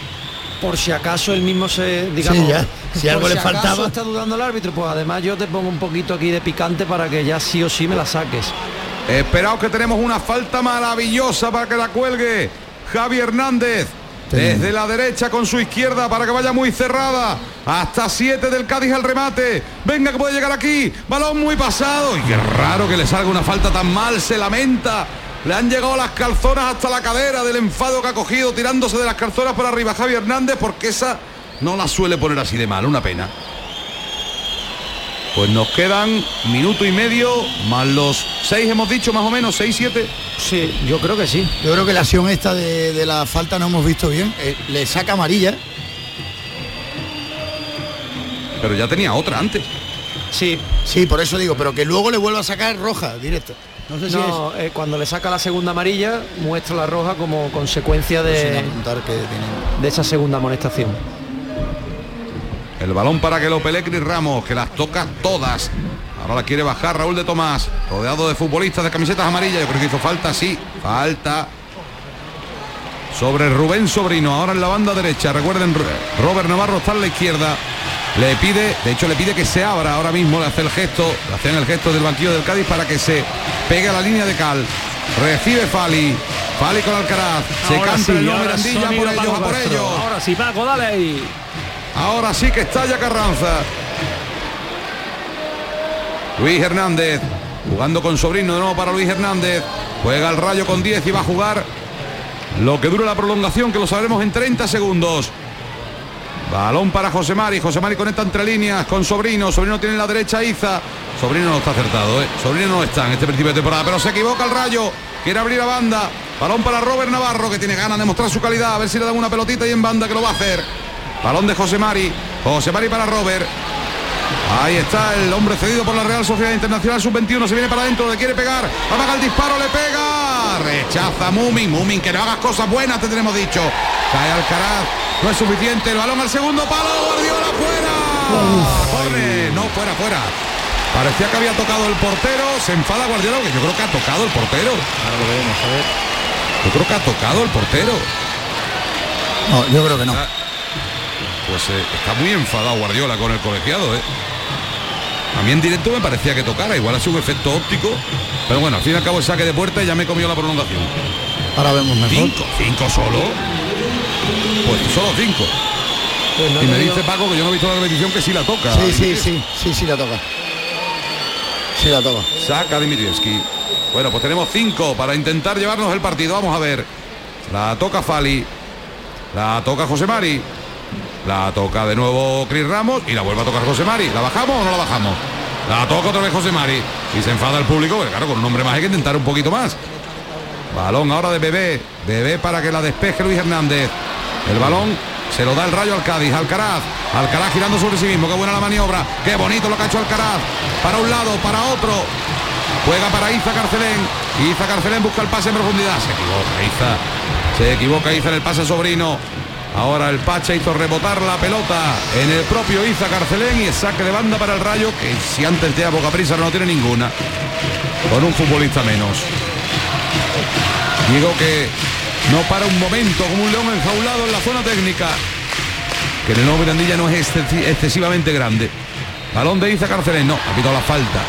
Por si acaso él mismo se, digamos, Sí, ya. Si algo le acaso faltaba. está dudando el árbitro, pues además yo te pongo un poquito aquí de picante para que ya sí o sí me la saques. Esperaos que tenemos una falta maravillosa para que la cuelgue Javi Hernández. Desde la derecha con su izquierda para que vaya muy cerrada. Hasta 7 del Cádiz al remate. Venga que puede llegar aquí. Balón muy pasado. Y qué raro que le salga una falta tan mal. Se lamenta. Le han llegado las calzonas hasta la cadera del enfado que ha cogido tirándose de las calzonas por arriba Javi Hernández porque esa no la suele poner así de mal. Una pena. Pues nos quedan minuto y medio, más los seis hemos dicho más o menos, seis, siete. Sí, yo creo que sí. Yo creo que la acción esta de, de la falta no hemos visto bien. Eh, le saca amarilla. Pero ya tenía otra antes. Sí. Sí, por eso digo, pero que luego le vuelva a sacar roja directa. No sé si No, eh, cuando le saca la segunda amarilla, muestra la roja como consecuencia de, que tiene- de esa segunda amonestación. El balón para que lo pelee Cris Ramos, que las toca todas. Ahora la quiere bajar Raúl de Tomás, rodeado de futbolistas de camisetas amarillas. Yo creo que hizo falta, sí, falta. Sobre Rubén Sobrino, ahora en la banda derecha. Recuerden, Robert Navarro está en la izquierda. Le pide, de hecho le pide que se abra ahora mismo, le hace el gesto, le hacen el gesto del banquillo del Cádiz para que se pegue a la línea de cal. Recibe Fali, Fali con Alcaraz, se Ahora canta sí, el no ahora Mirandilla Sony por ellos, a por ellos. Ahora sí, Paco, dale ahí. Ahora sí que estalla Carranza. Luis Hernández. Jugando con sobrino de nuevo para Luis Hernández. Juega el rayo con 10 y va a jugar lo que dura la prolongación, que lo sabremos en 30 segundos. Balón para José Mari. José Mari conecta entre líneas con Sobrino. Sobrino tiene en la derecha Iza. Sobrino no está acertado, ¿eh? Sobrino no está en este principio de temporada, pero se equivoca el rayo. Quiere abrir a banda. Balón para Robert Navarro, que tiene ganas de mostrar su calidad. A ver si le dan una pelotita y en banda que lo va a hacer. Balón de José Mari. José Mari para Robert. Ahí está el hombre cedido por la Real Sociedad Internacional Sub-21. Se viene para adentro, le quiere pegar. Amaga el disparo, le pega. Rechaza Mumin. Mumin, que no hagas cosas buenas, te tenemos dicho. Cae Alcaraz. No es suficiente. El balón al segundo palo. Guardiola fuera. Corre. No, fuera, fuera. Parecía que había tocado el portero. Se enfada Guardiola, que yo creo que ha tocado el portero. Ahora lo veremos, a ver. Yo creo que ha tocado el portero. No, yo creo que no. Pues eh, está muy enfadado Guardiola con el colegiado, ¿eh? A mí en directo me parecía que tocara, igual ha sido un efecto óptico, pero bueno, al fin y al cabo el saque de puerta y ya me comió la prolongación. Ahora vemos mejor. ¿Cinco? ¿Cinco solo? Pues solo cinco. y me dice Paco que yo no he visto la repetición que sí la toca. Sí, sí, sí, sí, sí la toca. Sí la toca. Saca Dimitrievski. Bueno, pues tenemos cinco para intentar llevarnos el partido. Vamos a ver. La toca Fali. La toca José Mari. La toca de nuevo Cris Ramos y la vuelve a tocar José Mari. ¿La bajamos o no la bajamos? La toca otra vez José Mari. Y se enfada el público, porque claro, con un hombre más hay que intentar un poquito más. Balón ahora de Bebé. Bebé para que la despeje Luis Hernández. El balón se lo da el rayo al Cádiz. Alcaraz. Alcaraz girando sobre sí mismo. Qué buena la maniobra. Qué bonito lo que ha hecho Alcaraz. Para un lado, para otro. Juega para Iza Carcelén. Iza Carcelén busca el pase en profundidad. Se equivoca Iza. Se equivoca Iza en el pase sobrino. Ahora el Pacha hizo rebotar la pelota en el propio Iza Carcelén y el saque de banda para el Rayo, que si antes de poca prisa no tiene ninguna, con un futbolista menos. Digo que no para un momento como un león enjaulado en la zona técnica, que en el nuevo Mirandilla no es excesi- excesivamente grande. Balón de Iza Carcelén, no, ha quitado la falta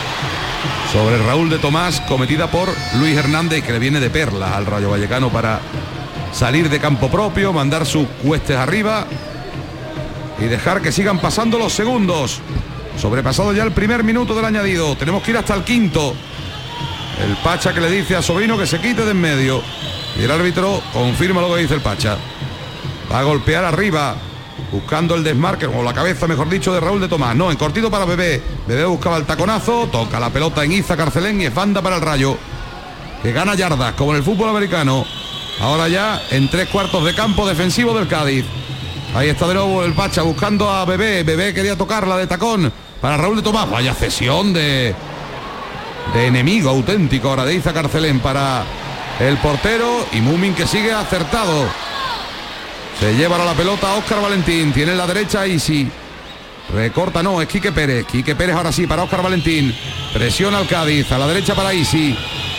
sobre Raúl de Tomás, cometida por Luis Hernández, que le viene de perla al Rayo Vallecano para salir de campo propio, mandar sus cuestes arriba y dejar que sigan pasando los segundos. Sobrepasado ya el primer minuto del añadido, tenemos que ir hasta el quinto. El Pacha que le dice a Sobrino que se quite de en medio. Y el árbitro confirma lo que dice el Pacha. Va a golpear arriba, buscando el desmarque, o la cabeza, mejor dicho, de Raúl de Tomás. No, en cortito para Bebé. Bebé buscaba el taconazo, toca la pelota en Iza Carcelén y es banda para el Rayo. Que gana yardas, como en el fútbol americano. Ahora ya en tres cuartos de campo defensivo del Cádiz. Ahí está de nuevo el Pacha buscando a Bebé. Bebé quería tocarla de tacón para Raúl de Tomás. Vaya cesión de, de enemigo auténtico ahora de Iza Carcelén para el portero y Mumin que sigue acertado. Se lleva la pelota Óscar Valentín. Tiene en la derecha y si recorta, no, es Quique Pérez. Quique Pérez ahora sí para Óscar Valentín. Presiona al Cádiz. A la derecha para Isi.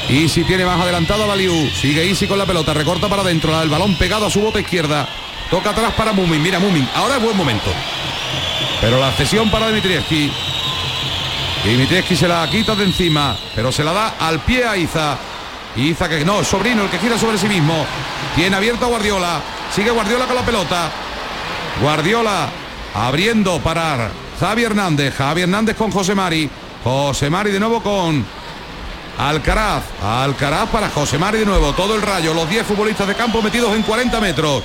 Isi tiene más adelantado a Baliú. Sigue Isi con la pelota. Recorta para adentro. El balón pegado a su bota izquierda. Toca atrás para Mumin. Mira Mumin. Ahora es buen momento. Pero la cesión para Dimitrievski. Dimitrievski se la quita de encima. Pero se la da al pie a Iza. Iza que no, sobrino el que gira sobre sí mismo. Tiene abierto a Guardiola. Sigue Guardiola con la pelota. Guardiola abriendo para Javi Hernández. Javi Hernández con José Mari. José Mari de nuevo con Alcaraz. Alcaraz para José Mari de nuevo. Todo el rayo. Los 10 futbolistas de campo metidos en 40 metros.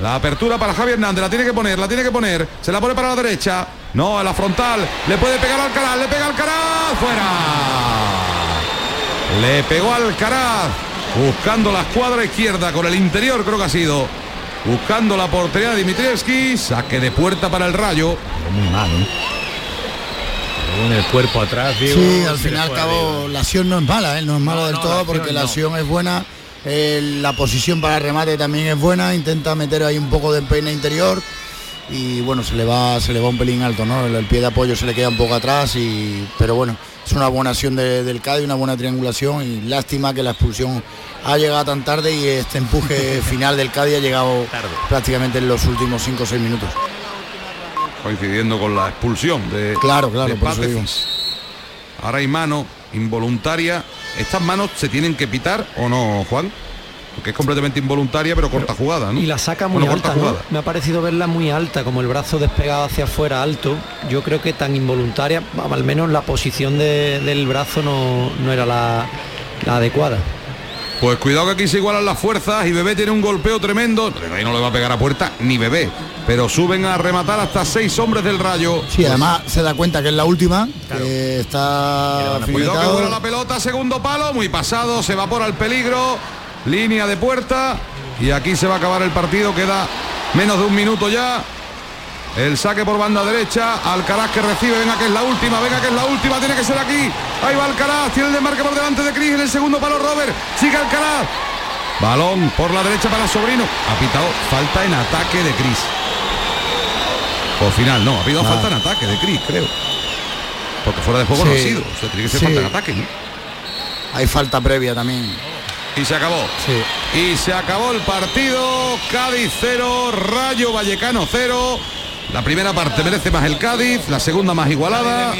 La apertura para Javi Hernández. La tiene que poner, la tiene que poner. Se la pone para la derecha. No, a la frontal. Le puede pegar Alcaraz. Le pega Alcaraz. Fuera. Le pegó Alcaraz. Buscando la escuadra izquierda con el interior creo que ha sido. Buscando la portería de Dimitrievski. Saque de puerta para el rayo. Muy malo. Con el cuerpo atrás, Diego, Sí, al fin y al cabo arriba. la acción no es mala, ¿eh? no es mala No, del no, todo la acción porque la no. acción es buena, eh, la posición para el remate también es buena, intenta meter ahí un poco de empeine interior y bueno, se le va se le va un pelín alto, ¿no? El, el pie de apoyo se le queda un poco atrás y pero bueno, es una buena acción de- del Cádiz, una buena triangulación y lástima que la expulsión ha llegado tan tarde y este empuje final del Cádiz ha llegado prácticamente en los últimos 5 o 6 minutos. Coincidiendo con la expulsión de. Claro, claro, de por eso digo. Pátesis. Ahora hay mano involuntaria. ¿Estas manos se tienen que pitar o no, Juan? Porque es completamente involuntaria, pero corta jugada, ¿no? Y la saca muy Bueno, alta, ¿no? Me ha parecido verla muy alta, como el brazo despegado hacia afuera alto. Yo creo que tan involuntaria, al menos la posición de- del brazo no, no era la, la adecuada. Pues cuidado que aquí se igualan las fuerzas y Bebé tiene un golpeo tremendo. Ahí no le va a pegar a puerta ni Bebé. Pero suben a rematar hasta seis hombres del rayo. Sí, además se da cuenta que es la última, que está Cuidado que vuela la pelota, segundo palo, muy pasado, se evapora el peligro, línea de puerta y aquí se va a acabar el partido, queda menos de un minuto ya. El saque por banda derecha, Alcaraz que recibe, venga que es la última, venga que es la última, tiene que ser aquí. Ahí va Alcaraz, tiene el desmarque por delante de Cris en el segundo palo Robert, sigue Alcaraz. Balón por la derecha para Sobrino. Ha pitado falta en ataque de Cris. O final, no, ha pitado Nada. falta en ataque de Cris, creo. Porque fuera de juego no ha sido. O sea, tiene que ser Sí. falta en ataque, ¿no? Hay falta previa también. Y se acabó. Y se acabó el partido. Cádiz 0, Rayo Vallecano 0. La primera parte merece más el Cádiz, la segunda más igualada.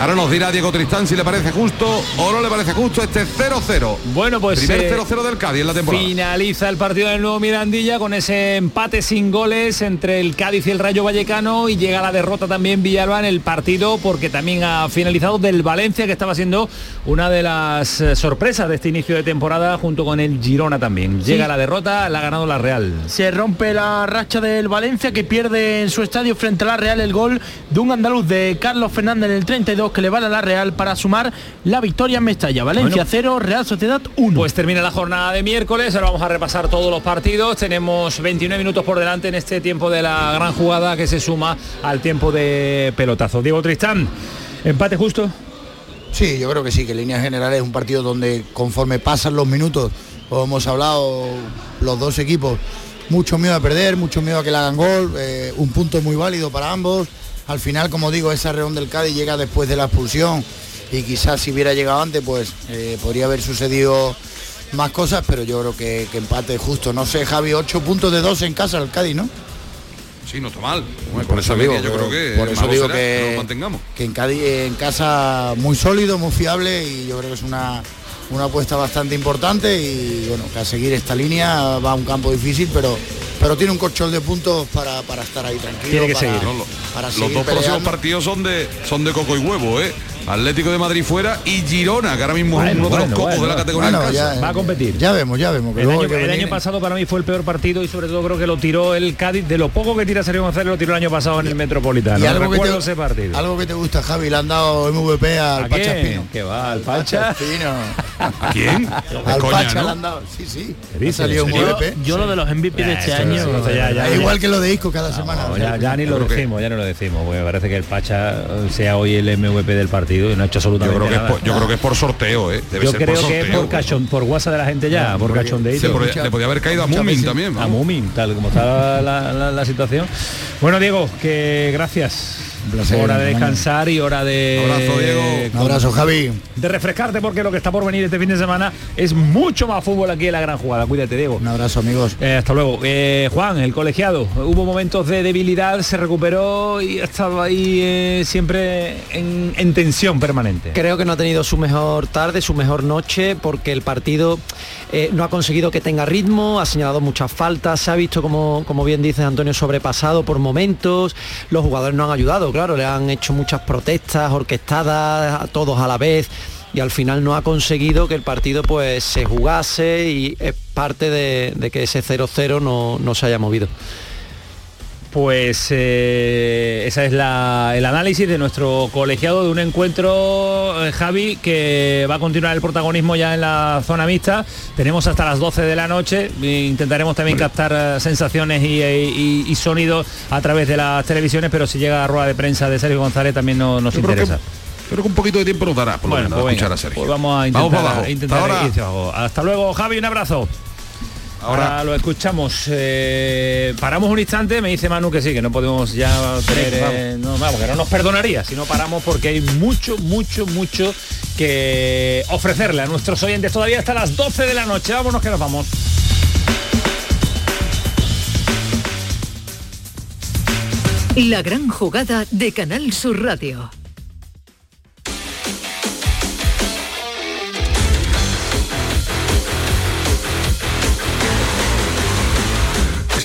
Ahora nos dirá Diego Tristán si le parece justo o no le parece justo este 0-0. Bueno, pues Primer eh, 0-0 del Cádiz en la temporada. Finaliza el partido del nuevo Mirandilla con ese empate sin goles entre el Cádiz y el Rayo Vallecano y llega la derrota también Villalba en el partido porque también ha finalizado del Valencia que estaba siendo una de las eh, sorpresas de este inicio de temporada junto con el Girona también. Sí. Llega la derrota, la ha ganado la Real. Se rompe la racha del Valencia que pierde en su estadio frente a la Real el gol de un andaluz de Carlos Fernández en el 32 que le vale a la Real para sumar la victoria en Mestalla. Valencia Bueno. 0, Real Sociedad 1. Pues termina la jornada de miércoles, ahora vamos a repasar todos los partidos. Tenemos 29 minutos por delante en este tiempo de la gran jugada que se suma al tiempo de pelotazo. Diego Tristán, empate justo. Sí, yo creo que sí, que en líneas generales es un partido donde conforme pasan los minutos, como hemos hablado, los dos equipos, mucho miedo a perder, mucho miedo a que le hagan gol, eh, un punto muy válido para ambos. Al final, como digo, esa reón del Cádiz llega después de la expulsión y quizás si hubiera llegado antes, pues eh, podría haber sucedido más cosas, pero yo creo que, que empate justo. No sé, Javi, 8 puntos de 2 en casa el Cádiz, ¿no? Sí, no está mal. Bueno, Por por eso digo, media yo creo que por eso digo que- lo mantengamos. que en Cádiz en casa muy sólido, muy fiable y yo creo que es una, una apuesta bastante importante y bueno, que a seguir esta línea va a un campo difícil, pero pero tiene un colchón de puntos para, para estar ahí tranquilo. Tiene que para, seguir. Para Los seguir dos próximos partidos son de son de coco y huevo, ¿eh? Atlético de Madrid fuera y Girona, que ahora mismo es Bueno, uno de los bueno, cocos de la categoría Bueno, en casa. ya, Va a competir. Ya vemos, ya vemos. que El año, hay que el venir- año pasado para mí fue el peor partido y sobre todo creo que lo tiró el Cádiz. De lo poco que tira Sergio González lo tiró el año pasado en el Metropolitano. y algo que, te, ese partido. algo que te gusta, Javi, le han dado MVP al ¿A Pacha quién? Espino. Que va, al Pacha. Espino. ¿A quién? Al coña, Pacha ¿no? le han dado. Sí, sí. ¿Qué Ha salido un. MVP. Yo lo de los MVP de este Eso, año. igual que lo de Isco cada semana. Ya, ni lo decimos, ya no lo decimos, me parece que el Pacha eh, sea hoy el MVP del partido y no ha hecho Yo absolutamente creo, que es nada. por, yo creo que es por sorteo, ¿eh? Debe Yo ser creo por que es por cachón, por WhatsApp de la gente ya, por cachondeito. Le podía, le podía haber caído a Mumin también. a. Mumin, tal como está la, la- la situación. Bueno, Diego, que gracias. Hora de descansar y hora de... Abrazo, Diego. Un abrazo, Javi. De refrescarte porque lo que está por venir este fin de semana es mucho más fútbol aquí en la gran jugada. Cuídate, Diego. Un abrazo, amigos. Eh, hasta luego. Eh, Juan, el colegiado. Hubo momentos de debilidad, se recuperó y ha estado ahí eh, siempre en, en tensión permanente. Creo que no ha tenido su mejor tarde, su mejor noche, porque el partido eh, no ha conseguido que tenga ritmo, ha señalado muchas faltas, se ha visto, como, como bien dice Antonio, sobrepasado por momentos, los jugadores no han ayudado, claro, le han hecho muchas protestas orquestadas, a todos a la vez, y al final no ha conseguido que el partido pues se jugase y es parte de, de que ese 0-0 no, no se haya movido. Pues eh, esa es la- el análisis de nuestro colegiado de un encuentro, eh, Javi, que va a continuar el protagonismo ya en la zona mixta. Tenemos hasta las 12 de la noche. Intentaremos también captar eh, sensaciones y, y- y sonidos a través de las televisiones, pero si llega a rueda de prensa de Sergio González también no- nos Yo interesa. Creo que un poquito de tiempo nos dará, por lo Bueno, menos, pues escuchar venga, a Sergio. pues vamos a intentar, ir. Hasta luego, Javi, un abrazo. Ahora, lo escuchamos. Eh, paramos un instante, me dice Manu que sí, que no podemos ya tener. eh, no, vamos, que no nos perdonaría si no paramos porque hay mucho, mucho, mucho que ofrecerle a nuestros oyentes todavía hasta las 12 de la noche. Vámonos que nos vamos. La gran jugada de Canal Sur Radio.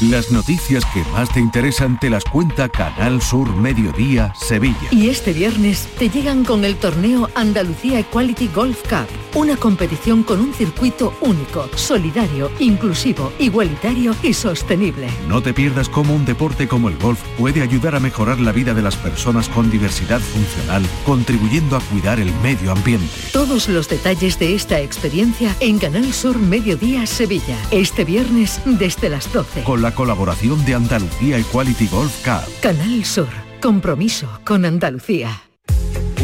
Las noticias que más te interesan te las cuenta Canal Sur Mediodía Sevilla. Y este viernes te llegan con el torneo Andalucía Equality Golf Cup, una competición con un circuito único, solidario, inclusivo, igualitario y sostenible. No te pierdas cómo un deporte como el golf puede ayudar a mejorar la vida de las personas con diversidad funcional, contribuyendo a cuidar el medio ambiente. Todos los detalles de esta experiencia en Canal Sur Mediodía Sevilla, este viernes desde las 12. Con la colaboración de Andalucía Equality Golf Cup. Canal Sur, compromiso con Andalucía.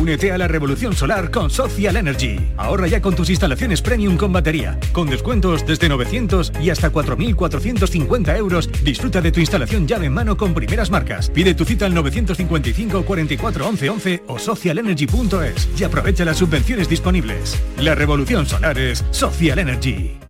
Únete a la revolución solar con Social Energy. Ahorra ya con tus instalaciones premium con batería. Con descuentos desde 900 y hasta 4.450 euros. Disfruta de tu instalación llave en mano con primeras marcas. Pide tu cita al 955 44 11 11 o socialenergy.es y aprovecha las subvenciones disponibles. La revolución solar es Social Energy.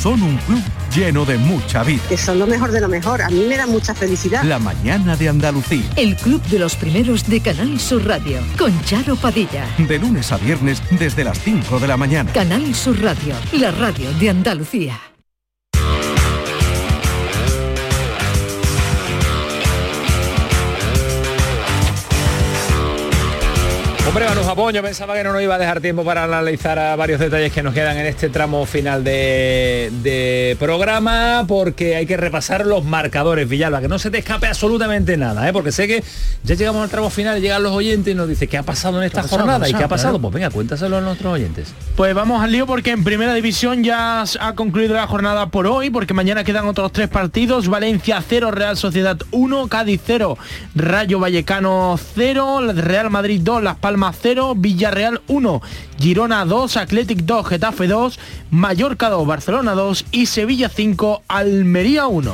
Son un club lleno de mucha vida. Que son lo mejor de lo mejor. A mí me da mucha felicidad. La mañana de Andalucía. El Club de los Primeros de Canal Sur Radio, con Charo Padilla. De lunes a viernes desde las 5 de la mañana. Canal Sur Radio, la radio de Andalucía. Hombre, Manu Japón, yo pensaba que no nos iba a dejar tiempo para analizar a varios detalles que nos quedan en este tramo final de, de programa, porque hay que repasar los marcadores, Villalba, que no se te escape absolutamente nada, ¿eh? porque sé que ya llegamos al tramo final, llegan los oyentes y nos dice qué ha pasado en esta pasado? jornada y qué ha Pasado, pasado. claro. Pues venga, cuéntaselo a nuestros oyentes. Pues vamos al lío porque en primera división ya ha concluido la jornada por hoy, porque mañana quedan otros tres partidos. Valencia 0, Real Sociedad 1, Cádiz 0, Rayo Vallecano 0, Real Madrid 2, Las Palmas 0, Villarreal 1, Girona 2, Athletic 2, Getafe 2, Mallorca 2, Barcelona 2 y Sevilla 5, Almería 1.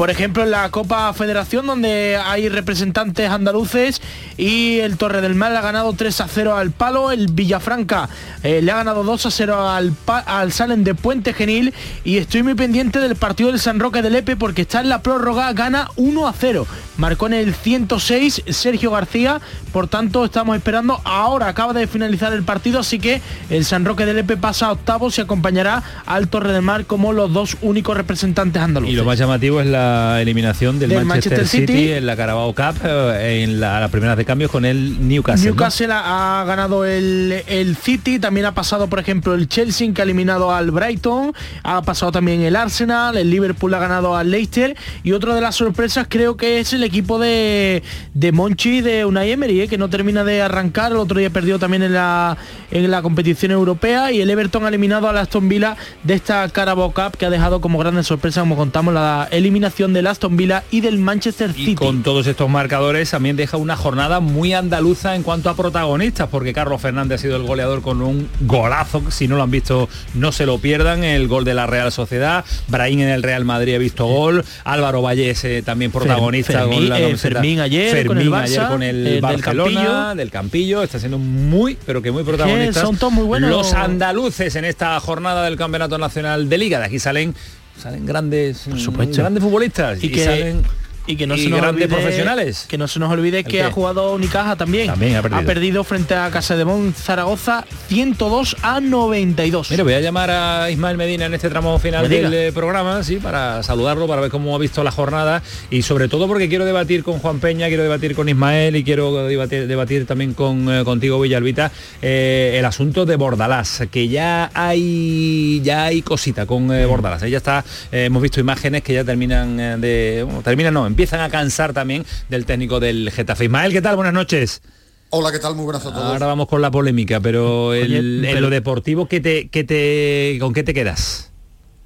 Por ejemplo, en la Copa Federación, donde hay representantes andaluces y el Torre del Mar ha ganado 3 a 0 al Palo, el Villafranca eh, le ha ganado 2 a 0 al, al Salen de Puente Genil y estoy muy pendiente del partido del San Roque del Epe porque está en la prórroga, gana 1 a 0. Marcó en el 106 Sergio García, por tanto estamos esperando, ahora acaba de finalizar el partido, así que el San Roque del Epe pasa a octavos y acompañará al Torre del Mar como los dos únicos representantes andaluces. Y lo más llamativo es la eliminación del, Del Manchester, Manchester City, City. en la Carabao Cup eh, en la, las primeras de cambios con el Newcastle. Newcastle ha ha ganado el, el City, también ha pasado por ejemplo el Chelsea que ha eliminado al Brighton, ha pasado también el Arsenal, el Liverpool ha ganado al Leicester y otra de las sorpresas creo que es el equipo de, de Monchi de Unai Emery, eh, que no termina de arrancar, el otro día perdió también en la, en la competición europea y el Everton ha eliminado al Aston Villa de esta Carabao Cup que ha dejado como grandes sorpresas, como contamos, la eliminación del Aston Villa y del Manchester City. Y con todos estos marcadores también deja una jornada muy andaluza en cuanto a protagonistas, porque Carlos Fernández ha sido el goleador con un golazo, si no lo han visto no se lo pierdan, el gol de la Real Sociedad, Brahim en el Real Madrid ha visto gol, Álvaro Vallés eh, también protagonista Fermín, con la eh. Fermín ayer con el Barça, ayer con el eh, del Barcelona, Campillo. del Campillo, está siendo muy, pero que muy protagonistas. son todos muy buenos. Los andaluces en esta jornada del Campeonato Nacional de Liga, de aquí salen salen grandes, supuesto. grandes futbolistas y que salen y que no y se nos olvide, profesionales. que no se nos olvide ¿El que qué? ha jugado Unicaja también También ha perdido. frente a Casa de Mon Zaragoza 102 a 92 Mira, voy a llamar a Ismael Medina en este tramo final del eh, programa, sí, para saludarlo, para ver cómo ha visto la jornada y sobre todo porque quiero debatir con Juan Peña, quiero debatir con Ismael y quiero debatir, debatir también con eh, contigo Villalbita eh, el asunto de Bordalás, que ya hay ya hay cosita con eh, Bordalás. Ya está, eh, hemos visto imágenes que ya terminan de bueno, terminan no, empiezan a cansar también del técnico del Getafe. Ismael, ¿qué tal? Buenas noches. Hola, ¿qué tal? Muy buenas a todos. Ahora vamos con la polémica, pero, el- en pero- lo deportivo, ¿qué te, qué te, ¿con qué te quedas?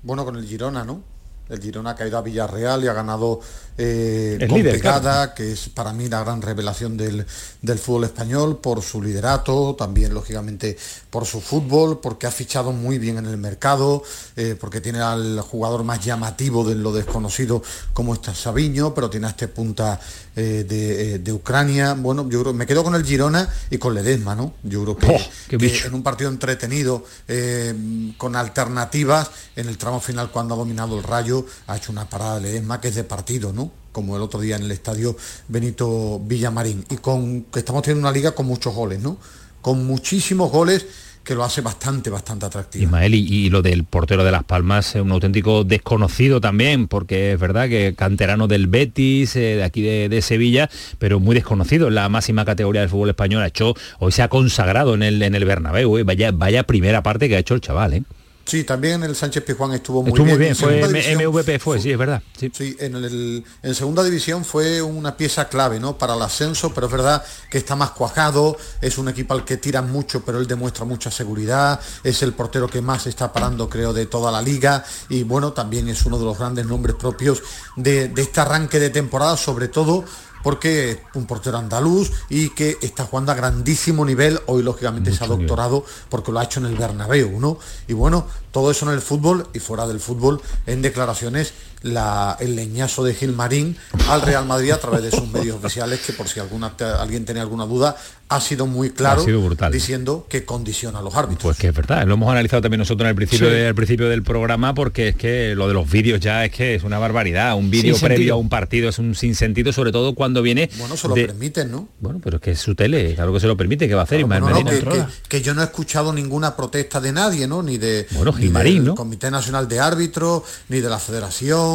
Bueno, con el Girona, ¿no? El Girona ha caído a Villarreal y ha ganado eh, con líder, pegada, que es para mí la gran revelación del, del fútbol español, por su liderato, también lógicamente por su fútbol, porque ha fichado muy bien en el mercado, eh, porque tiene al jugador más llamativo de lo desconocido como está Sabiño, pero tiene a este punta eh, de, eh, de Ucrania. Bueno, yo creo, me quedo con el Girona y con Ledesma, ¿no? Yo creo que, Oh, que en un partido entretenido, eh, con alternativas, en el tramo final cuando ha dominado el Rayo, ha hecho una parada de Ledesma que es de partido, ¿no? Como el otro día en el estadio Benito Villamarín. Y con que estamos teniendo una liga con muchos goles, ¿no? Con muchísimos goles que lo hace bastante, bastante atractivo. Ismael, y, y lo del portero de Las Palmas un auténtico desconocido también, porque es verdad que canterano del Betis, eh, de aquí de, Sevilla, pero muy desconocido en la máxima categoría del fútbol español. Ha hecho, hoy se ha consagrado en el, en el Bernabéu, eh. vaya, vaya primera parte que ha hecho el chaval, ¿eh? Sí, también el Sánchez Pizjuán estuvo muy Estuvo bien. muy bien, En fue división MVP fue, sí, es verdad. Sí. Sí, en, el- en segunda división fue una pieza clave ¿no? para el ascenso, pero es verdad que está más cuajado, es un equipo al que tiran mucho, pero él demuestra mucha seguridad, es el portero que más está parando, creo, de toda la liga, y bueno, también es uno de los grandes nombres propios de, de este arranque de temporada, sobre todo porque es un portero andaluz y que está jugando a grandísimo nivel, hoy lógicamente se ha doctorado porque lo ha hecho en el Bernabéu, ¿no? Y bueno, todo eso en el fútbol y fuera del fútbol, en declaraciones, la- el leñazo de Gilmarín al Real Madrid a través de sus medios oficiales, que por si alguna, alguien tenía alguna duda, ha sido muy claro sido brutal. diciendo que condiciona a los árbitros. Pues que es verdad, lo hemos analizado también nosotros en el principio, Sí. de- al principio del programa porque es que lo de los vídeos ya es que es una barbaridad. Un vídeo previo sentido. a un partido es un sinsentido, sobre todo cuando viene. Bueno, se lo de- permiten, ¿no? Bueno, pero es que es su tele, claro que se lo permite, que va a hacer Ismael No, no, Medina? que, que- que yo no he escuchado ninguna protesta de nadie, ¿no? Ni de Bueno, ni Gilmarín, del ¿no? Comité Nacional de Árbitros, ni de la Federación,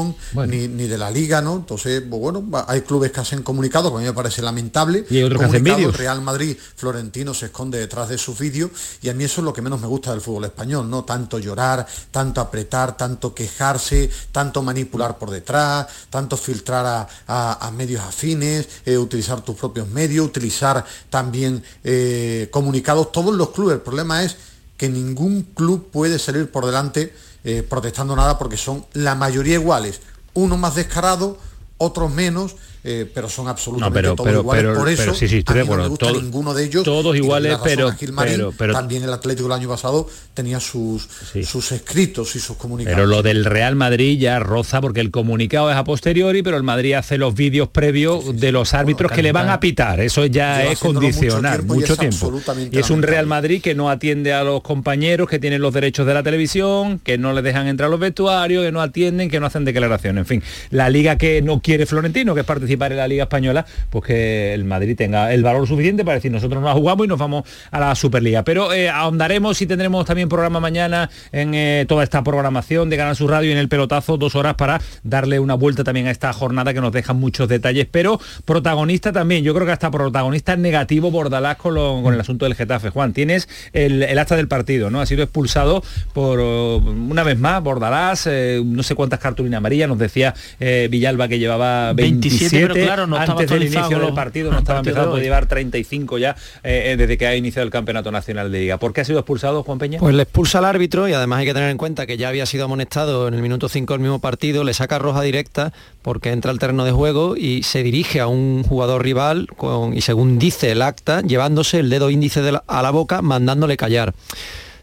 ni, ni de la Liga, ¿no? Entonces, pues bueno, hay clubes que hacen comunicados, que a mí me parece lamentable. Y hay otros que hacen vídeos. Real Madrid, Florentino se esconde detrás de sus vídeos y a mí eso es lo que menos me gusta del fútbol español, ¿no? Tanto llorar, tanto apretar, tanto quejarse, tanto manipular por detrás, tanto filtrar a, a- a medios afines, eh, utilizar tus propios medios, utilizar también eh, comunicados, todos los clubes. El problema es que ningún club puede salir por delante eh, protestando nada porque son la mayoría iguales, uno más descarado, otros menos, eh, pero son absolutamente pero- todos pero- iguales. pero- por eso sí, a mí no me gusta Todo- ninguno de ellos. todos iguales, pero- Gilmarín. pero- también el Atlético el año pasado tenía sus, sus escritos y sus comunicados. Pero lo del Real Madrid ya roza porque el comunicado es a posteriori, pero el Madrid hace los vídeos previos de los árbitros que le van a pitar. Eso ya es mucho condicionar tiempo y mucho es tiempo. Y es un. Real Madrid que no atiende a los compañeros que tienen los derechos de la televisión, que no les dejan entrar a los vestuarios, que no atienden, que no hacen declaraciones. En fin, la liga que no quiere Florentino, que es participar en la Liga Española, pues que el Madrid tenga el valor suficiente para decir nosotros no la jugamos y nos vamos a la Superliga. Pero eh, ahondaremos y tendremos también programa mañana en eh, toda esta programación de Canal Sur Radio y en el pelotazo, dos horas para darle una vuelta también a esta jornada que nos deja muchos detalles. Pero protagonista también, yo creo que hasta protagonista negativo Bordalás con, lo- con el asunto del Getafe. Juan, tienes el, el acta del partido, ¿no? Ha sido expulsado por oh, una vez más Bordalás, eh, no sé cuántas cartulinas amarillas, nos decía Villalba que llevaba 27, 27, pero claro, no estaba antes del inicio del los- partido, no estaba partido de empezando a hoy. llevar 35 ya eh, eh, desde que ha iniciado el Campeonato Nacional de Liga. ¿Por qué ha sido expulsado Juan Peña? Pues le expulsa al árbitro y además hay que tener en cuenta que ya había sido amonestado en el minuto 5 del mismo partido, le saca roja directa porque entra al terreno de juego y se dirige a un jugador rival con, y según dice el acta, llevándose el dedo índice de la- a la boca, mandándole callar.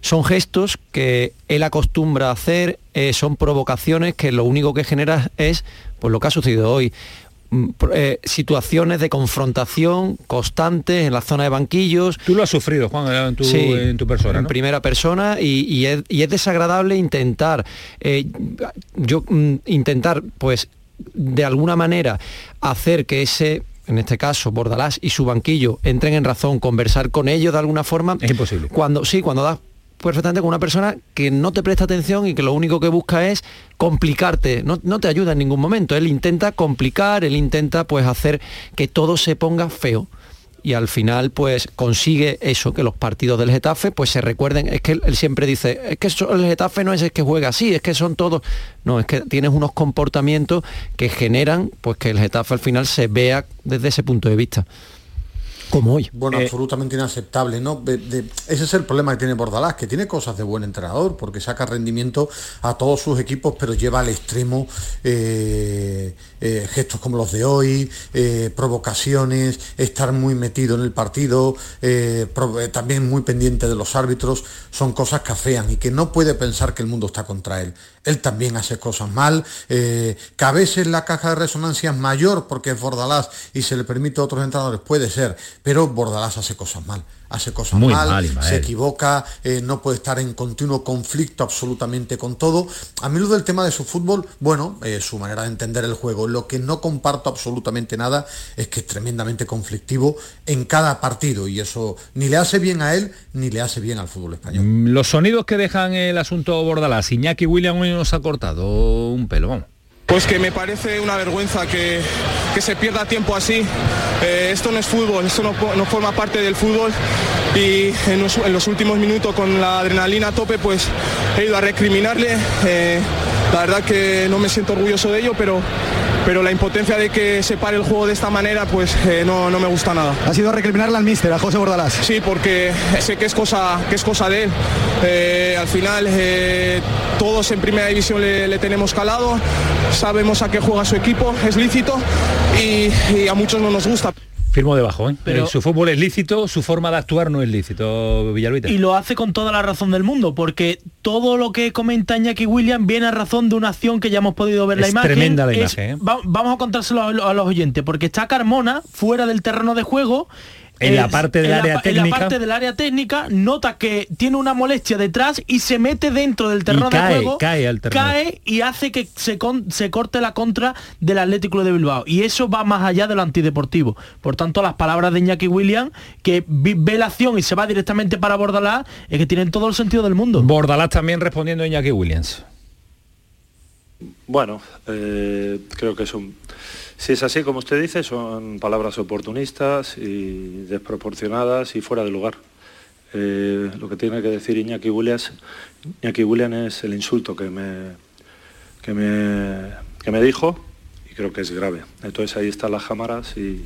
Son gestos que él acostumbra a hacer, eh, son provocaciones que lo único que genera es pues, lo que ha sucedido hoy. Mm, eh, situaciones de confrontación constantes en la zona de banquillos. Tú lo has sufrido, Juan, en tu, en tu persona. En ¿no? primera persona y, y es, y es desagradable intentar, eh, yo mm, intentar, pues, de alguna manera hacer que ese en este caso Bordalás y su banquillo entren en razón, conversar con ellos de alguna forma. Es imposible. Cuando sí, cuando das perfectamente con una persona que no te presta atención y que lo único que busca es complicarte, no, no te ayuda en ningún momento. Él intenta complicar, él intenta pues hacer que todo se ponga feo y al final pues consigue eso, que los partidos del Getafe pues se recuerden, es que él, siempre dice, es que el Getafe no es el que juega así, es que son todos, no, es que tienes unos comportamientos que generan pues que el Getafe al final se vea desde ese punto de vista. Como hoy. Bueno, absolutamente inaceptable, ¿no? De- de- ese es el problema que tiene Bordalás, que tiene cosas de buen entrenador, porque saca rendimiento a todos sus equipos, pero lleva al extremo eh, eh, gestos como los de hoy, eh, provocaciones, estar muy metido en el partido, eh, pro- eh, también muy pendiente de los árbitros, son cosas que afean y que no puede pensar que el mundo está contra él. Él también hace cosas mal, eh, que a veces la caja de resonancia es mayor porque es Bordalás y se le permite a otros entrenadores, puede ser, pero Bordalás hace cosas mal, hace cosas Muy mal, se equivoca, eh, no puede estar en continuo conflicto absolutamente con todo. A mí lo del tema de su fútbol, bueno, eh, su manera de entender el juego, lo que no comparto absolutamente nada es que es tremendamente conflictivo en cada partido y eso ni le hace bien a él ni le hace bien al fútbol español. Mm, Los sonidos que dejan el asunto Bordalás, Iñaki William hoy nos ha cortado un pelo, vamos. Pues que me parece una vergüenza que, que se pierda tiempo así. Eh, esto no es fútbol, esto no, no forma parte del fútbol. y en los, en los últimos minutos con la adrenalina a tope pues he ido a recriminarle. Eh, la verdad que no me siento orgulloso de ello, pero pero la impotencia de que se pare el juego de esta manera pues eh, no, no, me gusta nada. ¿Ha sido recriminarle al míster, a José Bordalás? Sí, porque sé que es cosa, que es cosa de él. Eh, al final eh, todos en primera división le, le, tenemos calado, sabemos a qué juega su equipo, es lícito y, y a muchos no nos gusta. Firmo debajo, ¿eh? Pero su fútbol es lícito, su forma de actuar no es lícito, Villalbita. Y lo hace con toda la razón del mundo, porque todo lo que comenta Iñaki William viene a razón de una acción que ya hemos podido ver es la imagen. Tremenda la imagen. ¿eh? Va, vamos a contárselo a, a, los oyentes, porque está Carmona fuera del terreno de juego. En la parte del en área la, técnica. En la parte del área técnica nota que tiene una molestia detrás y se mete dentro del terreno y cae, de juego. Cae, al terreno. cae y hace que se, con, se corte la contra del Atlético de Bilbao. Y eso va más allá de lo antideportivo. Por tanto, las palabras de Iñaki William, que ve la acción y se va directamente para Bordalás, es que tienen todo el sentido del mundo. Bordalás también respondiendo a Iñaki Williams. Bueno, eh, creo que es un si es así, como usted dice, son palabras oportunistas y desproporcionadas y fuera de lugar. Eh, lo que tiene que decir Iñaki Williams, Iñaki Williams es el insulto que me, que, me, que me dijo y creo que es grave. Entonces ahí están las cámaras y,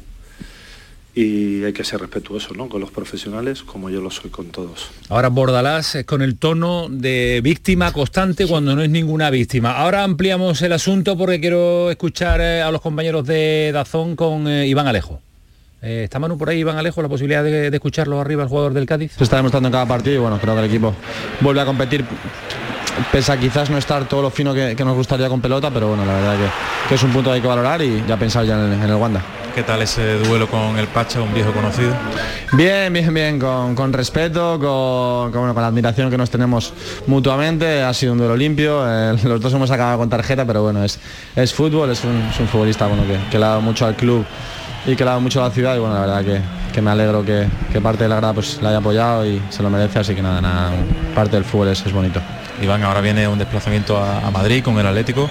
y hay que ser respetuoso ¿no? con los profesionales como yo lo soy con todos. Ahora Bordalás es con el tono de víctima constante cuando no es ninguna víctima. Ahora ampliamos el asunto porque quiero escuchar eh, a los compañeros de Dazón con eh, Iván Alejo. Eh, ¿Está Manu por ahí, Iván Alejo, la posibilidad de, de, escucharlo arriba, el jugador del Cádiz? Se está demostrando en cada partido y bueno, creo que el equipo vuelve a competir pese a quizás no estar todo lo fino que, que nos gustaría con pelota, pero bueno, la verdad que, que, es un punto que hay que valorar y ya pensar ya en el, en el Wanda. ¿Qué tal ese duelo con el Pacha, un viejo conocido? Bien, bien, bien, con, con respeto, con, con, bueno, con, la admiración que nos tenemos mutuamente. Ha sido un duelo limpio, eh, los dos hemos acabado con tarjeta, pero bueno, es, es fútbol, es un, es un futbolista bueno, que, que le ha dado mucho al club y que le ha dado mucho a la ciudad y bueno, la verdad que, que me alegro que, que, parte de la grada pues la haya apoyado y se lo merece, así que nada, nada parte del fútbol es, es bonito. Iván, ahora viene un desplazamiento a, a Madrid con el Atlético.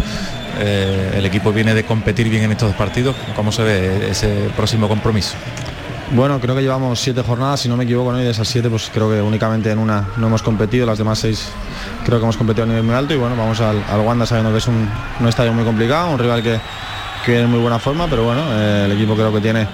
Eh, el equipo viene de competir bien en estos dos partidos. ¿Cómo se ve ese próximo compromiso? Bueno, creo que llevamos siete jornadas, si no me equivoco, ¿no? y de esas siete, pues creo que únicamente en una no hemos competido, las demás seis creo que hemos competido a nivel muy alto y bueno, vamos al, al Wanda sabiendo que es un, un, estadio muy complicado, un rival que, que viene en muy buena forma, pero bueno, eh, el equipo creo que tiene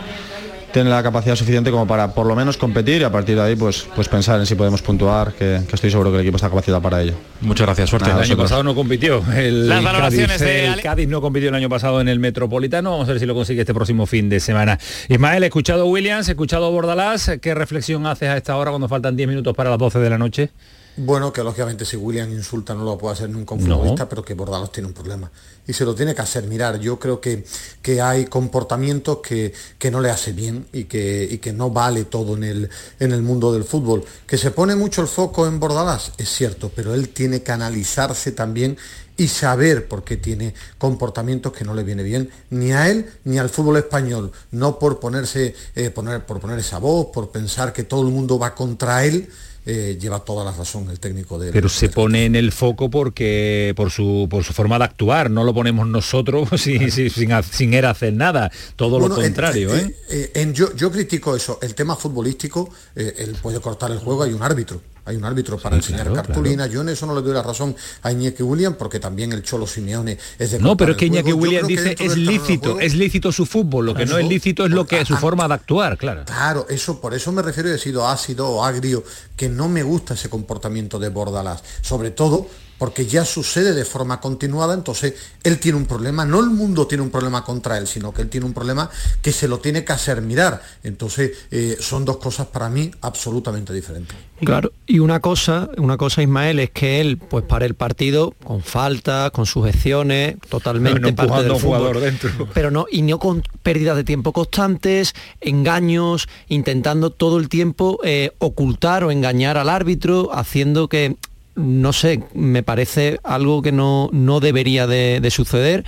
tiene la capacidad suficiente como para por lo menos competir y a partir de ahí pues, pues pensar en si podemos puntuar, que, que estoy seguro que el equipo está capacitado para ello. Muchas gracias, suerte. Nada, el año pasado no compitió. El, Las valoraciones Cádiz, de... el Cádiz no compitió el año pasado en el Metropolitano. Vamos a ver si lo consigue este próximo fin de semana. Ismael, he escuchado Williams, he escuchado Bordalás. ¿Qué reflexión haces a esta hora cuando faltan 10 minutos para las 12 de la noche? Bueno, que lógicamente si William insulta no lo puede hacer nunca un futbolista, no. pero que Bordalos tiene un problema. Y se lo tiene que hacer mirar. Yo creo que, que hay comportamientos que, que no le hace bien y que, y que no vale todo en el, en el mundo del fútbol. Que se pone mucho el foco en Bordalás, es cierto, pero él tiene que analizarse también y saber por qué tiene comportamientos que no le viene bien ni a él ni al fútbol español. No por ponerse, eh, poner, por poner esa voz, por pensar que todo el mundo va contra él. Eh, lleva toda la razón el técnico de pero se pone en el foco porque por su por su forma de actuar no lo ponemos nosotros sin, sin, sin, sin él hacer nada. Todo bueno, lo contrario en, ¿eh? eh, en, yo, yo critico eso. El tema futbolístico eh, él puede cortar el juego hay un árbitro hay un árbitro para sí, enseñar claro, cartulina. Claro. Yo en eso no le doy la razón a Iñaki William porque también el Cholo Simeone es de No, pero es que Iñaki William dice es lícito, juego, es lícito su fútbol, lo que no es lícito es lo que es su forma de actuar, claro. Claro, eso por eso me refiero he sido ácido o agrio, que no me gusta ese comportamiento de Bordalás, sobre todo porque ya sucede de forma continuada, entonces él tiene un problema, no el mundo tiene un problema contra él, sino que él tiene un problema que se lo tiene que hacer mirar. Entonces eh, son dos cosas para mí absolutamente diferentes. Claro, y una cosa, una cosa Ismael, es que él pues para el partido con faltas, con sujeciones, totalmente no, no parte del fútbol, dentro. pero no y no con pérdidas de tiempo constantes, engaños, intentando todo el tiempo eh, ocultar o engañar al árbitro, haciendo que no sé, me parece algo que no, no debería de, de, suceder.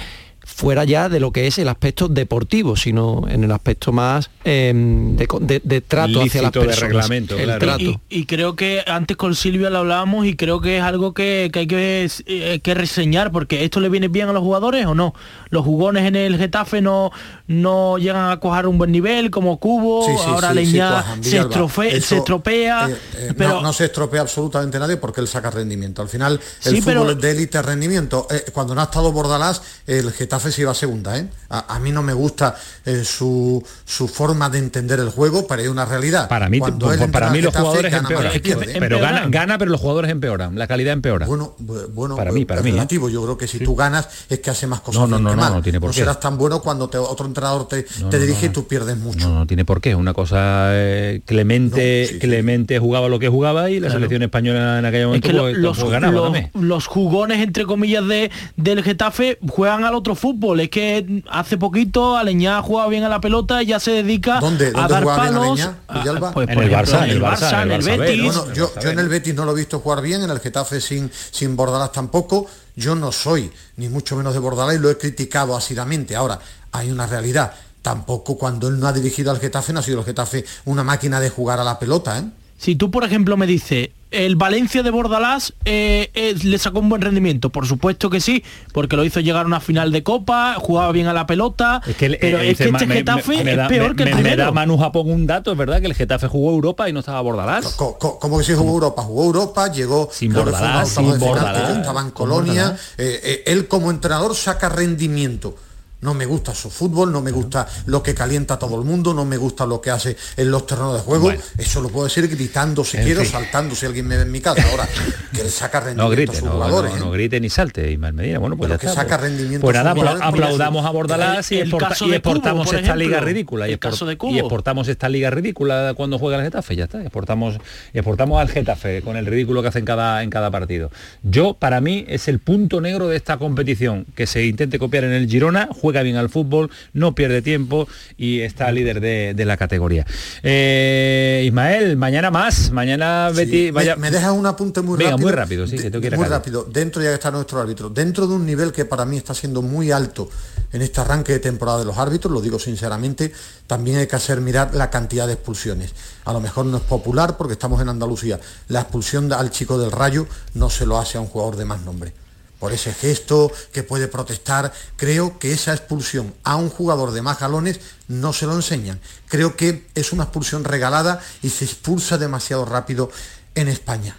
Fuera ya de lo que es el aspecto deportivo, sino en el aspecto más eh, de, de- de trato hacia las de personas. reglamento, El claro. trato. Y, y creo que antes con Silvia lo hablábamos y creo que es algo que, que hay que, eh, que reseñar porque esto le viene bien a los jugadores o no. Los jugones en el Getafe no, no llegan a coger un buen nivel como Cubo, Sí, sí, ahora sí, Leñá se, estrofe- Eso, se estropea. eh, eh, pero no, no se estropea absolutamente nadie porque él saca rendimiento. Al final el Sí, fútbol pero- es de élite rendimiento. Eh, cuando no ha estado Bordalás, el Getafe se iba a segunda. ¿eh? A, a mí no me gusta eh, su, su forma de entender el juego, pero hay una realidad. Para mí, Cuando para mí los Getafe, jugadores empeoran. que pierde, ¿eh? pero gana, gana, pero los jugadores empeoran. La calidad empeora. Bueno, bu- bueno, para mí, para es mí. ¿eh? relativo. Yo creo que si tú ganas es que hace más cosas No, no, no, que no, mal. no tiene por qué. serás tan bueno cuando te- otro entrenador te, No, te no, dirige no, y tú pierdes mucho. No, no tiene por qué. Una cosa eh, Clemente, Clemente jugaba lo que jugaba y la Claro. selección española en aquel Es momento que lo- pues, los, ganaba los- jugones entre comillas de, del Getafe juegan al otro fútbol. Es que hace poquito Aleñá jugaba bien a la pelota y ya se dedica ¿Dónde, a dónde dar palos. Aleñá, a- Villalba? pues, En el Barça, en el Barça, en el Betis. Bueno, yo, yo en el Betis no lo he visto jugar bien, en el Getafe sin, sin Bordalás tampoco. Yo no soy, ni mucho menos de Bordalás, y lo he criticado asidamente. Ahora, hay una realidad. Tampoco cuando él no ha dirigido al Getafe, no ha sido el Getafe una máquina de jugar a la pelota, ¿eh? Si tú, por ejemplo, me dices, el Valencia de Bordalás eh, eh, le sacó un buen rendimiento, por supuesto que sí, porque lo hizo llegar a una final de Copa, jugaba bien a la pelota, el- pero eh, es que este me- Getafe me- me es peor me- que el me- me primero. da Manu Japón un dato, es verdad que el Getafe jugó Europa y no estaba Bordalás. Co- co- ¿Cómo que se jugó Europa? Jugó Europa, llegó Sin que Bordalás, sin final, que Bordalás. estaba en Colonia. Eh, eh, él como entrenador saca rendimiento. No me gusta su fútbol, no me gusta lo que calienta a todo el mundo, no me gusta lo que hace en los terrenos de juego. Eso lo puedo decir gritando si En quiero, fin. saltando si alguien me ve en mi casa. Ahora, que él saca No rendimiento grite, a sus no, jugadores. no, ¿eh? no grite ni salte, Ismael Medina. Bueno, pues Pero ya que está. saca pues- rendimiento Pues a nada, porque aplaudamos a Bordalás y, exporta- caso y de Cubo, exportamos por esta liga ridícula. Y, caso de y exportamos esta liga ridícula cuando juega el Getafe, ya está. Exportamos, exportamos al Getafe con el ridículo que hace en cada, en cada partido. Yo, para mí, es el punto negro de esta competición, que se intente copiar en el Girona, juega bien al fútbol, no pierde tiempo y está líder de, de la categoría. Eh, Ismael, mañana más, mañana Betty, Me- vaya... Me, dejas un apunte muy Venga, rápido. muy rápido, sí, que Muy rápido. Dentro ya que está nuestro árbitro. Dentro de un nivel que para mí está siendo muy alto en este arranque de temporada de los árbitros, lo digo sinceramente, también hay que hacer mirar la cantidad de expulsiones. A lo mejor no es popular porque estamos en Andalucía. La expulsión al chico del Rayo no se lo hace a un jugador de más nombre. Por ese gesto que puede protestar, creo que esa expulsión a un jugador de más galones no se lo enseñan. Creo que es una expulsión regalada y se expulsa demasiado rápido en España.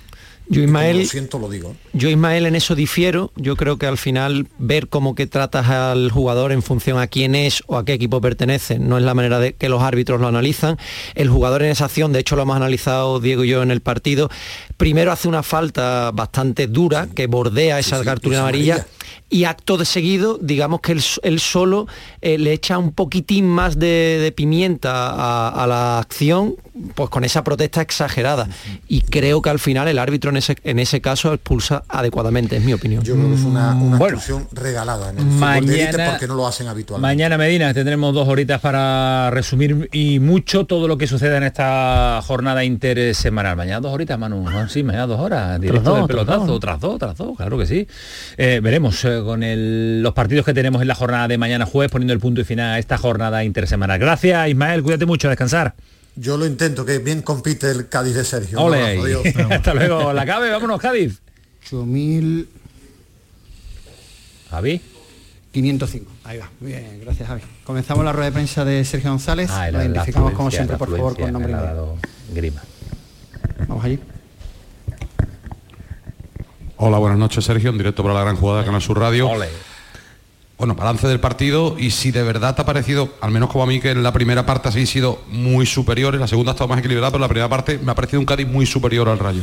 Yo, Ismael, lo siento, lo digo. Yo, Ismael, en eso difiero. Yo creo que al final ver cómo que tratas al jugador en función a quién es o a qué equipo pertenece no es la manera de que los árbitros lo analizan. El jugador en esa acción, de hecho lo hemos analizado Diego y yo en el partido, primero hace una falta bastante dura que bordea esa cartulina amarilla. Y acto de seguido, digamos que él, él solo eh, le echa un poquitín más de, de pimienta a, a la acción, pues con esa protesta exagerada. Y creo que al final el árbitro en ese, en ese caso expulsa adecuadamente, es mi opinión. Yo creo que es una, una Bueno. expulsión regalada en el fútbol de élite Mañana- porque no lo hacen habitualmente. Mañana Medina tendremos dos horitas para resumir y mucho todo lo que sucede en esta jornada intersemanal. Mañana dos horitas, Manu. Sí, mañana dos horas. Directo dos, del tras pelotazo, dos. tras dos, tras dos, claro que sí. Eh, veremos eh, con el- los partidos que tenemos en la jornada de mañana jueves poniendo el punto y final a esta jornada intersemanal. Gracias, Ismael. Cuídate mucho, a descansar. Yo lo intento, que bien compite el Cádiz de Sergio. Hasta luego. La cabe, vámonos, Cádiz. 8.505. Javi. Ahí va. Muy bien, gracias Javi. Comenzamos la rueda de prensa de Sergio González. Ah, la- la identificamos como siempre, por favor, con nombre y Grima. Vamos allí. Hola, buenas noches, Sergio, en directo para la gran jugada de Canal Sur Radio. Bueno, balance del partido y si de verdad te ha parecido, al menos como a mí, que en la primera parte así sido muy superior, en la segunda ha estado más equilibrada, pero en la primera parte me ha parecido un Cádiz muy superior al Rayo.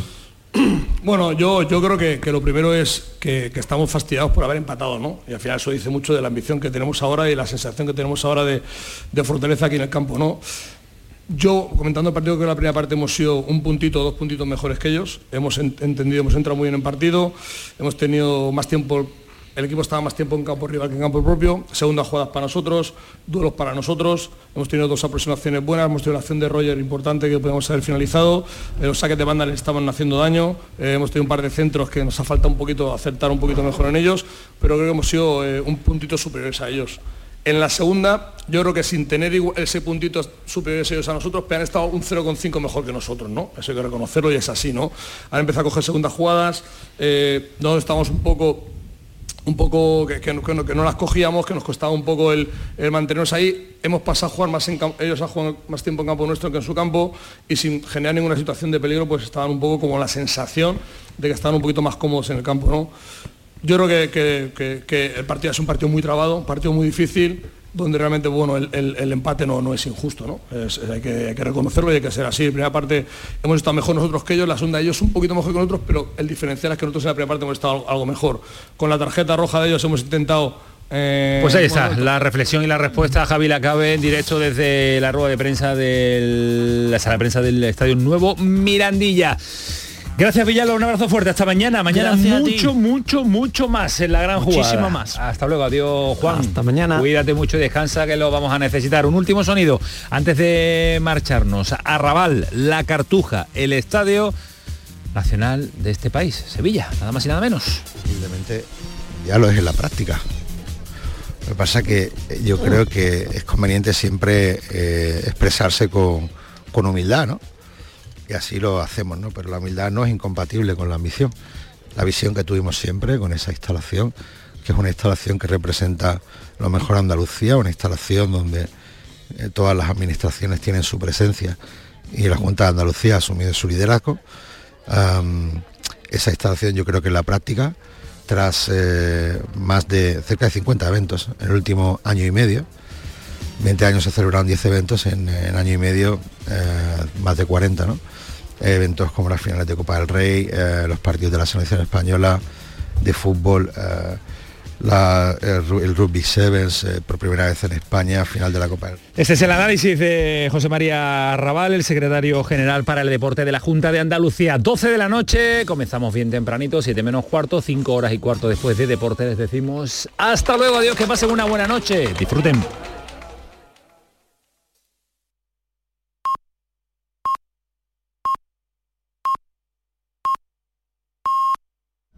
Bueno, yo, yo creo que, que lo primero es que, que estamos fastidiados por haber empatado, ¿no? Y al final eso dice mucho de la ambición que tenemos ahora y la sensación que tenemos ahora de, de fortaleza aquí en el campo, ¿no? Yo, comentando el partido, que en la primera parte hemos sido un puntito, dos puntitos mejores que ellos. Hemos en- entendido, hemos entrado muy bien en partido, hemos tenido más tiempo el equipo estaba más tiempo en campo rival que en campo propio, segundas jugadas para nosotros, duelos para nosotros, hemos tenido dos aproximaciones buenas, hemos tenido la acción de Roger importante que podemos haber finalizado, eh, los saques de banda les estaban haciendo daño, eh, hemos tenido un par de centros que nos ha faltado un poquito acertar un poquito mejor en ellos, pero creo que hemos sido eh, un puntito superiores a ellos. En la segunda, yo creo que sin tener ese puntito superior ellos a nosotros, han estado un 0,5 mejor que nosotros, ¿no? Eso hay que reconocerlo y es así, ¿no? Han empezado a coger segundas jugadas, eh, donde estamos un poco un poco que, no, las cogíamos, que nos costaba un poco el, mantenernos ahí. Hemos pasado a jugar más en ellos a jugar más tiempo en campo nuestro que en su campo y sin generar ninguna situación de peligro, pues estaban un poco como la sensación de que estaban un poquito más cómodos en el campo, ¿no? Yo creo que, el partido es un partido muy trabado, un partido muy difícil, donde realmente bueno, el, empate no, no, es injusto, ¿no? hay, que, reconocerlo y hay que ser así. En primera parte hemos estado mejor nosotros que ellos, la segunda ellos un poquito mejor que nosotros, pero el diferencial es que nosotros en la primera parte hemos estado algo mejor. Con la tarjeta roja de ellos hemos intentado eh, pues ahí está, la reflexión y la respuesta Javi Lacabe en directo desde la rueda de prensa de la sala de prensa del Estadio Nuevo Mirandilla. Gracias Villalba, un abrazo fuerte, hasta mañana. Mañana mucho, mucho, mucho más en la gran Muchísimo más. Hasta luego, adiós Juan. Hasta mañana. Cuídate mucho y descansa que lo vamos a necesitar. Un último sonido antes de marcharnos. Arrabal, La Cartuja, el estadio nacional de este país, Sevilla, nada más y nada menos. Evidentemente ya lo es en la práctica. Lo que pasa que yo creo que es conveniente siempre eh, expresarse con, con humildad, ¿no? Y así lo hacemos, ¿no? Pero la humildad no es incompatible con la ambición. La visión que tuvimos siempre con esa instalación, que es una instalación que representa lo mejor Andalucía, una instalación donde eh, todas las administraciones tienen su presencia y la Junta de Andalucía ha asumido su liderazgo. esa instalación yo creo que en la práctica, tras eh, más de cerca de 50 eventos en el último año y medio, 20 años se celebraron 10 eventos, en, año y medio más de 40, ¿no? eventos como las finales de Copa del Rey, eh, los partidos de la selección española de fútbol, eh, el, Rugby Sevens eh, por primera vez en España, final de la Copa. Este es el análisis de José María Raval, el secretario general para el deporte de la Junta de Andalucía. 12 de la noche, comenzamos bien tempranito, 7 menos cuarto, 5 horas y cuarto después de deporte les decimos hasta luego, adiós, que pasen una buena noche, disfruten.